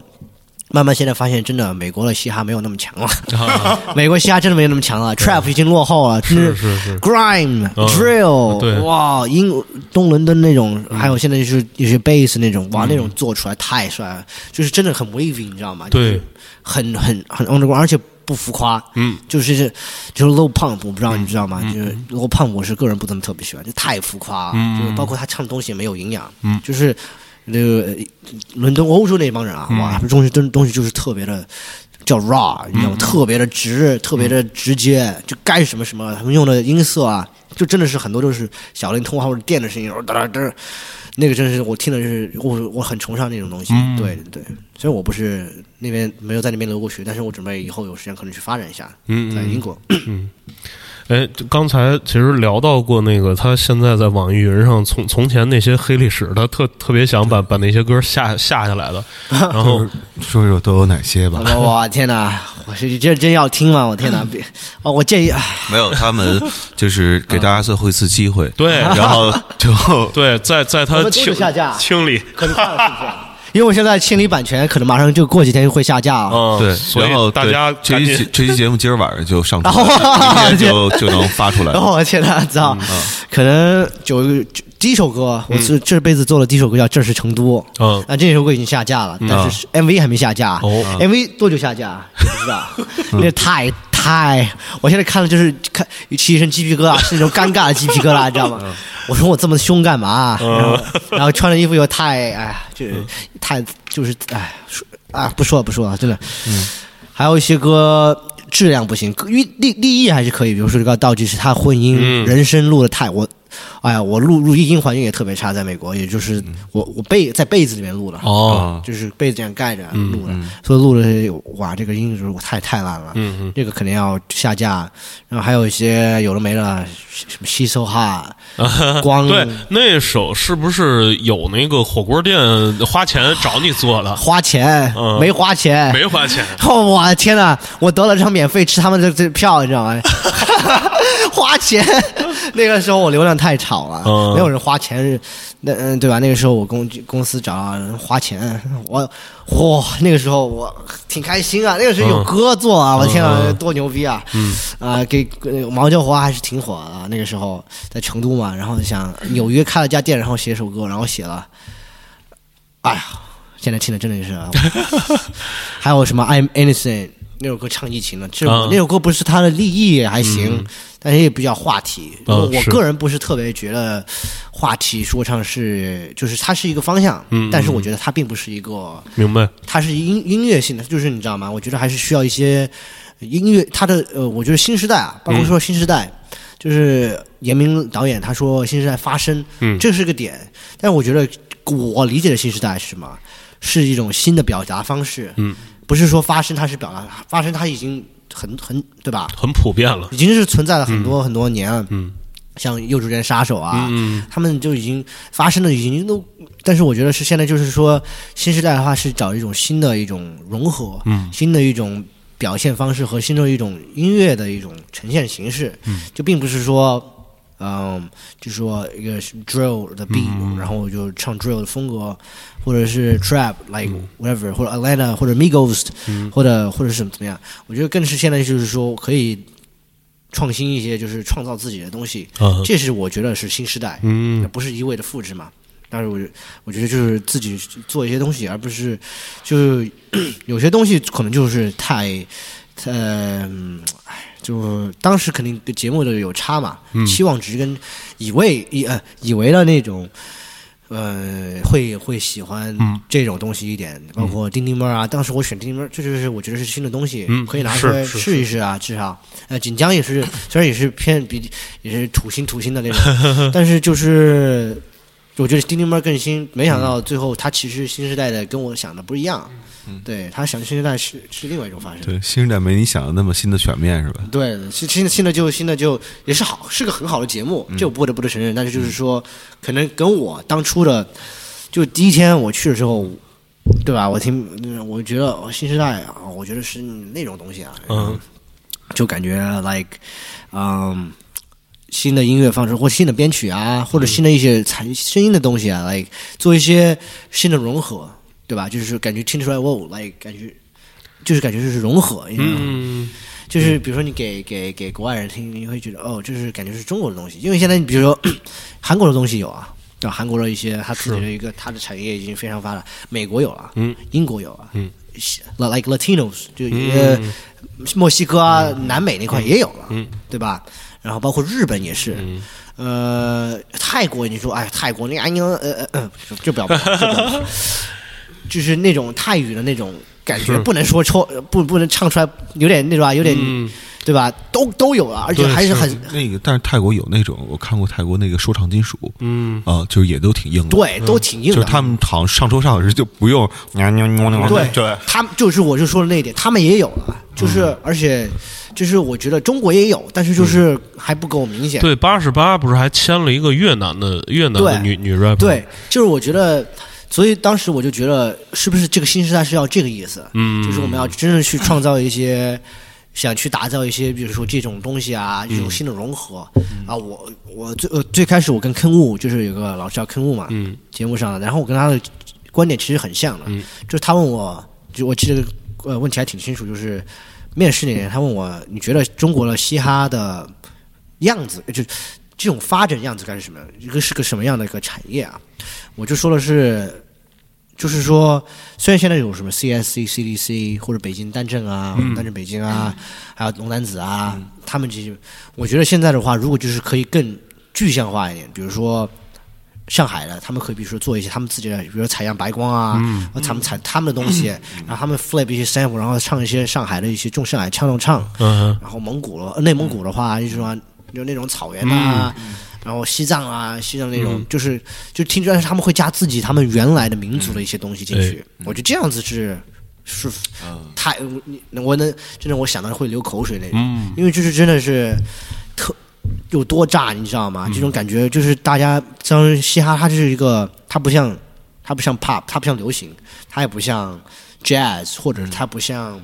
慢慢现在发现，真的美国的嘻哈没有那么强了，啊，美国嘻哈真的没有那么强了，trap 已经落后了，是是是，grime、嗯。Drill，哇，英东伦敦那种，还有现在就是有些 bass 那种，哇，那种做出来太帅了，就是真的很 wavy，你知道吗？就是对，很很很 underground，而且不浮夸，嗯就是就是 low pump，我不知道你知道吗？就是 low pump，我是个人不怎么特别喜欢，就太浮夸，嗯就是包括他唱的东西也没有营养，嗯就是那个呃伦敦欧洲那帮人啊，哇，他们东西东东西就是特别的。叫 raw，你知道吗？特别的直，特别的直接，就该什么什么。他们用的音色啊，就真的是很多都是小灵通话或者电的声音，哒哒哒，那个真是我听的是我我很崇尚那种东西。嗯对对对，虽然我不是那边没有在那边留过学，但是我准备以后有时间可能去发展一下，在英国。哎，就刚才其实聊到过那个，他现在在网易云上从从前那些黑历史，他特特别想把把那些歌下下下来的，然后说说都有哪些吧？我我天哪！我是这真要听吗？我天哪！别哦，我建议啊，没有，他们就是给大家最后一次机会，对然后就对，在在他清下架清理，可能看了是不是？因为我现在清理版权，可能马上就过几天就会下架啊。嗯，对，所然后以大家这期这期节目今儿晚上就上传然 后了，明天就就能发出来然。后 我天哪，知道？可能九就第一首歌，我是这辈子做的第一首歌叫《这是成都》。嗯啊，这首歌已经下架了，但是 MV 还没下架。哦 MV 多久下架？不知道，那太太太，我现在看了就是看起 一身鸡皮疙瘩，是那种尴尬的鸡皮疙瘩，你知道吗？我说我这么凶干嘛？然后然后穿的衣服又太，哎呀，就是太就是哎，说啊不说了不说了，真的。还有一些歌质量不行，歌立立立意还是可以，比如说这个倒计时，他婚姻、嗯人生录的太我，哎呀，我录录音环境也特别差，在美国，也就是我我被在被子里面录的，哦，就是被子这样盖着录的，所以录的哇，这个音质太太烂了，嗯嗯。这个肯定要下架。然后还有一些有的没的，什么吸收哈，光。对，那首是不是有那个火锅店花钱找你做的？花钱、嗯。没花钱，没花钱，哦，我的天呐，我得了张免费吃他们的这票，你知道吗？花钱，那个时候我流量太吵了，嗯没有人花钱，那嗯对吧？那个时候我公公司找到人花钱，我哇，那个时候我挺开心啊，那个时候有歌做啊，我的天啊，嗯多牛逼啊！嗯啊，给呃毛教活还是挺火的啊，那个时候在成都嘛，然后想纽约开了家店，然后写首歌，然后写了，哎呀，现在听的真的是啊，还有什么 I'm Innocent 那首歌唱疫情了，这首、啊那首歌不是他的立意还行，但是也比较话题。嗯我个人不是特别觉得话题说唱是，就是它是一个方向，嗯但是我觉得它并不是一个，明白？它是音音乐性的，就是你知道吗？我觉得还是需要一些音乐，它的呃，我觉得新时代啊，包括说新时代。就是严明导演他说新时代发声，嗯这是个点。但我觉得我理解的新时代是什么？是一种新的表达方式，嗯，不是说发声它是表达，发声它已经很很对吧？很普遍了。已经是存在了很多很多年了，嗯，像幼稚园杀手啊，嗯他们就已经发生的已经都，但是我觉得是现在就是说新时代的话是找一种新的一种融合，嗯，新的一种表现方式和新的一种音乐的一种呈现形式，嗯，就并不是说。嗯，就说一个 drill 的 beat，、然嗯后我就唱 drill 的风格，或者是 trap like 嗯 whatever，、或者 Atlanta 或者 Migos，、或者或者是怎么样？我觉得更是现在就是说可以创新一些，就是创造自己的东西，啊这是我觉得是新时代，嗯。不是一味的复制嘛。但是我觉我觉得就是自己做一些东西，而不是就是 有些东西可能就是太，呃，嗯哎，就当时肯定对节目的有差嘛，期望值跟以为以呃以为的那种。呃，会会喜欢这种东西一点，包括钉钉妹儿啊。当时我选钉钉妹儿，这就是我觉得是新的东西，嗯可以拿出来试一试啊，至少。呃，锦江也是，虽然也是偏比也是土星土星的那种，但是就是我觉得钉钉猫更新，没想到最后他其实新时代的跟我想的不一样，对他想新时代是是另外一种发生。对，新时代没你想的那么新的全面是吧？对，新新的新的就新的就也是好，是个很好的节目，嗯这我不得不得承认。但是就是说，可能跟我当初的，就第一天我去的时候，对吧？我听，嗯我觉得哦新时代啊，我觉得是那种东西啊，嗯，就感觉 like，嗯，新的音乐方式或新的编曲啊，或者新的一些产声音的东西啊，like 做一些新的融合，对吧？就是感觉听出来，哇，like 感觉。就是感觉就是融合，你知道吗？嗯。就是比如说你给给给国外人听，你会觉得哦，就是感觉是中国的东西，因为现在你比如说 韩国的东西有啊，对吧，韩国的一些它自己的一个它的产业已经非常发达，美国有了，嗯，英国有啊，嗯，like Latinos 就呃墨西哥啊、南美那块也有了，嗯，对吧？然后包括日本也是，呃，泰国你说哎，泰国那个哎你呃呃呃，就不要，就不要。就是那种泰语的那种感觉，不能说抽不不能唱出来，有点那吧，有点、嗯。对吧？都都有了，而且还是很那个，但是泰国有那种，我看过泰国那个说唱金属，嗯。啊，就是也都挺硬的，对，都挺硬的。就是他们好像上抽上时就不用对。对，他们就是我就说的那一点，他们也有了，就是、嗯。而且就是我觉得中国也有，但是就是还不够明显。对，八十八不是还签了一个越南的越南的女女 rapper？对，就是我觉得，所以当时我就觉得，是不是这个新时代是要这个意思？嗯就是我们要真正去创造一些，想去打造一些，比如说这种东西啊，这种新的融合、啊。我我最呃最开始我跟坑雾就是有个老师叫坑雾嘛，嗯节目上的，然后我跟他的观点其实很像的，嗯就是他问我，就我记得呃问题还挺清楚，就是面试那年他问我，你觉得中国的嘻哈的样子，就这种发展样子该是什么样？一个是个什么样的一个产业啊？我就说的是，就是说，虽然现在有什么 CSC、CDC 或者北京单证啊、单证北京啊，还有龙丹子啊，他们这些，我觉得现在的话，如果就是可以更具象化一点，比如说上海的，他们可以比如说做一些他们自己的，比如说采样白光啊，他们采他们的东西，然后他们 flip 一些 sample，然后唱一些上海的一些重上海腔调唱，嗯然后蒙古了，内蒙古的话，就是说就那种草原啊，然后西藏啊，西藏那种，就是就听出来他们会加自己他们原来的民族的一些东西进去。我觉得这样子是是太你我能真的我想到会流口水那种，因为就是真的是特有多炸，你知道吗？这种感觉就是大家像嘻哈，它就是一个，它不像它不像 pop，它不像流行，它也不像 jazz，或者它不像。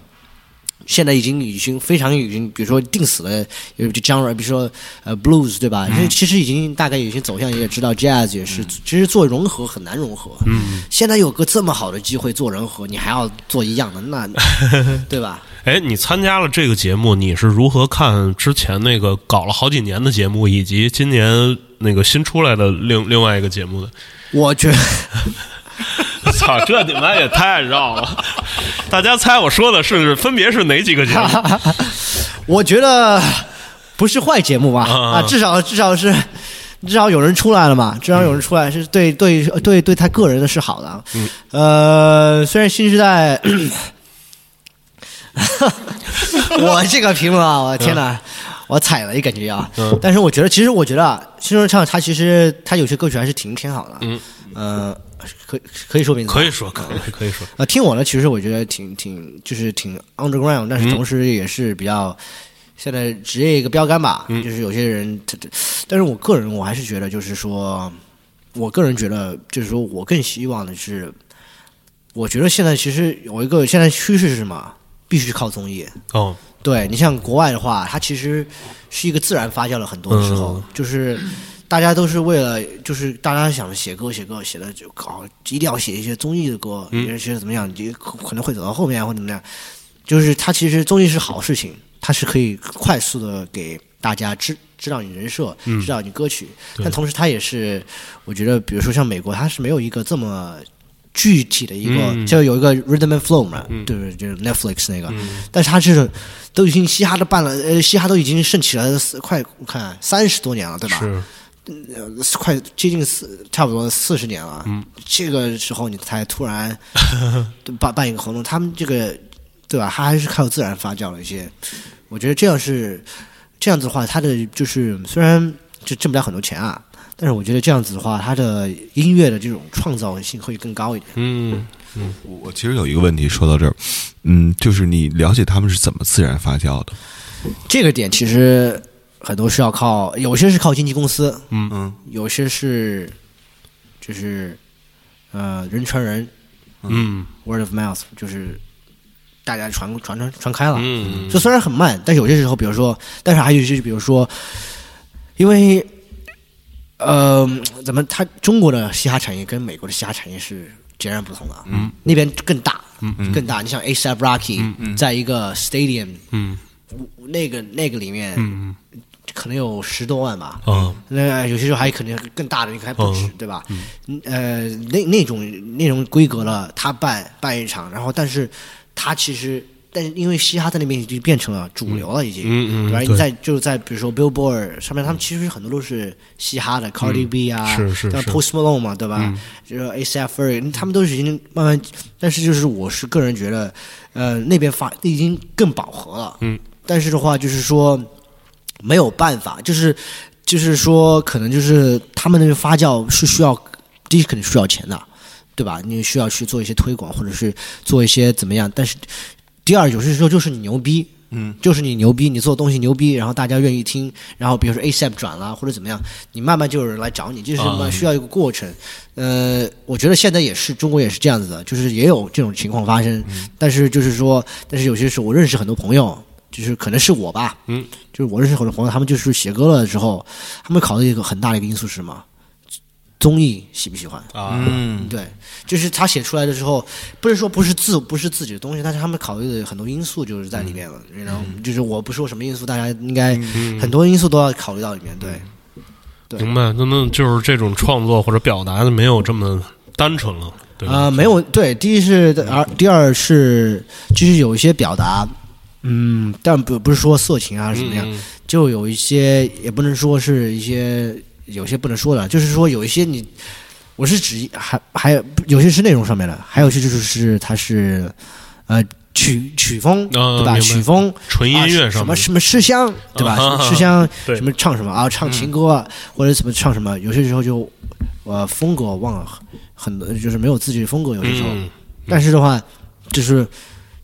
现在已经已经非常已经，比如说定死了，有就 genre，比如说呃 blues 对吧？因为其实已经大概有些走向，也知道 jazz 也是，其实做融合很难融合。嗯，现在有个这么好的机会做融合，你还要做一样的，那 对吧？哎，你参加了这个节目，你是如何看之前那个搞了好几年的节目，以及今年那个新出来的另另外一个节目的？我觉得 操，这你妈也太绕了！大家猜我说的是分别是哪几个节目？我觉得不是坏节目吧？啊啊，至少至少是至少有人出来了嘛，至少有人出来是对对对对他个人的是好的啊。呃，虽然新时代，我这个评论啊，我天哪！我踩了一感觉啊，但是我觉得，其实我觉得啊，新说唱他其实他有些歌曲还是挺挺好的，嗯，呃，可可以说名字，可以说，可以可以说，呃，听我的其实我觉得挺挺就是挺 underground，但是同时也是比较现在职业一个标杆吧。就是有些人他，他但是我个人我还是觉得就是说，我个人觉得就是说我更希望的是，我觉得现在其实有一个现在趋势是什么？必须靠综艺。哦，对你像国外的话，它其实是一个自然发酵了很多的时候，就是大家都是为了，就是大家想写歌写歌写的就搞，一定要写一些综艺的歌，也写的怎么样，你可可能会走到后面或者怎么样。就是它其实综艺是好事情，它是可以快速的给大家知知道你人设，知道你歌曲，但同时它也是，我觉得比如说像美国，它是没有一个这么。具体的一个，嗯就有一个 Rhythm and Flow 嘛，对不对？就是 Netflix 那个，但是它是都已经嘻哈都办了，呃，嘻哈都已经盛起了四快，我看三十多年了，对吧？是，呃，快接近四，差不多四十年了。嗯，这个时候你才突然 办办一个活动，他们这个对吧？他还是靠自然发酵了一些。我觉得这样是这样子的话，他的就是虽然就挣不了很多钱啊，但是我觉得这样子的话，他的音乐的这种创造性会更高一点。嗯，我我其实有一个问题，说到这儿，嗯，就是你了解他们是怎么自然发酵的？这个点其实很多是要靠，有些是靠经纪公司，嗯嗯，有些是就是呃人传人嗯，word of mouth，就是大家传传传传开了。嗯就虽然很慢，但是有些时候，比如说，但是还有就是，比如说，因为呃，咱们它中国的嘻哈产业跟美国的嘻哈产业是截然不同的。嗯，那边更大，嗯嗯。更大。你像 A$AP Rocky，、在一个 stadium，嗯。那个那个里面，嗯可能有十多万吧。嗯。那有些时候还可能更大的，你还不止，嗯。对吧？嗯。呃，那那种那种规格了，他办办一场，然后但是他其实，但是因为嘻哈在那边已经变成了主流了，已经，嗯嗯对吧？你在就在比如说 Billboard 上面，他们其实很多都是嘻哈的，Cardi B 啊，像是是像 Post Malone 嘛，对吧？就是 A$AP Ferg，他们都是已经慢慢，但是就是我是个人觉得，呃，那边发已经更饱和了，嗯，但是的话就是说没有办法，就是就是说可能就是他们那个发酵是需要，第一肯定需要钱的，对吧？你需要去做一些推广，或者是做一些怎么样，但是第二有些时候就是你牛逼。嗯，就是你牛逼，你做东西牛逼，然后大家愿意听，然后比如说 ASAP 转了或者怎么样，你慢慢就有人来找你，就是啊需要一个过程。呃，我觉得现在也是中国也是这样子的，就是也有这种情况发生，但是就是说，但是有些时候我认识很多朋友，就是可能是我吧，嗯，就是我认识很多朋友，他们就是写歌了之后，他们考虑一个很大的一个因素是什么？综艺喜不喜欢？啊，嗯，对，就是他写出来的时候，不是说不是自不是自己的东西，但是他们考虑的很多因素就是在里面了。然后就是我不说什么因素，大家应该很多因素都要考虑到里面。对，对明白？那那就是这种创作或者表达的没有这么单纯了，对吧？啊、没有对，第一是而第二是就是有一些表达，嗯，但不不是说色情啊什么样，嗯就有一些也不能说是一些有些不能说的，就是说有一些你，我是指还还有有些是内容上面的，还有些就是是它是呃曲曲风、对吧？曲风纯音乐什么什么诗香对吧？啊什么诗香什么唱什么啊？唱情歌啊，或者怎么唱什么？有些时候就呃风格忘了很多，就是没有自己的风格，有些时候。嗯但是的话，就是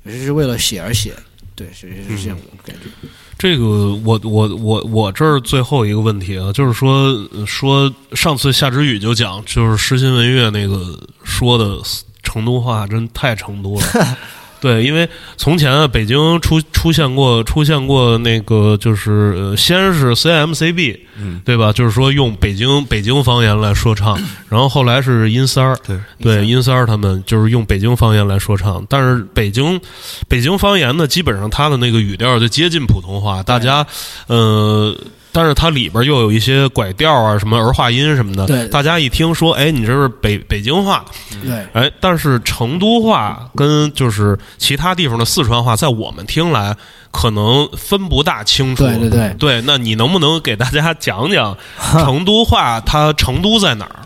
有些是为了写而写，对，是是是这样的感觉。这个我我我我这儿最后一个问题啊，就是说呃说上次夏之雨就讲，就是诗心文乐那个说的成都话真太成都了。对，因为从前啊，北京出出现过出现过那个，就是呃，先是 CMCB，嗯，对吧？就是说用北京北京方言来说唱，然后后来是阴三儿，对对，阴三儿他们就是用北京方言来说唱，但是北京北京方言呢，基本上它的那个语调就接近普通话，大家呃。但是它里边又有一些拐调啊，什么儿化音什么的，对大家一听说，哎，你这是北北京话，对，哎，但是成都话跟就是其他地方的四川话，在我们听来可能分不大清楚。对对对对，那你能不能给大家讲讲 成都话？它成都在哪儿？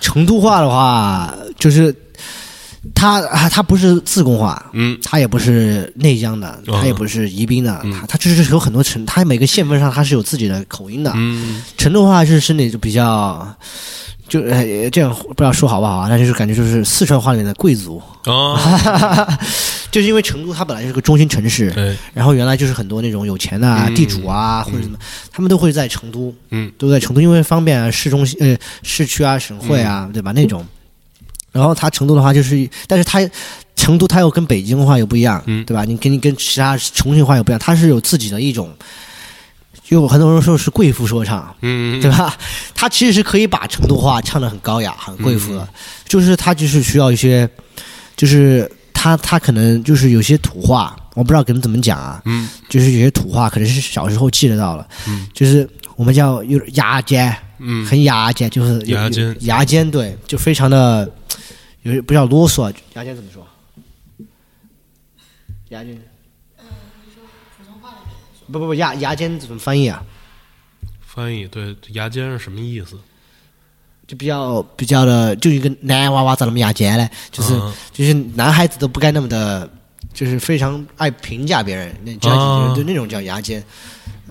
成都话的话，就是它它它不是自贡话，嗯它也不是内江的，哦它也不是宜宾的，嗯它它就是有很多城，他每个县份上他是有自己的口音的。嗯成都话是是那种比较。就呃这样不知道说好不好啊？但就是感觉就是四川话里面的贵族，啊，就是因为成都它本来就是个中心城市，对，然后原来就是很多那种有钱的地主啊或者什么，他们都会在成都，嗯，都在成都，因为方便啊，市中心呃市区啊、省会啊，嗯对吧？那种。然后它成都的话就是，但是它成都它又跟北京话又不一样，嗯。对吧？你跟你跟其他重庆话又不一样，它是有自己的一种，就很多人说是贵妇说唱，嗯，对吧？他其实是可以把成都话唱的很高雅、很贵妇的，嗯就是他就是需要一些，就是他他可能就是有些土话，我不知道跟怎么讲啊，嗯，就是有些土话可能是小时候记得到了，嗯，就是我们叫有牙尖，嗯很牙尖，就是牙尖牙尖对，就非常的有不叫啰嗦，啊牙尖怎么说？牙尖。不不不，牙牙尖怎么翻译啊？翻译对牙尖是什么意思？就比较比较的，就一个男娃娃咋那么牙尖嘞，就是、嗯就是男孩子都不该那么的，就是非常爱评价别人，那叫啊就那种叫牙尖，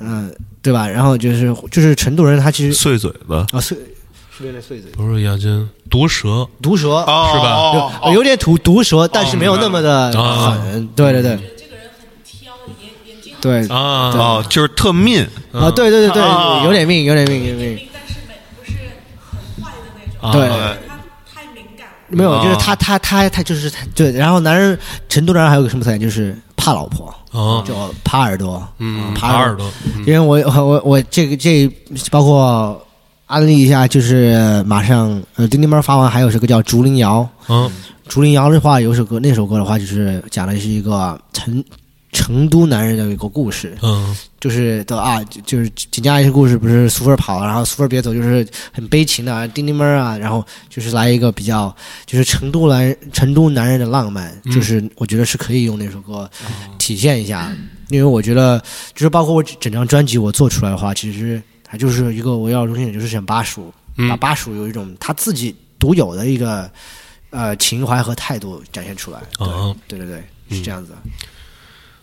嗯、对吧？然后就是就是成都人，他其实碎嘴子。啊碎是有点碎嘴，不是牙尖，毒舌毒舌、哦是吧？哦有有点毒毒舌，但是没有那么的啊狠，对对对。这个人很挑，眼眼睛很对。啊哦，就是特命，啊对对对对，啊。有点命有点命有点命，但是没不是很坏的那种。啊对。他太敏感。没有，就是哦他他他他就是他对，然后男人成都男人还有个什么特点，就是怕老婆，哦，就耙耳朵，嗯，啊耙耳朵，嗯。因为我我我这个这包括安利一下，就是马上呃钉钉猫发完，还有首歌叫《竹林谣》。嗯，竹林谣的话，有首歌，那首歌的话就是讲的是一个成成都男人的一个故事，嗯就是的啊，就就是紧接着一些故事，不是苏菲儿跑了，然后苏菲儿别走，就是很悲情的啊钉钉猫啊，然后就是来一个比较，就是成都男成都男人的浪漫，嗯。就是我觉得是可以用那首歌体现一下，因为我觉得就是包括我整张专辑我做出来的话，其实它就是一个我要中心点，就是选巴蜀，把嗯巴蜀有一种他自己独有的一个呃情怀和态度展现出来，对、啊对对对，是这样子。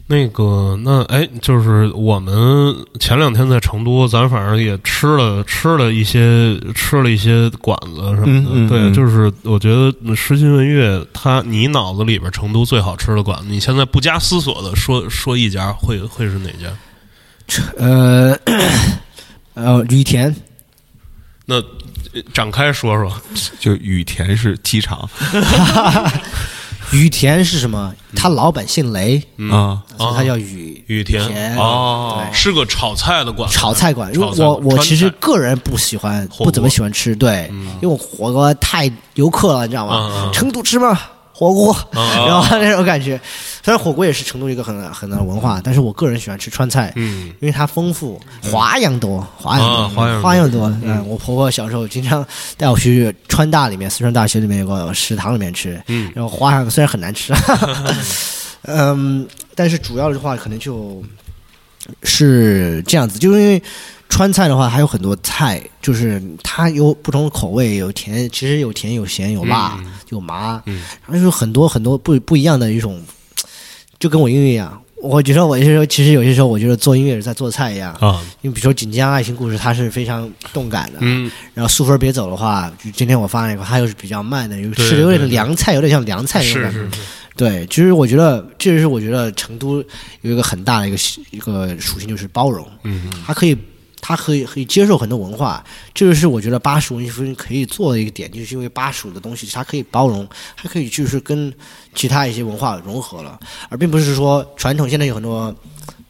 那个，那哎，就是我们前两天在成都，咱反正也吃了吃了一些吃了一些馆子什么的。对，嗯嗯嗯就是我觉得诗心文乐，它你脑子里边成都最好吃的馆子，你现在不加思索的说说一家，会会是哪家？呃呃，雨田那呃展开说说。就雨田是机场 雨田是什么？他老板姓雷，啊，所以他叫雨雨田。田。哦。是个炒菜的馆，炒菜馆。因为我我其实个人不喜欢，不怎么喜欢吃，对，因为我火锅太游客了，你知道吗？成都吃吗？火锅，然后那种感觉。虽然火锅也是成都一个很很大的文化，但是我个人喜欢吃川菜，嗯，因为它丰富，花样多，花样多，啊花样多。花样多。嗯，我婆婆小时候经常带我去川大里面，四川大学里面有个食堂里面吃，嗯，然后花样虽然很难吃，嗯，但是主要的话可能就是这样子，就是因为川菜的话还有很多菜，就是它有不同的口味，有甜，其实有甜有咸有辣、有麻，嗯然后就是很多很多不不一样的一种，就跟我音乐一样。我觉得我有些时候，其实有些时候，我觉得做音乐是在做菜一样。啊，因为比如说《锦江爱情故事》，它是非常动感的。嗯，然后《素芬别走》的话，就今天我发那个，它又是比较慢的，有对吃的有点凉菜，有点像凉菜那种感觉。是是是，对，其实我觉得，这是我觉得成都有一个很大的一个一个属性，就是包容。嗯，它可以，它可以可以接受很多文化，这就是我觉得巴蜀文艺复兴可以做的一个点，就是因为巴蜀的东西它可以包容，它可以就是跟其他一些文化融合了，而并不是说传统现在有很多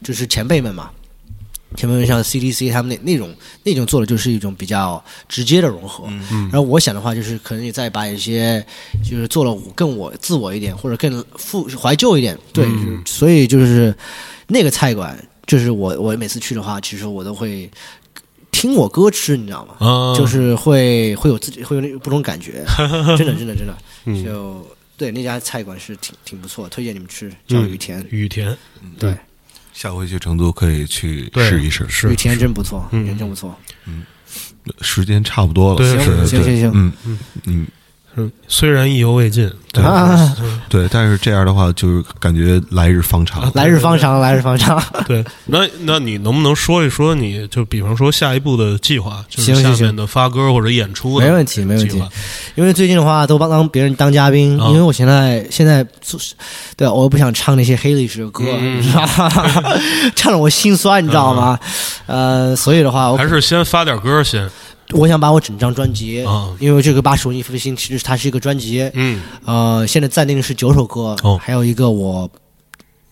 就是前辈们嘛。前辈们像 CDC 他们那那种那种做的就是一种比较直接的融合，嗯然后我想的话就是可能你再把一些就是做了更我自我一点或者更复怀旧一点，对，嗯所以就是那个菜馆，就是我我每次去的话，其实我都会听我歌吃，你知道吗？啊，就是会会有自己会有那不同感觉，真的真的真的，嗯。就对那家菜馆是挺挺不错，推荐你们吃，叫嗯雨田，雨田，对，下回去成都可以去试一试。是雨田真不错，嗯雨田真不错，嗯。时间差不多了，对行行行行，嗯嗯，嗯，虽然意犹未尽，对啊，对，但是这样的话，就是感觉来日方长。来日方长，来日方长，对，那那你能不能说一说你，就比方说下一步的计划，就是下面的发歌或者演出没问题没问题。因为最近的话都帮当别人当嘉宾，啊。因为我现在现在做，对我又不想唱那些黑历史的歌，嗯。你知道吗？唱的我心酸，你知道吗？呃，所以的话，我还是先发点歌先，我想把我整张专辑，啊。因为这个《八十文艺复兴》其实它是一个专辑，嗯。呃，现在暂定是九首歌，哦。还有一个我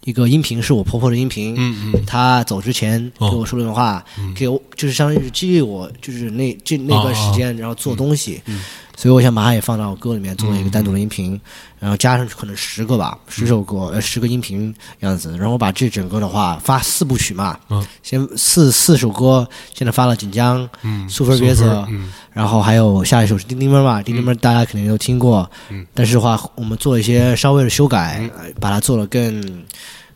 一个音频是我婆婆的音频，嗯嗯。她走之前哦。给我说的话，给我就是相当于是激励我，就是那这那段时间，然后做东西，嗯所以我想把它也放到歌里面做一个单独的音频，然后加上去可能十个吧，十首歌呃十个音频样子，然后把这整个的话发四部曲嘛，嗯。先四四首歌，现在发了锦江，嗯，苏菲别泽，嗯。然后还有下一首是叮叮妹嘛，叮叮妹大家肯定都听过，嗯。但是的话我们做一些稍微的修改，呃把它做了更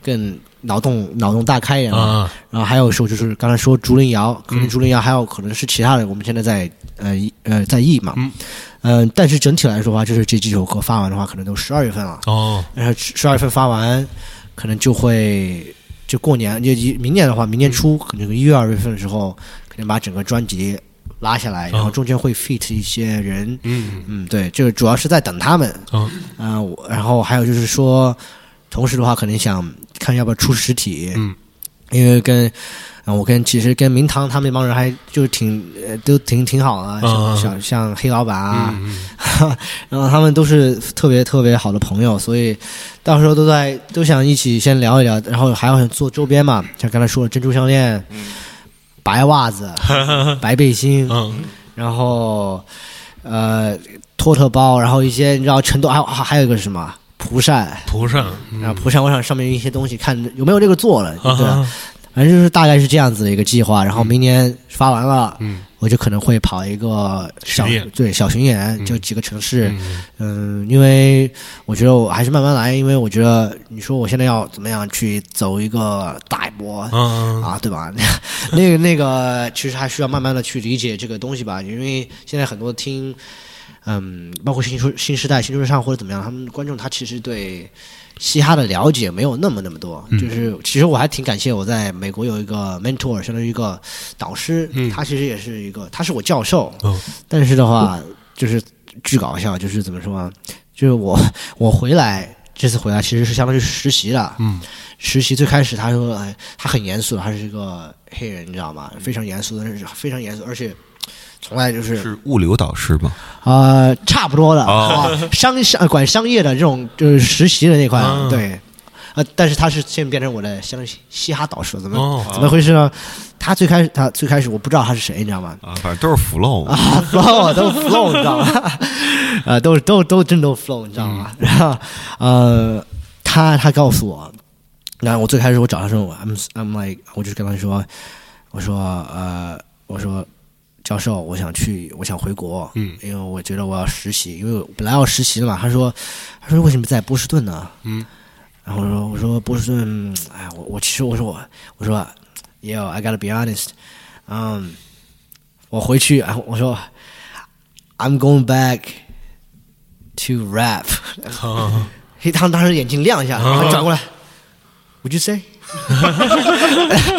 更脑洞脑洞大开一点嘛。啊。然后还有一首就是刚才说竹林谣，可能竹林谣还有可能是其他的，我们现在在呃呃在译嘛，嗯。嗯、但是整体来说的话，就是这几首歌发完的话，可能都十二月份了，哦。然后十二月份发完，可能就会就过年，就一明年的话，明年初可能一月二月份的时候，可能把整个专辑拉下来，然后中间会 fit 一些人，嗯。嗯，对，就是主要是在等他们，嗯嗯、我然后还有就是说，同时的话，可能想看要不要出实体，嗯，因为跟。啊，我跟其实跟明堂他们那帮人还就是挺呃都挺挺好的，像嗯像像黑老板啊，嗯 然后他们都是特别特别好的朋友，所以到时候都在都想一起先聊一聊，然后还要做周边嘛，像刚才说的珍珠项链、白袜子、白背心，嗯。然后呃托特包，然后一些你知道成都还有还还有一个是什么蒲扇，蒲扇，然后蒲扇我想上面一些东西，看有没有这个做了，对吧？啊反正就是大概是这样子的一个计划，然后明年发完了，嗯。我就可能会跑一个小对小巡演，就几个城市，嗯。嗯，因为我觉得我还是慢慢来，因为我觉得你说我现在要怎么样去走一个大一波嗯啊，对吧？那个那个，其实还需要慢慢的去理解这个东西吧，因为现在很多听，嗯，包括新出新时代、新说唱或者怎么样，他们观众他其实对嘻哈的了解没有那么那么多。嗯。就是其实我还挺感谢我在美国有一个 mentor，相当于一个导师，嗯。他其实也是一个，他是我教授，哦。但是的话就是巨搞笑，就是怎么说啊？就是我 我回来这次回来其实是相当于是实习的，嗯。实习最开始他说，哎，他很严肃，他是一个黑人，你知道吗？非常严肃，但是非常严肃，而且从来就是是物流导师吗？啊差不多的，商商管商业的这种就是实习的那块，啊对。呃，但是他是现在变成我的相当于嘻哈导师，怎么、哦怎么回事呢？他最开始他最开始我不知道他是谁，你知道吗？啊，反正都是 flow 啊，flow 都是 flow，你知道吗？啊，都是都都真都 flow，你知道吗？然后呃，他他告诉我，然后我最开始我找他说，I'm I'm like，我就跟他说，我说呃，我说教授，我想去，我想回国，嗯，因为我觉得我要实习，因为我本来要实习的嘛。他说，他说为什么在波士顿呢？嗯，然后我说我说波士顿，哎，我我其实我说我我说，Yo，I gotta be honest，嗯，我回去啊，我说 I'm going back to rap。黑汤当时眼睛亮一下，然后转过来，Would you say？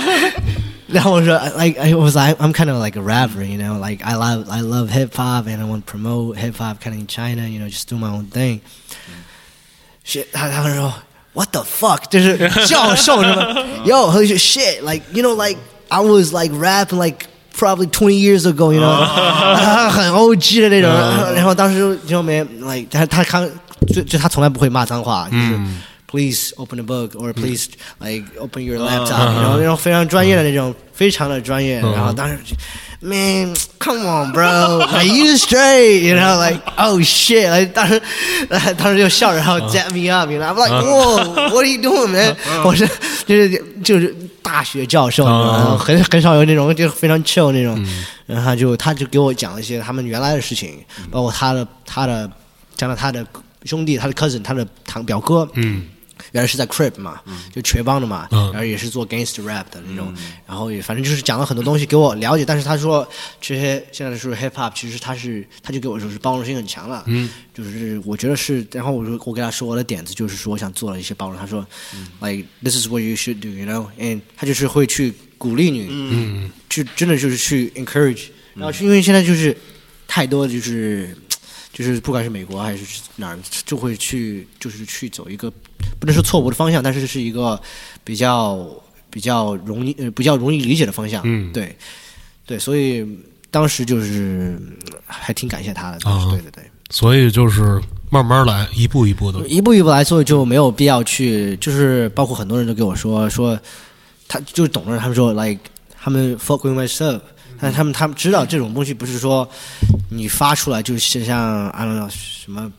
然后我说，like I was I I'm kind of like a rapper, you know, like I love I love hip hop and I want to promote hip hop kind of in China, you know, just do my own thing. Shit，他他说 What the fuck？就是教授是吗？Yo，他说 shit like you know like I was like rapping like probably twenty years ago, you know，很 OG 的那种。然后当时就没 like 他他看就就他从来不会骂脏话，就是。 Please open a book or please like open your laptop，然后那种非常专业的那种，非常的专业。然后当时，Man, come on, bro, like you straight, you know, like oh shit，like 当时当时就笑着，然后 dap me up，you know, I'm like whoa, what are you doing, man？我是就是就是大学教授，然后很很少有那种就非常 chill 那种。然后他就他就给我讲了一些他们原来的事情，包括他的他的讲了他的兄弟，他的 cousin，他的堂表哥，嗯。原来是在 Crip 嘛，就瘸帮的嘛，然后也是做 Gangster Rap 的那种，然后也反正就是讲了很多东西给我了解。但是他说这些现在说 Hip Hop，其实他是他就给我说是包容性很强了，就是我觉得是。然后我说我给他说我的点子就是说我想做了一些包容。他说，Like this is what you should do，you know？And 他就是会去鼓励你，嗯，就真的就是去 encourage。然后是因为现在就是太多就是。就是不管是美国还是哪儿，就会去就是去走一个不能说错误的方向，但是是一个比较比较容易呃比较容易理解的方向。嗯，对对，所以当时就是还挺感谢他的。啊，对对对。所以就是慢慢来，一步一步的，一步一步来，所以就没有必要去，就是包括很多人都跟我说说，他就是懂的人，他们说 like 他们 fuck with myself。但他们他们知道这种东西不是说你发出来就是像啊什么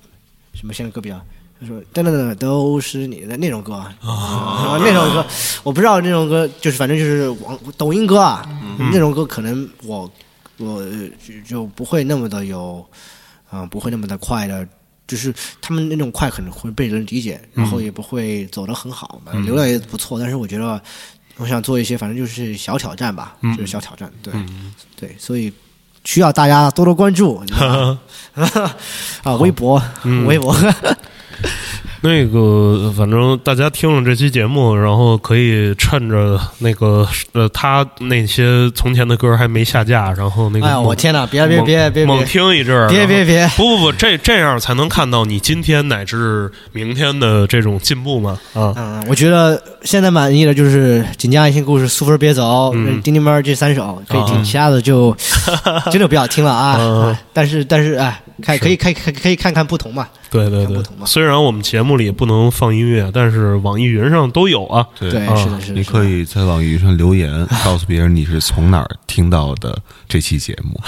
什么现在歌比较他说等等等都是你的那种歌啊那种歌我不知道那种歌就是反正就是网抖音歌啊那种歌可能我我就就不会那么的有啊不会那么的快的就是他们那种快可能会被人理解然后也不会走得很好流量也不错但是我觉得。我想做一些，反正就是小挑战吧，就是小挑战，对，对，所以需要大家多多关注，啊，微博，微博。那个，反正大家听了这期节目，然后可以趁着那个呃，他那些从前的歌还没下架，然后那个，哎呀，我天哪，别别别别猛听一阵儿，别别别，不不不，这这样才能看到你今天乃至明天的这种进步嘛啊！嗯，我觉得现在满意的就是《锦江爱情故事》《苏菲别走》《丁丁猫》这三首可以听，其他的就 真的不要听了啊！但是但是哎。看，可以看，可可以看看不同嘛？对对对，虽然我们节目里不能放音乐，但是网易云上都有啊。对，是的，是的。你可以在网易云上留言，告诉别人你是从哪儿听到的这期节目。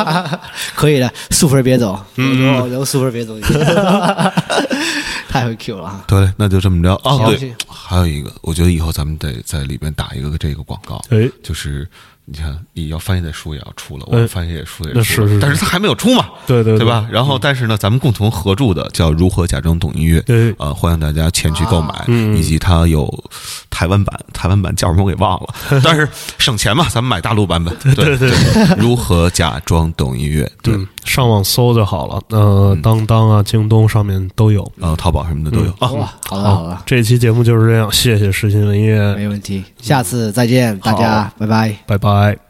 可以的，素芬别走，然后素芬别走，太会 Q 了。对，那就这么着。哦，对，还有一个，我觉得以后咱们得在里边打一个这个广告，哎，就是。你看，你要翻译的书也要出了，我翻译的书也出了，但是它还没有出嘛？对对对。吧？然后，但是呢，咱们共同合著的叫《如何假装懂音乐》，对，呃，欢迎大家前去购买，以及它有台湾版，台湾版叫什么我给忘了，但是省钱嘛，咱们买大陆版本。对对，如何假装懂音乐？对，上网搜就好了。呃，当当啊，京东上面都有，啊，淘宝什么的都有。啊，好了好了，这期节目就是这样，谢谢实心文艺，没问题，下次再见，大家拜拜，拜拜。